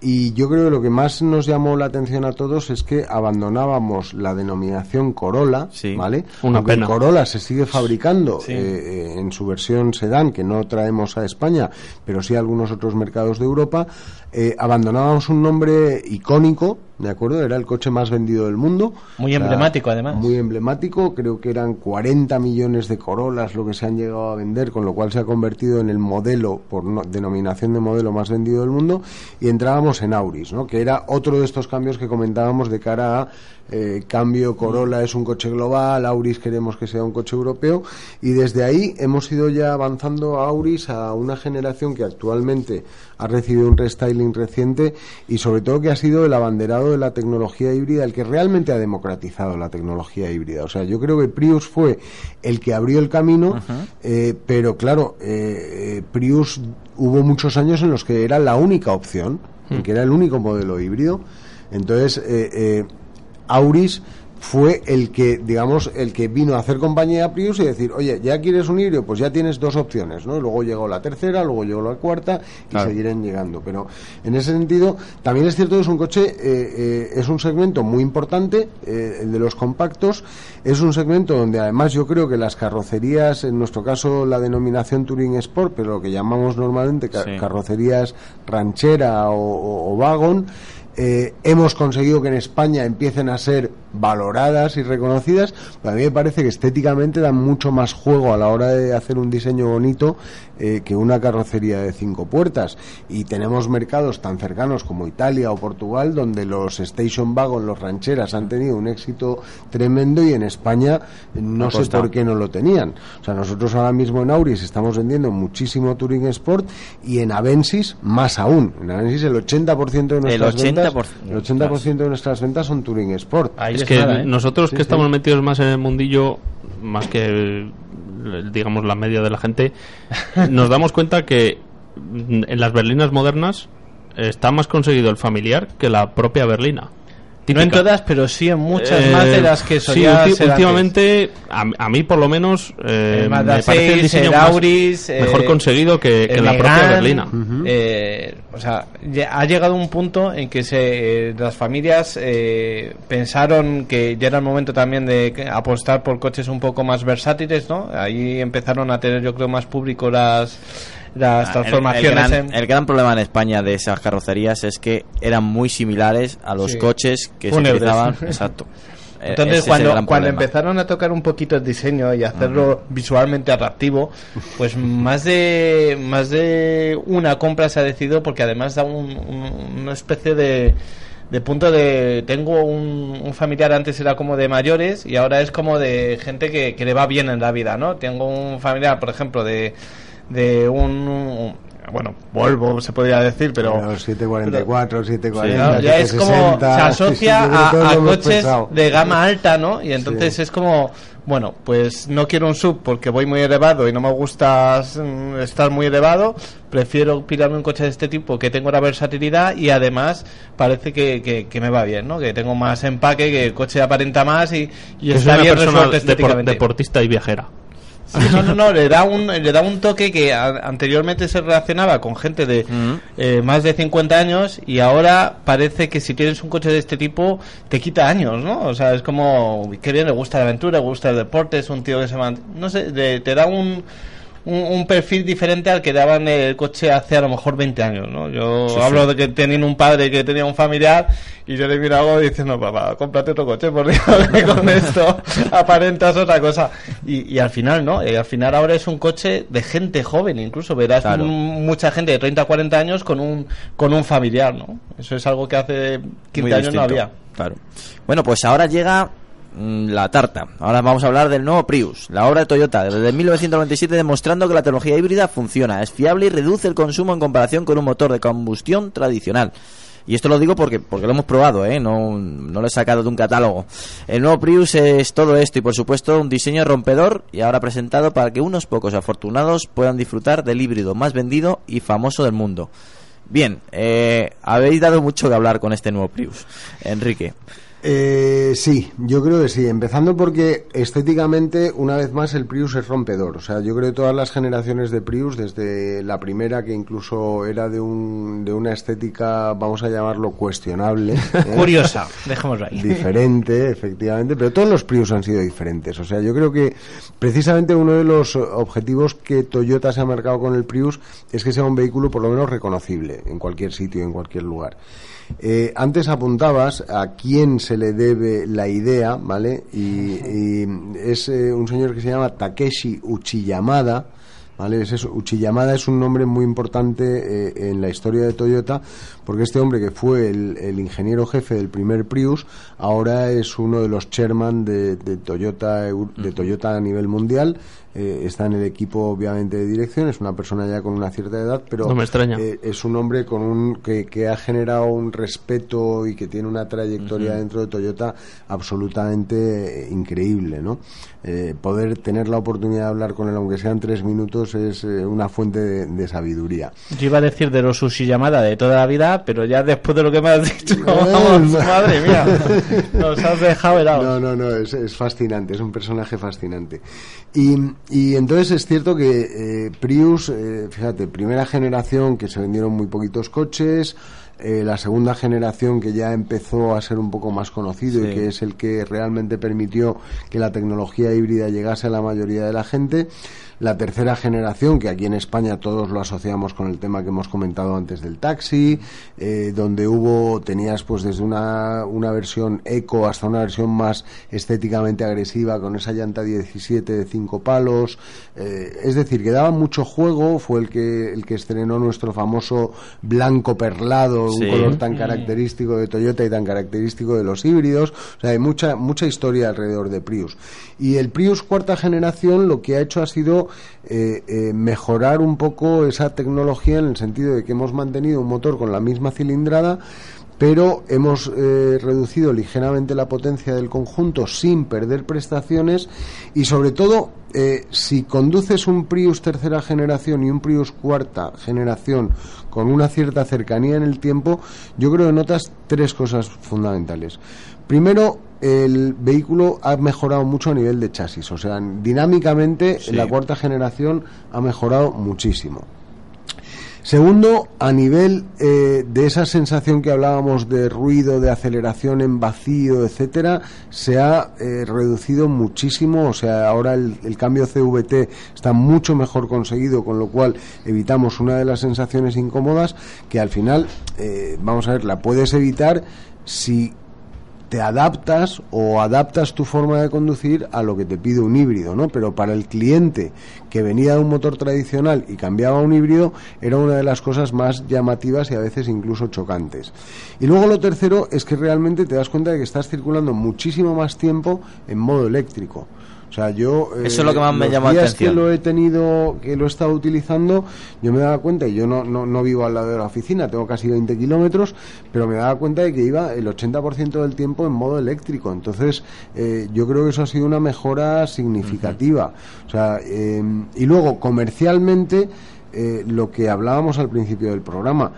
y yo creo que lo que más nos llamó la atención a todos es que abandonábamos la denominación Corolla, ¿vale? Una Aunque el pena. Corolla se sigue fabricando Sí. eh, eh, en su versión sedán, que no traemos a España, pero sí a algunos otros mercados de Europa, eh, abandonábamos un nombre icónico, ¿de acuerdo? Era el coche más vendido del mundo. Muy O sea, emblemático, además. Muy emblemático, creo que eran 40 millones de Corollas lo que se han llegado a vender, con lo cual se ha convertido en el modelo, por no- denominación de modelo más vendido del mundo, y entrábamos en Auris, ¿no? que era otro de estos cambios que comentábamos de cara a eh, cambio Corolla es un coche global, Auris queremos que sea un coche europeo, y desde ahí hemos ido ya avanzando a Auris a una generación que actualmente ha recibido un restyling reciente y sobre todo que ha sido el abanderado de la tecnología híbrida, el que realmente ha democratizado la tecnología híbrida. O sea, yo creo que Prius fue el que abrió el camino, eh, pero claro, eh, Prius hubo muchos años en los que era la única opción, en que era el único modelo híbrido. Entonces, eh, Auris fue el que, digamos, el que vino a hacer compañía a Prius y decir, oye, ya quieres un híbrido, pues ya tienes dos opciones, ¿no? Luego llegó la tercera, luego llegó la cuarta y Claro. seguirán llegando. Pero en ese sentido, también es cierto que es un coche, eh, eh, es un segmento muy importante, eh, el de los compactos, es un segmento donde además yo creo que las carrocerías, en nuestro caso la denominación Touring Sport, pero lo que llamamos normalmente Sí. carrocerías ranchera o, o- o wagon, eh, hemos conseguido que en España empiecen a ser valoradas y reconocidas, pero a mí me parece que estéticamente dan mucho más juego a la hora de hacer un diseño bonito eh, que una carrocería de cinco puertas. Y tenemos mercados tan cercanos como Italia o Portugal, donde los station wagon, los rancheras, han tenido un éxito tremendo y en España eh, no sé por qué no lo tenían. O sea, nosotros ahora mismo en Auris estamos vendiendo muchísimo Touring Sport y en Avensis más aún. En Avensis el 80% de El nuestras 80%, ventas, el 80% de nuestras ventas son Touring Sport. es que nosotros Sí, que sí. estamos metidos más en el mundillo, más que eh, digamos la media de la gente, nos damos cuenta que en las berlinas modernas está más conseguido el familiar que la propia berlina. No en Típica. todas, pero sí en muchas Eh, más de las que sí, solía ser antes. últimamente a, a mí por lo menos eh, El me Mazda parece el 6, diseño el más- Auris, mejor eh, conseguido que, que el la propia berlina. eh, o sea, ya ha llegado un punto en que se, eh, las familias eh, pensaron que ya era el momento también de que- apostar por coches un poco más versátiles, ¿no? Ahí empezaron a tener, yo creo, más público las, las Ah, el- transformaciones. El, gran, en- el gran problema en España de esas carrocerías es que eran muy similares a los Sí. coches que Fúnebres. se utilizaban. Exacto. Eh, ese Entonces, cuando, cuando empezaron a tocar un poquito el diseño y hacerlo visualmente atractivo, pues más de más de una compra se ha decidido porque además da un- un- una especie de, de punto de tengo un, un familiar antes era como de mayores y ahora es como de gente que, que le va bien en la vida, ¿no? Tengo un familiar, por ejemplo, de, de un, bueno, Volvo se podría decir, pero Los 744, 740, ya, ya es como 760, se asocia a, coches pensado. de gama alta, ¿no? Y entonces es como, bueno, pues no quiero un sub porque voy muy elevado y no me gusta mm, estar muy elevado, prefiero pirarme un coche de este tipo que tengo la versatilidad y además parece que, que, que me va bien, ¿no? Que tengo más empaque, que el coche aparenta más y, y es está una bien persona resuelto depor- estéticamente. deportista y viajera. Sí, no, no, no, le da un, le da un toque que a- anteriormente se relacionaba con gente de eh, más de 50 años y ahora parece que si tienes un coche de este tipo te quita años, ¿no? O sea, es como, qué bien, le gusta la aventura, le gusta el deporte, es un tío que se man... No sé, te da un, un, un perfil diferente al que daban el coche hace a lo mejor 20 años, ¿no? Yo Sí, hablo sí. de que tenían un padre que tenía un familiar y yo le miro algo y dice, no, papá, cómprate otro coche, por Dios, que con esto aparentas otra cosa. Y, y al final, ¿no? Eh, al final ahora es un coche de gente joven, incluso verás Claro. mucha gente de 30 40 años con un, con un familiar, ¿no? Eso es algo que hace 15 Muy años no distinto. había. Claro. Bueno, pues ahora llega la tarta. Ahora vamos a hablar del nuevo Prius, la obra de Toyota, desde 1997 demostrando que la tecnología híbrida funciona, es fiable y reduce el consumo en comparación con un motor de combustión tradicional. Y esto lo digo porque, porque lo hemos probado, ¿eh? no, no lo he sacado de un catálogo. El nuevo Prius es todo esto y por supuesto un diseño rompedor y ahora presentado para que unos pocos afortunados puedan disfrutar del híbrido más vendido y famoso del mundo. Bien, eh, habéis dado mucho que hablar con este nuevo Prius. Enrique. Eh, sí, yo creo que sí. Empezando porque estéticamente, una vez más, el Prius es rompedor. O sea, yo creo que todas las generaciones de Prius, desde la primera que incluso era de, un, de una estética, vamos a llamarlo cuestionable. ¿eh? Curiosa, dejémoslo ahí. Diferente, efectivamente, pero todos los Prius han sido diferentes. O sea, yo creo que precisamente uno de los objetivos que Toyota se ha marcado con el Prius es que sea un vehículo por lo menos reconocible en cualquier sitio, en cualquier lugar. Eh, antes apuntabas a quién se le debe la idea, ¿vale? Y, y es eh, un señor que se llama Takeshi Uchiyamada, ¿vale? Es eso. Uchiyamada es un nombre muy importante eh, en la historia de Toyota, porque este hombre que fue el, el ingeniero jefe del primer Prius, ahora es uno de los chairman de, de Toyota, de Toyota a nivel mundial. Eh, está en el equipo, obviamente, de dirección. Es una persona ya con una cierta edad, pero No me extraña. eh, es un hombre con un que, que ha generado un respeto y que tiene una trayectoria dentro de Toyota absolutamente eh, increíble, ¿no? Eh, poder tener la oportunidad de hablar con él, aunque sean tres minutos, es eh, una fuente de, de sabiduría. Yo iba a decir de los sushi llamada de toda la vida, pero ya después de lo que me has dicho, vamos, madre mía, nos has dejado helados. No, no, no, es, es fascinante, es un personaje fascinante. Y, y entonces es cierto que eh, Prius, eh, fíjate, primera generación que se vendieron muy poquitos coches, eh, la segunda generación que ya empezó a ser un poco más conocido Sí. y que es el que realmente permitió que la tecnología híbrida llegase a la mayoría de la gente. La tercera generación, que aquí en España todos lo asociamos con el tema que hemos comentado antes del taxi, eh, donde hubo, tenías pues desde una, una versión eco hasta una versión más estéticamente agresiva con esa llanta 17 de 5 palos. eh, es decir, que daba mucho juego, fue el que, el que estrenó nuestro famoso blanco perlado, Sí. un color tan característico de Toyota y tan característico de los híbridos. O sea, hay mucha, mucha historia alrededor de Prius. Y el Prius cuarta generación lo que ha hecho ha sido eh, eh, mejorar un poco esa tecnología en el sentido de que hemos mantenido un motor con la misma cilindrada pero hemos eh, reducido ligeramente la potencia del conjunto sin perder prestaciones y sobre todo si conduces un Prius tercera generación y un Prius cuarta generación con una cierta cercanía en el tiempo, yo creo que notas tres cosas fundamentales. Primero, el vehículo ha mejorado mucho a nivel de chasis, o sea, dinámicamente Sí. en la cuarta generación ha mejorado muchísimo. Segundo, a nivel eh, de esa sensación que hablábamos de ruido, de aceleración en vacío, etcétera, se ha eh, reducido muchísimo. O sea, ahora el, el cambio CVT está mucho mejor conseguido, con lo cual evitamos una de las sensaciones incómodas que al final, eh, vamos a ver, la puedes evitar si te adaptas o adaptas tu forma de conducir a lo que te pide un híbrido, ¿no? Pero para el cliente que venía de un motor tradicional y cambiaba a un híbrido era una de las cosas más llamativas y a veces incluso chocantes. Y luego lo tercero es que realmente te das cuenta de que estás circulando muchísimo más tiempo en modo eléctrico. O sea, yo eh, Eso es lo que más me llama la atención. que lo he tenido, que lo he estado utilizando, yo me daba cuenta, y yo no, no, no vivo al lado de la oficina, tengo casi 20 kilómetros, pero me daba cuenta de que iba el 80% del tiempo en modo eléctrico. Entonces, eh, yo creo que eso ha sido una mejora significativa. O sea, eh, y luego, comercialmente, lo que hablábamos al principio del programa,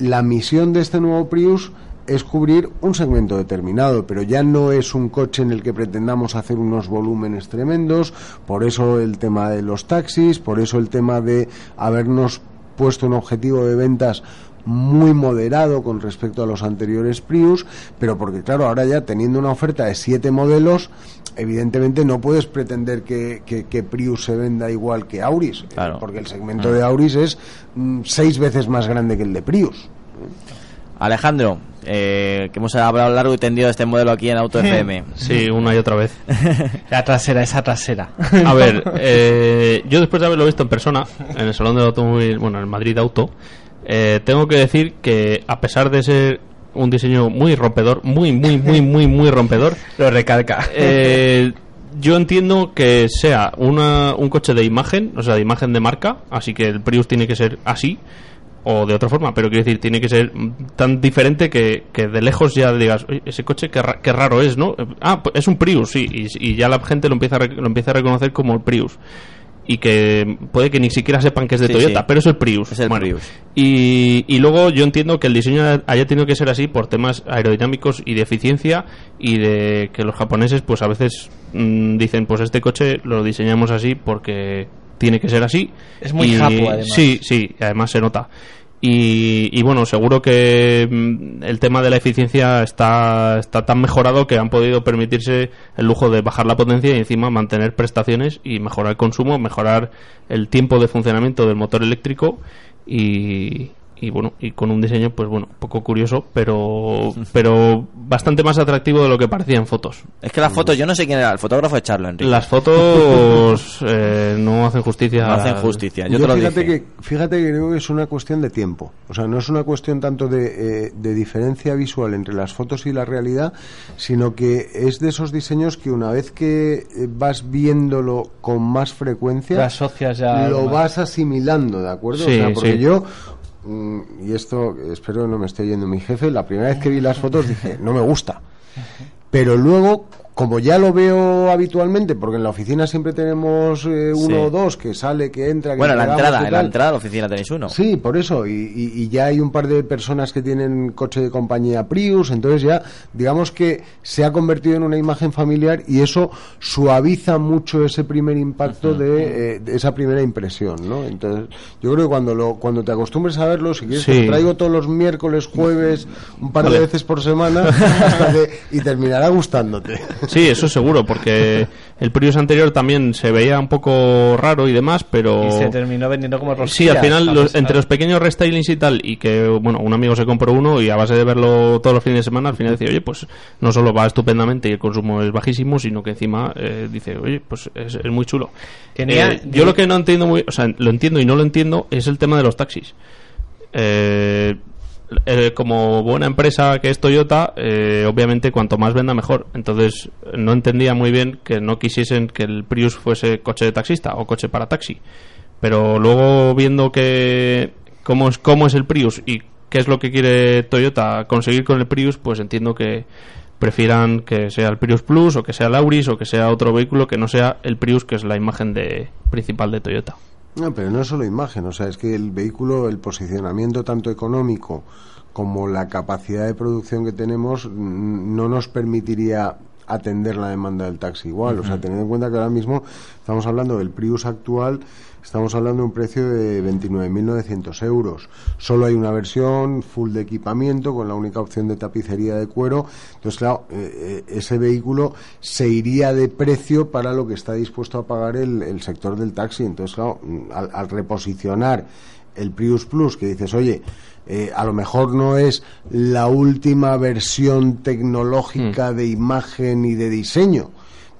la misión de este nuevo Prius es cubrir un segmento determinado, pero ya no es un coche en el que pretendamos hacer unos volúmenes tremendos, por eso el tema de los taxis, por eso el tema de habernos puesto un objetivo de ventas muy moderado con respecto a los anteriores Prius, pero porque claro, ahora ya teniendo una oferta de siete modelos, evidentemente no puedes pretender que, que- que Prius se venda igual que Auris, Claro. porque el segmento de Auris es mm, seis veces más grande que el de Prius. Alejandro, eh, que hemos hablado largo y tendido de este modelo aquí en Auto FM. Sí, una y otra vez. La trasera, esa trasera. A ver, eh, yo después de haberlo visto en persona, en el Salón del Automóvil, bueno, en Madrid Auto, eh, tengo que decir que a pesar de ser un diseño muy rompedor, muy, muy, muy, muy, muy rompedor, Lo recalca. eh, yo entiendo que sea una, un coche de imagen, o sea, de imagen de marca, así que el Prius tiene que ser así, o de otra forma, pero quiero decir, tiene que ser tan diferente que, que de lejos ya digas, "Oye, ese coche qué, ra- qué raro es, ¿no? Ah, pues es un Prius, sí, y, y ya la gente lo empieza, a, lo empieza a reconocer como el Prius. Y que puede que ni siquiera sepan que es de Sí, Toyota, sí. pero es el Prius. Es el Bueno, Prius. Y, y luego yo entiendo que el diseño haya tenido que ser así por temas aerodinámicos y de eficiencia y de que los japoneses pues a veces mm, dicen pues este coche lo diseñamos así porque tiene que ser así. Es muy Y- japo, además. Sí, sí, además se nota. Y, y bueno, seguro que mm, el tema de la eficiencia está, está tan mejorado que han podido permitirse el lujo de bajar la potencia y encima mantener prestaciones y mejorar el consumo, mejorar el tiempo de funcionamiento del motor eléctrico y, y bueno, y con un diseño pues bueno, poco curioso, pero pero bastante más atractivo de lo que parecía en fotos. Es que las fotos, yo no sé quién era, el fotógrafo de Charlo, Enrique. Las fotos eh, no hacen justicia. No hacen justicia, yo, Yo te lo fíjate dije. que fíjate que creo que es una cuestión de tiempo. O sea, no es una cuestión tanto de, eh, de diferencia visual entre las fotos y la realidad, sino que es de esos diseños que una vez que eh, vas viéndolo con más frecuencia, Lo asocias ya a lo algo más. vas asimilando, ¿de acuerdo? Sí, o sea, porque sí. yo mm, y esto espero no me esté yendo mi jefe, la primera vez que vi las fotos dije, no me gusta. Pero luego como ya lo veo habitualmente, porque en la oficina siempre tenemos eh, uno Sí. o dos que sale, que entra, que Bueno, en la entrada, en la entrada de la oficina tenéis uno. Sí, por eso. Y, y- y ya hay un par de personas que tienen coche de compañía Prius, entonces ya digamos que se ha convertido en una imagen familiar y eso suaviza mucho ese primer impacto de, eh, de esa primera impresión, ¿no? Entonces yo creo que cuando lo cuando te acostumbres a verlo, si quieres te Sí. lo traigo todos los miércoles, jueves, un par de veces por semana hasta que, y terminará gustándote. Sí, eso seguro, porque el Prius anterior también se veía un poco raro y demás, pero... Y se terminó vendiendo como Sí, rosquillas, al final, los- entre los pequeños restylings y tal, y que, bueno, un amigo se compró uno y a base de verlo todos los fines de semana, al final decía, oye, pues no solo va estupendamente y el consumo es bajísimo, sino que encima eh, dice, oye, pues es, es muy chulo. Tenía- Eh, yo lo que no entiendo muy, o sea, lo entiendo y no lo entiendo es el tema de los taxis. Eh, eh, como buena empresa que es Toyota, eh, obviamente cuanto más venda mejor. Entonces no entendía muy bien que no quisiesen que el Prius fuese coche de taxista o coche para taxi. Pero luego viendo que cómo es cómo es el Prius y qué es lo que quiere Toyota conseguir con el Prius, pues entiendo que prefieran que sea el Prius Plus o que sea el Auris o que sea otro vehículo que no sea el Prius que es la imagen de principal de Toyota. No, pero no es solo imagen, o sea, es que el vehículo, el posicionamiento tanto económico como la capacidad de producción que tenemos mm, no nos permitiría atender la demanda del taxi igual. O sea, teniendo en cuenta que ahora mismo estamos hablando del Prius actual, estamos hablando de un precio de 29.900 euros. Solo hay una versión full de equipamiento con la única opción de tapicería de cuero. Entonces, claro, eh, eh, ese vehículo se iría de precio para lo que está dispuesto a pagar el, el sector del taxi. Entonces, claro, mm, al, al reposicionar el Prius Plus, que dices, oye, eh, a lo mejor no es la última versión tecnológica de imagen y de diseño,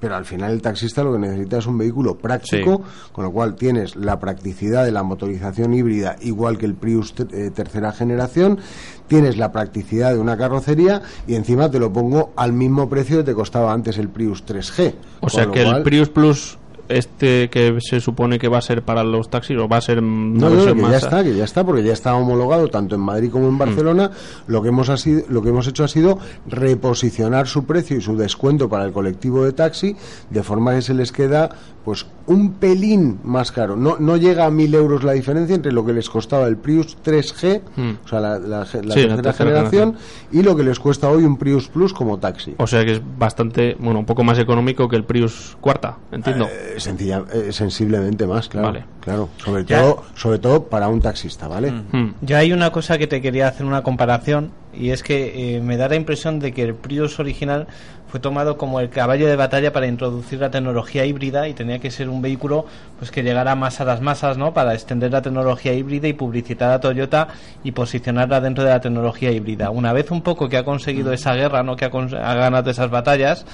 pero al final el taxista lo que necesita es un vehículo práctico, con lo cual tienes la practicidad de la motorización híbrida igual que el Prius eh, tercera generación, tienes la practicidad de una carrocería y encima te lo pongo al mismo precio que te costaba antes el Prius 3G. O sea que el Prius Plus, este que se supone que va a ser para los taxis, o va a ser No, no, versión que ya está, que ya está, porque ya está homologado tanto en Madrid como Mm. en Barcelona. Lo que hemos ha sido- lo que hemos hecho ha sido reposicionar su precio y su descuento para el colectivo de taxi, de forma que se les queda pues un pelín más caro. No, no llega a mil euros la diferencia entre lo que les costaba el Prius 3G, Mm. o sea, la, la- la Sí, la tercera tercera generación, y lo que les cuesta hoy un Prius Plus como taxi. O sea que es bastante, bueno, un poco más económico que el Prius cuarta, entiendo. Eh, sencilla, eh, sensiblemente más, claro. Vale. Claro, sobre Ya- todo, sobre todo para un taxista, ¿vale? Mm. Yo hay una cosa que te quería hacer una comparación y es que eh, me da la impresión de que el Prius original fue tomado como el caballo de batalla para introducir la tecnología híbrida y tenía que ser un vehículo pues que llegara más a las masas, ¿no? Para extender la tecnología híbrida y publicitar a Toyota y posicionarla dentro de la tecnología híbrida. Una vez un poco que ha conseguido esa guerra, ¿no? Que ha, ha ganado esas batallas,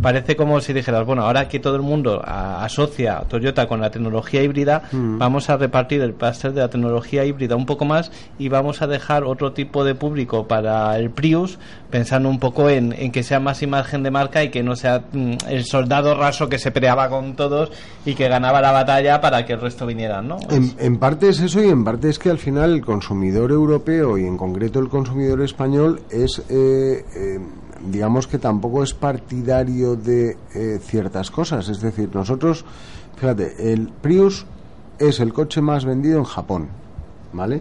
parece como si dijeras, bueno, ahora que todo el mundo a- asocia a Toyota con la tecnología híbrida, Mm. vamos a repartir el pastel de la tecnología híbrida un poco más y vamos a dejar otro tipo de público para el Prius, pensando un poco en, en que sea más imagen de marca y que no sea mm, el soldado raso que se peleaba con todos y que ganaba la batalla para que el resto vinieran, ¿no? En, en parte es eso y en parte es que al final el consumidor europeo y en concreto el consumidor español es, eh, eh, digamos que tampoco es partidario de eh, ciertas cosas. Es decir, nosotros, fíjate, el Prius es el coche más vendido en Japón, ¿vale?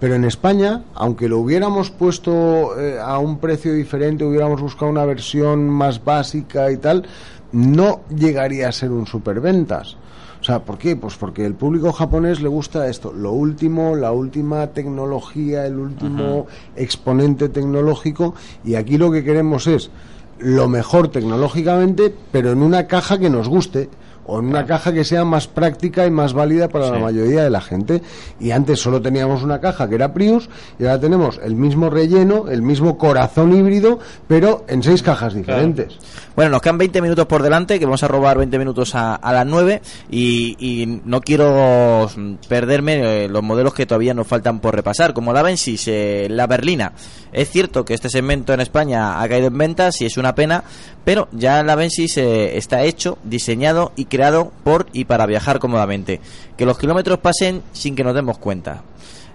Pero en España, aunque lo hubiéramos puesto eh, a un precio diferente, hubiéramos buscado una versión más básica y tal, no llegaría a ser un superventas. O sea, ¿por qué? Pues porque el público japonés le gusta esto, lo último, la última tecnología, el último exponente tecnológico, y aquí lo que queremos es lo mejor tecnológicamente, pero en una caja que nos guste o en una caja que sea más práctica y más válida para la mayoría de la gente. Y antes solo teníamos una caja que era Prius y ahora tenemos el mismo relleno, el mismo corazón híbrido, pero en seis cajas diferentes. Bueno, nos quedan 20 minutos por delante, que vamos a robar 20 minutos a, las 9 y, y no quiero mm, perderme eh, los modelos que todavía nos faltan por repasar, como la Bensis, eh, la berlina. Es cierto que este segmento en España ha caído en ventas y es una pena, pero ya la Bensis eh, está hecho, diseñado y creado por y para viajar cómodamente. Que los kilómetros pasen sin que nos demos cuenta.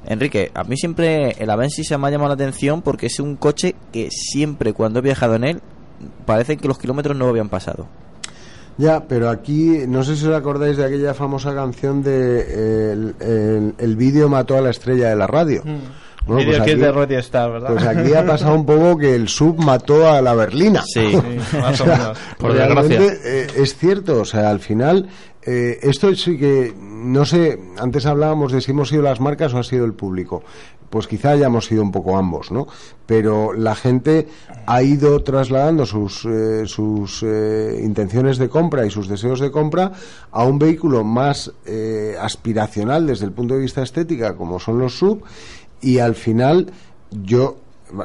Enrique, a mí siempre el Avensis se me ha llamado la atención porque es un coche que siempre cuando he viajado en él parece que los kilómetros no habían pasado. Ya, pero aquí, no sé si os acordáis de aquella famosa canción de eh, el, el- el vídeo mató a la estrella de la radio. Bueno, Mm. Vídeo pues que es aquí- de Radio Star, ¿verdad? Pues aquí ha pasado un poco que el sub mató a la berlina. Sí. Sí, más o menos. Por desgracia. eh, es cierto, o sea, al final, eh, esto sí que, no sé, antes hablábamos de si hemos sido las marcas o ha sido el público. Pues quizá hayamos sido un poco ambos, ¿no? Pero la gente ha ido trasladando sus, eh, sus eh, intenciones de compra y sus deseos de compra a un vehículo más eh, aspiracional desde el punto de vista estética, como son los sub, y al final yo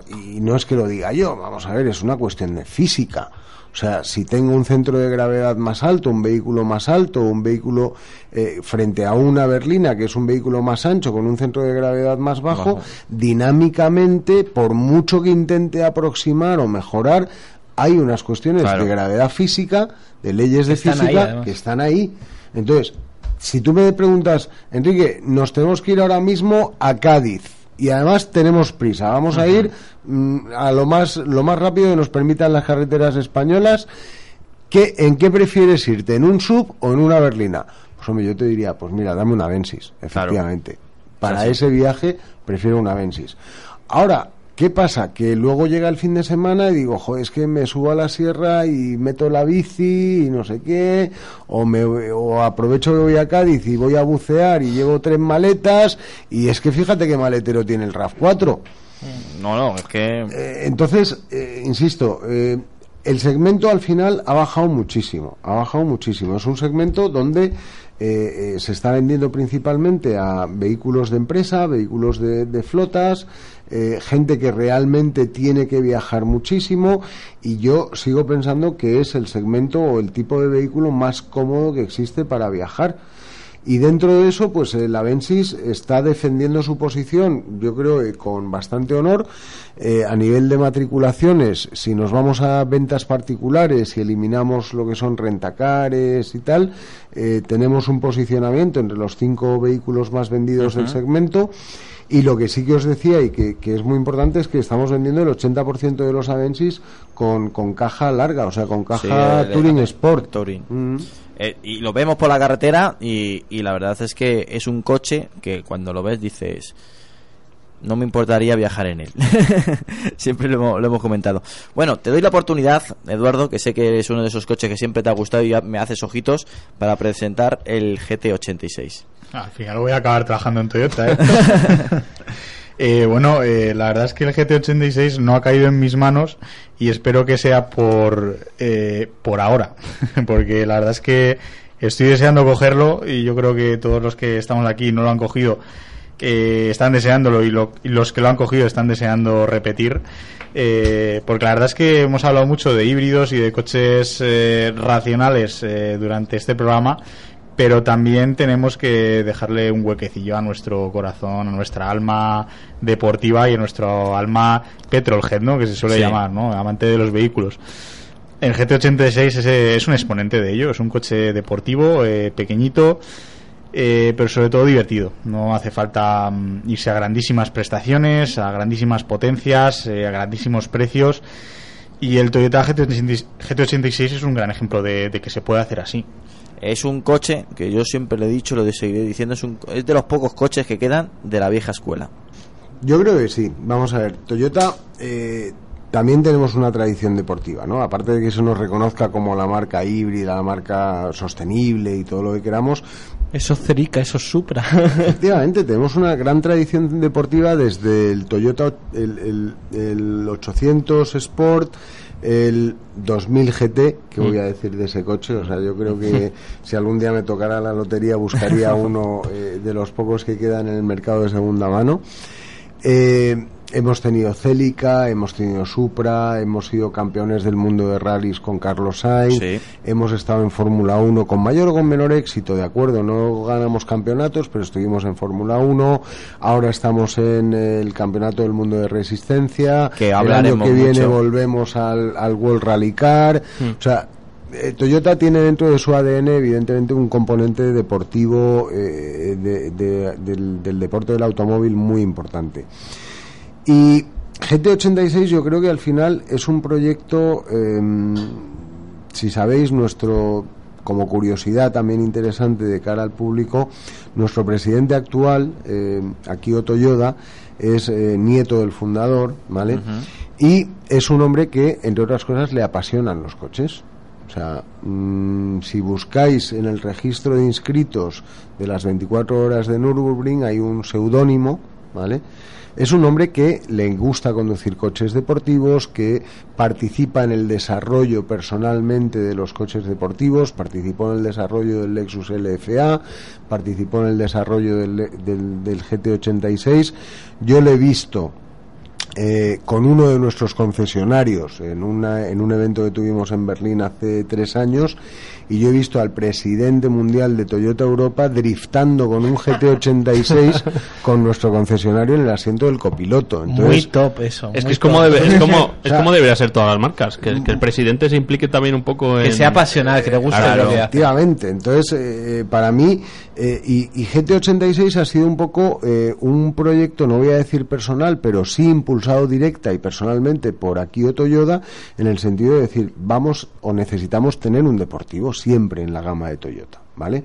y no es que lo diga yo, vamos a ver, es una cuestión de física. O sea, si tengo un centro de gravedad más alto, un vehículo más alto, un vehículo eh, frente a una berlina, que es un vehículo más ancho, con un centro de gravedad más bajo, Bajo. dinámicamente, por mucho que intente aproximar o mejorar, hay unas cuestiones Claro. de gravedad física, de leyes de están física, que están ahí. Entonces, si tú me preguntas, Enrique, nos tenemos que ir ahora mismo a Cádiz y además tenemos prisa, vamos a ir mm, a lo más lo más rápido que nos permitan las carreteras españolas. ¿Qué, ¿En qué prefieres irte? ¿En un sub o en una berlina? Pues hombre, yo te diría, pues mira, dame una Avensis, efectivamente. Para Sí, sí. ese viaje prefiero una Avensis. Ahora, ¿qué pasa? Que luego llega el fin de semana y digo, joder, es que me subo a la sierra y meto la bici y no sé qué, o, me, o aprovecho que voy a Cádiz y voy a bucear y llevo tres maletas y es que fíjate qué maletero tiene el RAF 4. No, no, es que... Eh, entonces, eh, insisto, eh, el segmento al final ha bajado muchísimo, ha bajado muchísimo. Es un segmento donde se está vendiendo principalmente a vehículos de empresa, vehículos de, de flotas, eh, gente que realmente tiene que viajar muchísimo y yo sigo pensando que es el segmento o el tipo de vehículo más cómodo que existe para viajar. Y dentro de eso, pues el Avensis está defendiendo su posición, yo creo, eh, con bastante honor. Eh, a nivel de matriculaciones, si nos vamos a ventas particulares y eliminamos lo que son rentacares y tal, eh, tenemos un posicionamiento entre los cinco vehículos más vendidos del segmento. Y lo que sí que os decía y que, que es muy importante es que estamos vendiendo el 80% de los Avensis con, con caja larga, o sea, con caja Sí, Touring Sport. Touring. Mm. Eh, y lo vemos por la carretera y, y la verdad es que es un coche que cuando lo ves dices no me importaría viajar en él. Siempre lo hemos, lo hemos comentado. Bueno te doy la oportunidad Eduardo que sé que es uno de esos coches que siempre te ha gustado y ya me haces ojitos para presentar el GT86 Al final voy a acabar trabajando en Toyota, ¿eh? Eh, bueno, eh, la verdad es que el GT86 no ha caído en mis manos y espero que sea por, eh, por ahora, porque la verdad es que estoy deseando cogerlo y yo creo que todos los que estamos aquí no lo han cogido, que están deseándolo y, lo- y los que lo han cogido están deseando repetir, eh, porque la verdad es que hemos hablado mucho de híbridos y de coches eh, racionales eh, durante este programa pero también tenemos que dejarle un huequecillo a nuestro corazón, a nuestra alma deportiva y a nuestro alma petrolhead, ¿no? Que se suele Sí. llamar, ¿no? Amante de los vehículos. El GT86 es, es un exponente de ello, es un coche deportivo, eh, pequeñito, eh, pero sobre todo divertido. No hace falta mm, irse a grandísimas prestaciones, a grandísimas potencias, eh, a grandísimos precios. Y el Toyota GT86, GT86 es un gran ejemplo de, de que se puede hacer así. es un coche que yo siempre le he dicho lo seguiré diciendo es, un, es de los pocos coches que quedan de la vieja escuela Yo creo que sí. Vamos a ver, Toyota eh, también tenemos una tradición deportiva, ¿no? Aparte de que se nos reconozca como la marca híbrida, la marca sostenible y todo lo que queramos. Eso Cerica, eso Supra. Efectivamente, tenemos una gran tradición deportiva desde el Toyota, el, el- el 800 Sport, el 2000 GT, que voy a decir de ese coche, o sea, yo creo que si algún día me tocara la lotería buscaría uno eh, de los pocos que quedan en el mercado de segunda mano. Eh, hemos tenido Celica, hemos tenido Supra, hemos sido campeones del mundo de rallies con Carlos Sainz, Sí. hemos estado en Fórmula 1 con mayor o con menor éxito, de acuerdo, no ganamos campeonatos, pero estuvimos en Fórmula 1, ahora estamos en el Campeonato del Mundo de Resistencia, Que el año que viene mucho. volvemos al, al World Rally Car, o sea, eh, Toyota tiene dentro de su ADN evidentemente un componente deportivo eh, de- de- del, del deporte del automóvil muy importante. Y GT86 yo creo que al final es un proyecto, eh, si sabéis, nuestro, como curiosidad también interesante de cara al público, nuestro presidente actual, eh, Akio Toyoda, es eh, nieto del fundador, ¿vale? Y es un hombre que, entre otras cosas, le apasionan los coches. O sea, mm, si buscáis en el registro de inscritos de las 24 horas de Nürburgring hay un seudónimo, ¿vale? Es un hombre que le gusta conducir coches deportivos, que participa en el desarrollo personalmente de los coches deportivos, participó en el desarrollo del Lexus LFA, participó en el desarrollo del, del- del GT86. Yo le he visto eh, con uno de nuestros concesionarios en, una, en un evento que tuvimos en Berlín hace tres años y yo he visto al presidente mundial de Toyota Europa driftando con un GT86 con nuestro concesionario en el asiento del copiloto. Entonces, muy top eso. Es que es como, debe- es como, es como debería ser todas las marcas, que, que el presidente se implique también un poco en... Que sea apasionado, que le guste Claro. lo que hace. Efectivamente, entonces eh, para mí eh, y, y GT86 ha sido un poco eh, un proyecto, no voy a decir personal, pero sí impulsado directa y personalmente por Akio Toyoda en el sentido de decir vamos o necesitamos tener un deportivo siempre en la gama de Toyota, ¿vale?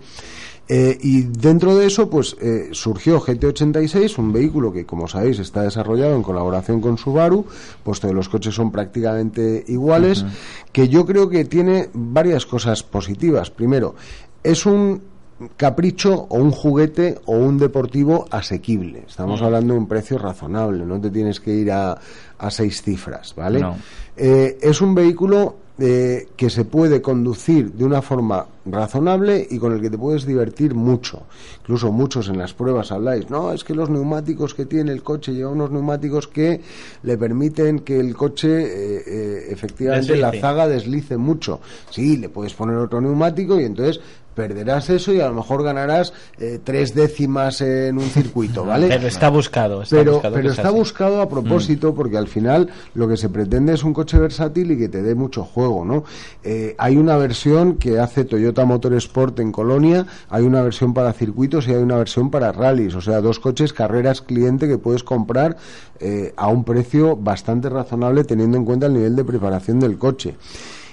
Eh, y dentro de eso, pues eh, surgió GT86, un vehículo que, como sabéis, está desarrollado en colaboración con Subaru, puesto que los coches son prácticamente iguales, que yo creo que tiene varias cosas positivas. Primero, es un capricho o un juguete o un deportivo asequible. Estamos hablando de un precio razonable, no te tienes que ir a, a seis cifras, ¿vale? No. Eh, es un vehículo eh, que se puede conducir de una forma razonable y con el que te puedes divertir mucho. Incluso muchos en las pruebas habláis, no, es que los neumáticos que tiene el coche lleva unos neumáticos que le permiten que el coche eh, eh, efectivamente la zaga deslice mucho. Sí, le puedes poner otro neumático y entonces perderás eso y a lo mejor ganarás eh, tres décimas en un circuito, ¿vale? Pero está buscado. Está pero buscado pero está así. buscado a propósito porque al final lo que se pretende es un coche versátil y que te dé mucho juego, ¿no? Eh, hay una versión que hace Toyota Motorsport en Colonia, hay una versión para circuitos y hay una versión para rallies, o sea, dos coches carreras cliente que puedes comprar eh, a un precio bastante razonable teniendo en cuenta el nivel de preparación del coche.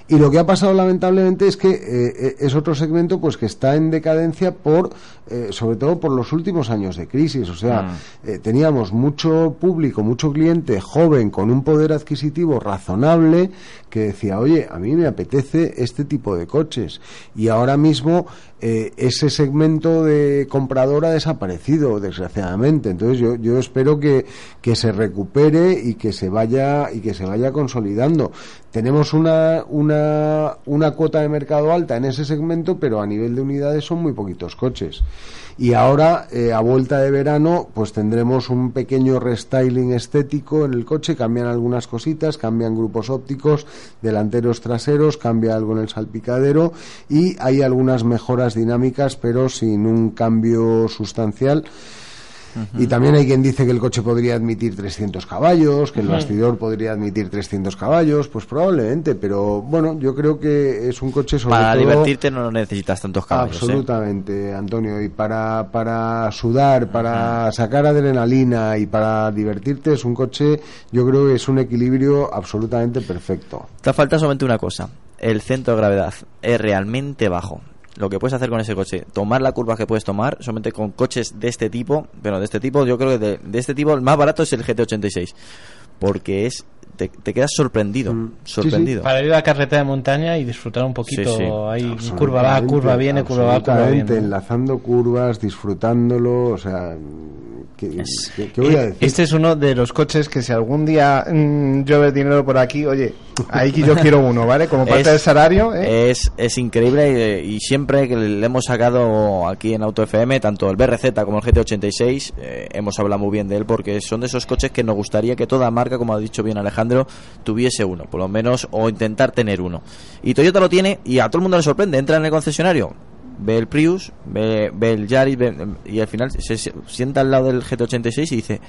Y lo que ha pasado lamentablemente es que eh, eh, es otro segmento pues que está en decadencia por eh, sobre todo por los últimos años de crisis. O sea, eh, teníamos mucho público, mucho cliente joven con un poder adquisitivo razonable que decía, oye, a mí me apetece este tipo de coches. Y ahora mismo eh, ese segmento de comprador ha desaparecido, desgraciadamente. Entonces yo, yo espero que, que se recupere y que se vaya y que se vaya consolidando. Tenemos una, una, una cuota de mercado alta en ese segmento, pero a nivel de unidades son muy poquitos coches. Y ahora, eh, a vuelta de verano, pues tendremos un pequeño restyling estético en el coche, cambian algunas cositas, cambian grupos ópticos, delanteros traseros, cambia algo en el salpicadero y hay algunas mejoras dinámicas, pero sin un cambio sustancial. Y también hay quien dice que el coche podría admitir 300 caballos, que el bastidor podría admitir 300 caballos, pues probablemente, pero bueno, yo creo que es un coche sobre Para todo... divertirte no necesitas tantos caballos. ¿eh? Absolutamente, Antonio. Y para, para sudar, para sacar adrenalina y para divertirte es un coche, yo creo que es un equilibrio absolutamente perfecto. Te falta solamente una cosa. El centro de gravedad es realmente bajo. Lo que puedes hacer con ese coche, tomar la curva que puedes tomar, solamente con coches de este tipo, pero de este tipo, yo creo que de, de este tipo el más barato es el GT86. Porque es te, te quedas sorprendido, sorprendido. Para ir a la carretera de montaña y disfrutar un poquito. Sí, sí. Ahí curva va, curva viene, curva va, curva viene. enlazando curvas, disfrutándolo, o sea, ¿qué, qué- qué voy a Eh, decir? Este es uno de los coches que si algún día mm, llueve dinero por aquí, oye, ahí que yo quiero uno, ¿vale? Como parte Es- del salario, ¿eh? Es, es increíble y, y siempre que le hemos sacado aquí en Auto FM, tanto el BRZ como el GT86, eh, hemos hablado muy bien de él porque son de esos coches que nos gustaría que toda marca, como ha dicho bien Alejandro, tuviese uno, por lo menos, o intentar tener uno. Y Toyota lo tiene y a todo el mundo le sorprende. Entra en el concesionario, ve el Prius, ve, ve el Yaris ve- y al final se, se sienta al lado del GT86 y dice,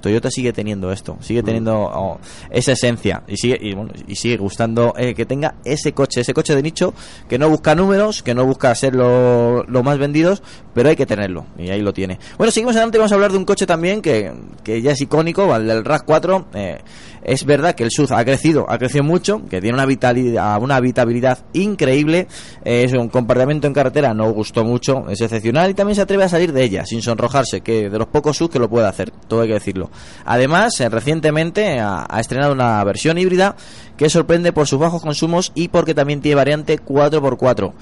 Toyota sigue teniendo esto, sigue teniendo oh, esa esencia y sigue y, bueno, y sigue gustando eh, que tenga ese coche, ese coche de nicho que no busca números, que no busca ser lo, lo más vendidos, pero hay que tenerlo y ahí lo tiene. Bueno, seguimos adelante, vamos a hablar de un coche también que, que ya es icónico, el del RAV 4. eh, es verdad que el SUV ha crecido, ha crecido mucho, que tiene una vitalidad, una habitabilidad increíble, eh, es un comportamiento en carretera, no gustó mucho, es excepcional y también se atreve a salir de ella sin sonrojarse, que de los pocos SUV que lo puede hacer, todo hay que decirlo. Además, eh, recientemente ha, ha estrenado una versión híbrida que sorprende por sus bajos consumos y porque también tiene variante 4x4.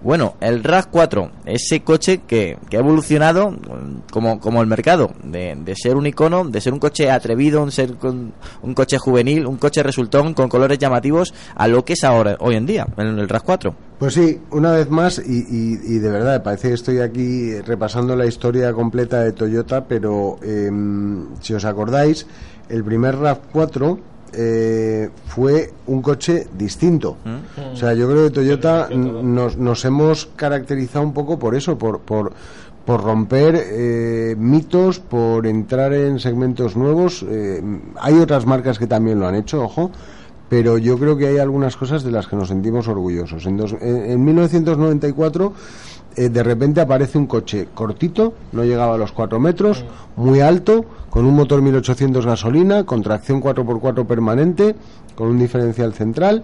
Bueno, el RAV 4, ese coche que, que ha evolucionado mm, como, como el mercado, de, de ser un icono, de ser un coche atrevido, un, ser con- un coche juvenil, un coche resultón con colores llamativos, a lo que es ahora, hoy en día, en el RAV 4. Pues sí, una vez más, y, y- y de verdad, parece que estoy aquí repasando la historia completa de Toyota, pero em, si os acordáis, el primer RAV4 eh, fue un coche distinto. O sea, yo creo que Toyota nos, nos hemos caracterizado un poco por eso, por, por, por romper eh, mitos, por entrar en segmentos nuevos. Eh, hay otras marcas que también lo han hecho, ojo, pero yo creo que hay algunas cosas de las que nos sentimos orgullosos. En, dos- en- en 1994, eh, de repente aparece un coche cortito, no llegaba a los 4 metros, muy alto, con un motor 1800 gasolina, con tracción 4x4 permanente, con un diferencial central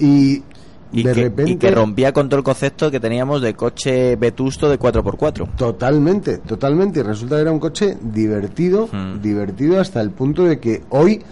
y, Y, de que, repente y que rompía con todo el concepto que teníamos de coche vetusto de 4x4. Totalmente, totalmente. Y resulta que era un coche divertido, divertido hasta el punto de que hoy,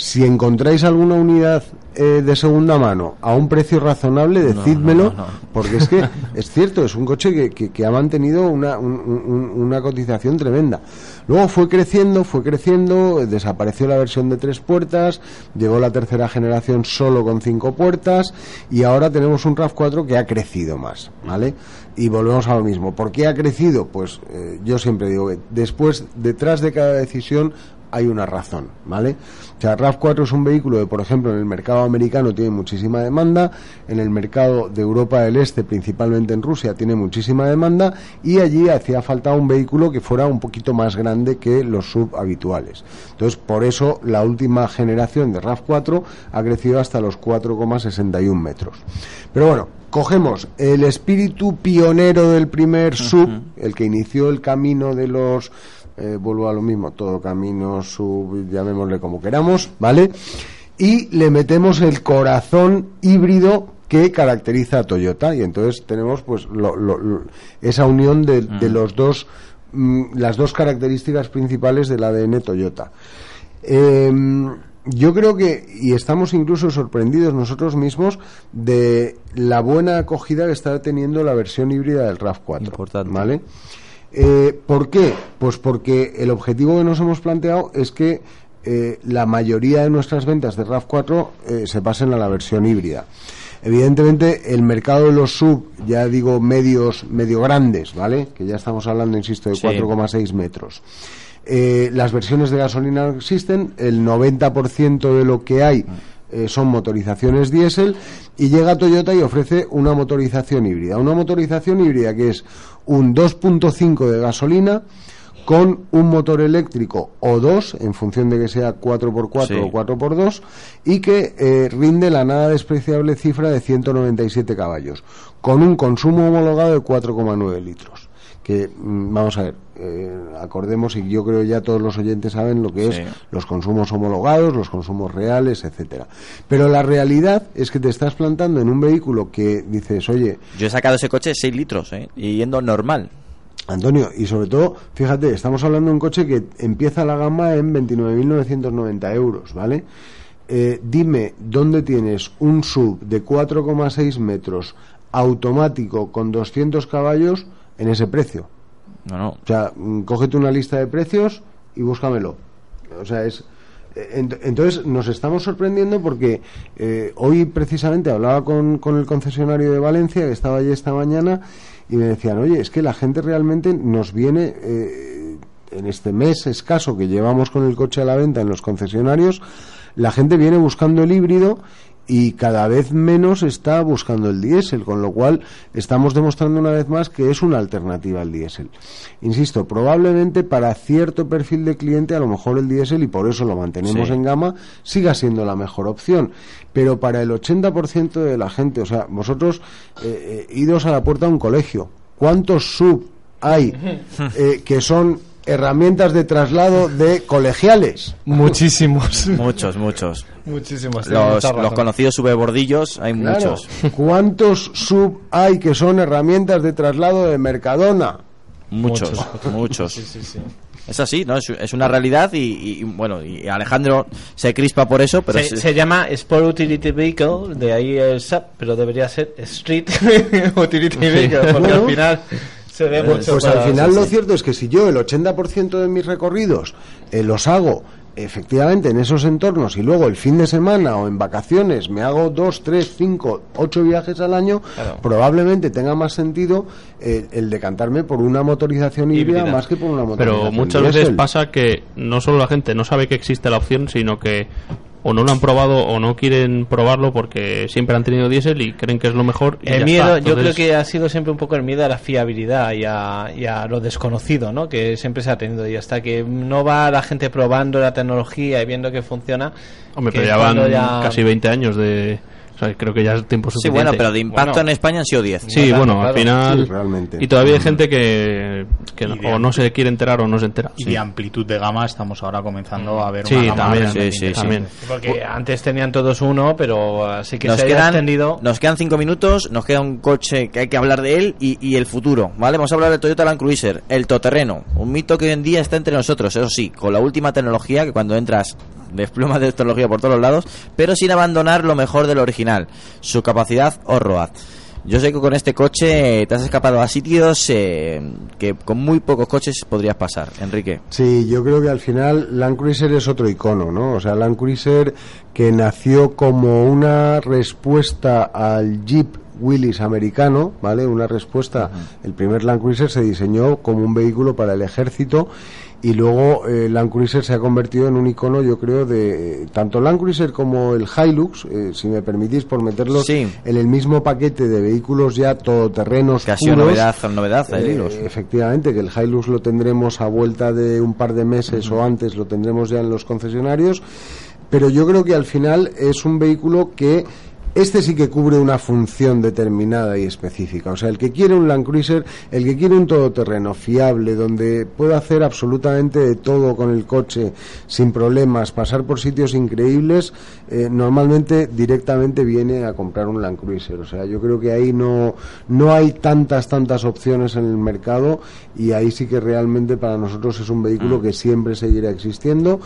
si encontráis alguna unidad eh, de segunda mano a un precio razonable, decídmelo, porque es que es cierto, es un coche que, que- que ha mantenido una, un- un- una cotización tremenda. Luego fue creciendo, fue creciendo, desapareció la versión de tres puertas, llegó la tercera generación solo con cinco puertas y ahora tenemos un RAV4 que ha crecido más, ¿vale? Y volvemos a lo mismo. ¿Por qué ha crecido? Pues eh, yo siempre digo que después, detrás de cada decisión hay una razón, ¿vale? O sea, RAV4 es un vehículo que, por ejemplo, en el mercado americano tiene muchísima demanda, en el mercado de Europa del Este, principalmente en Rusia, tiene muchísima demanda y allí hacía falta un vehículo que fuera un poquito más grande que los sub habituales. Entonces, por eso la última generación de RAV4 ha crecido hasta los 4,61 metros. Pero bueno, cogemos el espíritu pionero del primer sub, el que inició el camino de los eh, vuelvo a lo mismo, todo camino, sub, llamémosle como queramos, ¿vale? Y le metemos el corazón híbrido que caracteriza a Toyota y entonces tenemos pues lo- lo- lo- esa unión de, de los dos mm, las dos características principales del ADN Toyota. Em, yo creo que, y estamos incluso sorprendidos nosotros mismos de la buena acogida que está teniendo la versión híbrida del RAV4. ¿Vale? Eh, ¿Por qué? Pues porque el objetivo que nos hemos planteado es que eh, la mayoría de nuestras ventas de RAV4 eh, se pasen a la versión híbrida. Evidentemente, el mercado de los sub, ya digo medios, medio grandes, ¿vale? Que ya estamos hablando, insisto, de Sí. 4,6 metros. Eh, las versiones de gasolina no existen, el 90% de lo que hay eh, son motorizaciones diésel y llega Toyota y ofrece una motorización híbrida. Una motorización híbrida que es un 2.5 de gasolina con un motor eléctrico o dos, en función de que sea 4x4 Sí. o 4x2, y que eh, rinde la nada despreciable cifra de 197 caballos, con un consumo homologado de 4,9 litros. Que, mm, vamos a ver, eh, acordemos, y yo creo ya todos los oyentes saben lo que es los consumos homologados, los consumos reales, etcétera. Pero la realidad es que te estás plantando en un vehículo que dices, oye, Yo he sacado ese coche 6 litros, ¿eh? Y yendo normal. Antonio, y sobre todo, fíjate, estamos hablando de un coche que empieza la gama en 29.990 euros, ¿vale? Eh, dime dónde tienes un sub de 4,6 metros automático con 200 caballos en ese precio. O sea, mm, cógete una lista de precios y búscamelo. O sea, es. eh, ent- Entonces nos estamos sorprendiendo porque eh, hoy precisamente hablaba con, con el concesionario de Valencia que estaba allí esta mañana y me decían, oye, es que la gente realmente nos viene eh, en este mes escaso que llevamos con el coche a la venta en los concesionarios, la gente viene buscando el híbrido y cada vez menos está buscando el diésel, con lo cual estamos demostrando una vez más que es una alternativa al diésel. Insisto, probablemente para cierto perfil de cliente a lo mejor el diésel, y por eso lo mantenemos Sí. en gama, siga siendo la mejor opción. Pero para el 80% de la gente, o sea, vosotros eh, eh, idos a la puerta de un colegio, ¿cuántos sub hay eh, que son herramientas de traslado de colegiales? Muchísimos. Muchos, muchos. Muchísimos. Los, los conocidos subebordillos, hay Claro. muchos. ¿Cuántos sub hay que son herramientas de traslado de Mercadona? Muchos, muchos. Es así, ¿no? Es, es una realidad y, y, bueno, y Alejandro se crispa por eso, pero se, sí- se llama Sport Utility Vehicle, de ahí el SAP, pero debería ser Street Utility Vehicle, porque Bueno. al final se ve mucho. Pues para- al final sí, lo sí. cierto es que si yo el 80% de mis recorridos eh, los hago efectivamente en esos entornos y luego el fin de semana o en vacaciones me hago dos, tres, cinco, ocho viajes al año, probablemente tenga más sentido eh, el decantarme por una motorización híbrida, más que por una motorización Pero muchas veces pasa que no solo la gente no sabe que existe la opción, sino que o no lo han probado o no quieren probarlo porque siempre han tenido diésel y creen que es lo mejor. Y El ya miedo, yo creo que ha sido siempre un poco el miedo a la fiabilidad y a, y a lo desconocido, ¿no? Que siempre se ha tenido y hasta que no va la gente probando la tecnología y viendo que funciona. Hombre, que pero ya van ya- casi 20 años de... O sea, creo que ya es tiempo Sí, suficiente. bueno, pero de impacto en España han sido 10. Sí, bueno, al final... Sí, realmente. Y todavía hay gente que, que no- o no se quiere enterar o no se entera. Y Sí. de amplitud de gama estamos ahora comenzando a ver Sí, una gama también, sí, sí, también. Porque antes tenían todos uno, pero así que nos se quedan, extendido. nos quedan cinco minutos, nos queda un coche que hay que hablar de él y, y el futuro, ¿vale? Vamos a hablar del Toyota Land Cruiser, el todoterreno, un mito que hoy en día está entre nosotros, eso sí, con la última tecnología que cuando entras desplomas de tecnología por todos lados, pero sin abandonar lo mejor del original, su capacidad off-road. Yo sé que con este coche te has escapado a sitios eh, que con muy pocos coches podrías pasar, Enrique. Sí, yo creo que al final Land Cruiser es otro icono, ¿no? O sea, Land Cruiser que nació como una respuesta al Jeep Willys americano, ¿vale? Una respuesta. El primer Land Cruiser se diseñó como un vehículo para el ejército y luego eh, Land Cruiser se ha convertido en un icono, yo creo, de eh, tanto Land Cruiser como el Hilux, eh, si me permitís, por meterlos Sí. en el mismo paquete de vehículos ya todoterrenos Que ha sido novedad, novedad, el Eh. Efectivamente, que el Hilux lo tendremos a vuelta de un par de meses o antes lo tendremos ya en los concesionarios, pero yo creo que al final es un vehículo que este sí que cubre una función determinada y específica. O sea, el que quiere un Land Cruiser, el que quiere un todoterreno fiable, donde pueda hacer absolutamente de todo con el coche sin problemas, pasar por sitios increíbles, eh, normalmente directamente viene a comprar un Land Cruiser. O sea, yo creo que ahí no, no hay tantas, tantas opciones en el mercado y ahí sí que realmente para nosotros es un vehículo que siempre seguirá existiendo.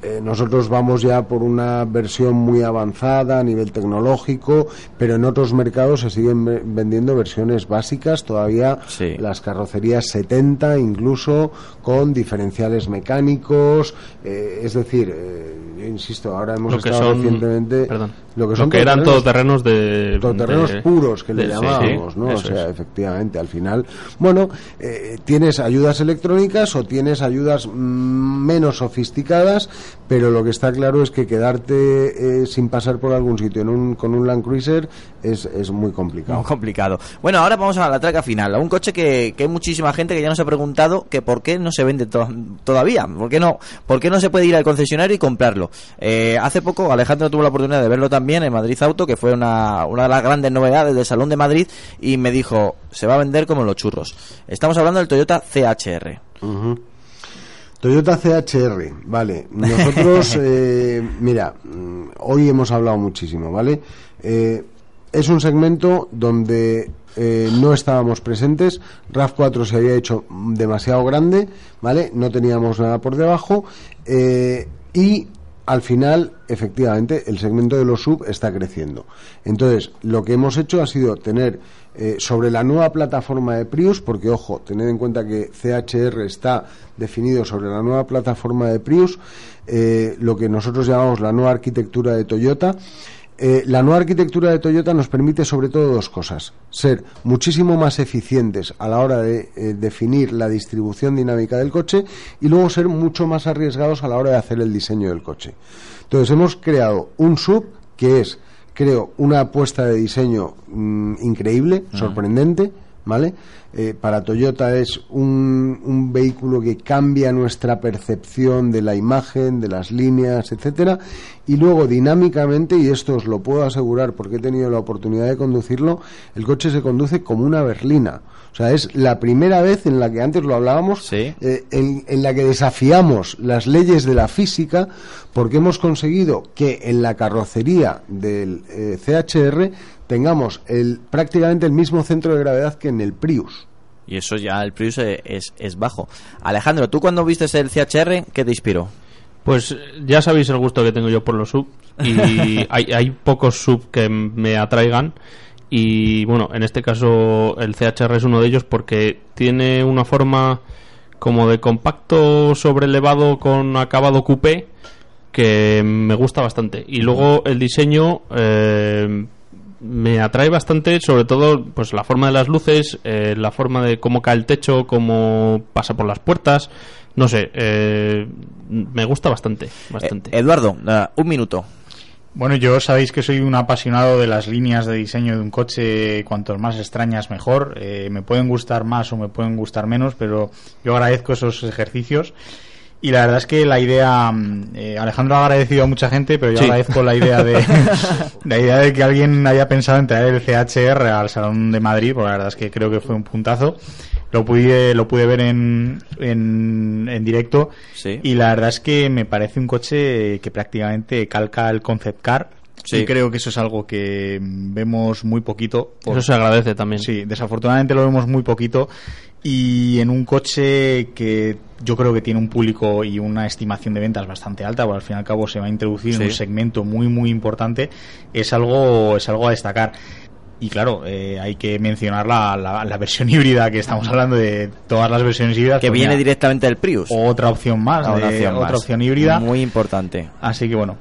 Eh, nosotros vamos ya por una versión muy avanzada a nivel tecnológico, pero en otros mercados se siguen ve- vendiendo versiones básicas, todavía las carrocerías 70 incluso con diferenciales mecánicos, eh, es decir, eh, yo insisto, ahora hemos Lo que estado son- recientemente perdón. lo que Lo son que eran todoterrenos- de- todoterrenos de- puros que le de- llamábamos, sí, ¿no? O sea, es. efectivamente, al final, bueno, eh, tienes ayudas electrónicas o tienes ayudas mm, menos sofisticadas, pero lo que está claro es que quedarte eh, sin pasar por algún sitio en un, con un Land Cruiser es, es muy complicado. Muy complicado. Bueno, ahora vamos a la traca final, a un coche que, que hay muchísima gente que ya nos ha preguntado que por qué no se vende to- todavía, por qué no, por qué no se puede ir al concesionario y comprarlo. Eh, hace poco Alejandro tuvo la oportunidad de verlo también en Madrid Auto, que fue una, una de las grandes novedades del Salón de Madrid, y me dijo, se va a vender como los churros. Estamos hablando del Toyota CHR. Toyota CHR, vale. Nosotros, eh, mira, mm, hoy hemos hablado muchísimo, ¿vale? Eh, es un segmento donde eh, no estábamos presentes. RAV4 se había hecho demasiado grande, ¿vale? No teníamos nada por debajo. eh, y al final, efectivamente, el segmento de los sub está creciendo. Entonces, lo que hemos hecho ha sido tener eh, sobre la nueva plataforma de Prius, porque ojo, tened en cuenta que CHR está definido sobre la nueva plataforma de Prius, lo que nosotros llamamos la nueva arquitectura de Toyota. Eh, la nueva arquitectura de Toyota nos permite sobre todo dos cosas. Ser muchísimo más eficientes a la hora de eh, definir la distribución dinámica del coche y luego ser mucho más arriesgados a la hora de hacer el diseño del coche. Entonces hemos creado un sub que es creo, una apuesta de diseño mm, increíble, sorprendente, ¿vale? Eh, para Toyota es un, un vehículo que cambia nuestra percepción de la imagen, de las líneas, etcétera, y luego dinámicamente, y esto os lo puedo asegurar porque he tenido la oportunidad de conducirlo, el coche se conduce como una berlina. O sea, es la primera vez en la que antes lo hablábamos, eh, en, en la que desafiamos las leyes de la física, porque hemos conseguido que en la carrocería del eh, CHR tengamos el, prácticamente el mismo centro de gravedad que en el Prius. Y eso ya, el Prius es, es bajo. Alejandro, ¿tú cuando viste el CHR, qué te inspiró? Pues ya sabéis el gusto que tengo yo por los sub y hay, hay pocos sub que me atraigan y bueno, en este caso el CHR es uno de ellos porque tiene una forma como de compacto sobrelevado con acabado coupé que me gusta bastante y luego el diseño eh, me atrae bastante sobre todo pues la forma de las luces eh, la forma de cómo cae el techo cómo pasa por las puertas no sé eh, me gusta bastante bastante Eduardo, nada, un minuto. Bueno, yo sabéis que soy un apasionado de las líneas de diseño de un coche, cuantos más extrañas mejor. Eh, me pueden gustar más o me pueden gustar menos, pero yo agradezco esos ejercicios. Y la verdad es que la idea, mm, eh, Alejandro ha agradecido a mucha gente, pero yo Sí. agradezco la idea de la idea de que alguien haya pensado en traer el CHR al Salón de Madrid, porque la verdad es que creo que fue un puntazo. Lo pude, lo pude ver en, en, en directo Sí. y la verdad es que me parece un coche que prácticamente calca el concept car. Sí. Y creo que eso es algo que vemos muy poquito. Eso se agradece también. Sí, desafortunadamente lo vemos muy poquito. Y en un coche que yo creo que tiene un público y una estimación de ventas bastante alta, porque al fin y al cabo se va a introducir en un segmento muy, muy importante, es algo, es algo a destacar. Y claro, eh, hay que mencionar la, la, la versión híbrida que estamos hablando de todas las versiones híbridas. Que pues viene mira, directamente del Prius. Otra opción más, una de- opción otra más. opción híbrida. Muy importante. Así que bueno,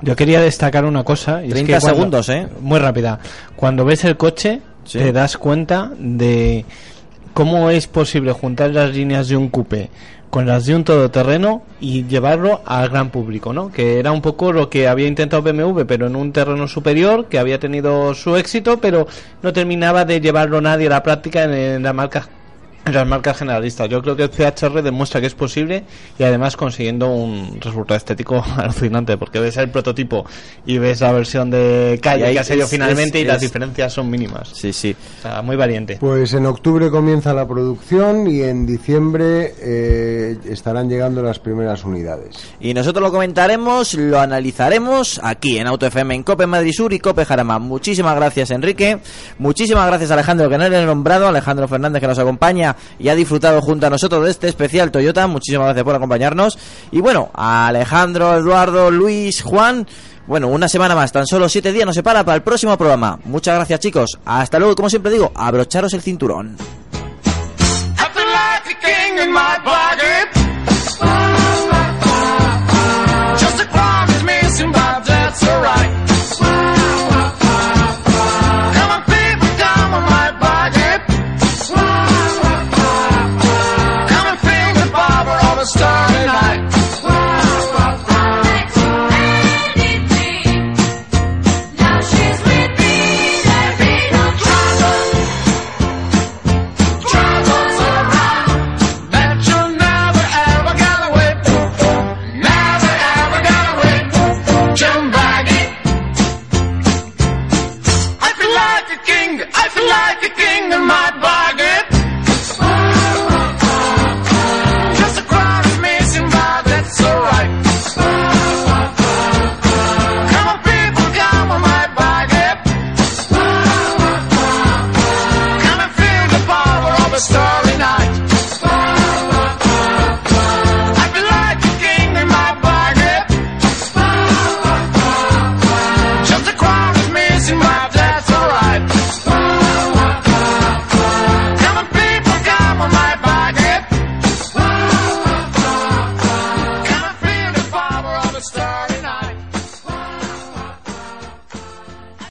Yo quería destacar una cosa. y es 30 que cuando- segundos, ¿eh? Muy rápida. Cuando ves el coche, Sí. te das cuenta de cómo es posible juntar las líneas de un coupé con las de un todoterreno y llevarlo al gran público, ¿no? Que era un poco lo que había intentado BMW, pero en un terreno superior, que había tenido su éxito, pero no terminaba de llevarlo nadie a la práctica en, en la marca las marcas generalistas. Yo creo que el CHR demuestra que es posible y además consiguiendo un resultado estético alucinante, porque ves el prototipo y ves la versión de calle que ha salido finalmente es- y las es- diferencias son mínimas. Sí, sí. O sea, muy valiente. Pues en octubre comienza la producción y en diciembre eh, estarán llegando las primeras unidades. Y nosotros lo comentaremos, lo analizaremos aquí en Auto FM, en Cope Madrid Sur y Cope Jarama. Muchísimas gracias, Enrique. Muchísimas gracias, Alejandro, que no le he nombrado. Alejandro Fernández, que nos acompaña y ha disfrutado junto a nosotros de este especial Toyota. Muchísimas gracias por acompañarnos. Y bueno, a Alejandro, Eduardo, Luis, Juan. Bueno, una semana más, tan solo siete días nos separa para el próximo programa. Muchas gracias, chicos. Hasta luego, como siempre digo, abrocharos el cinturón.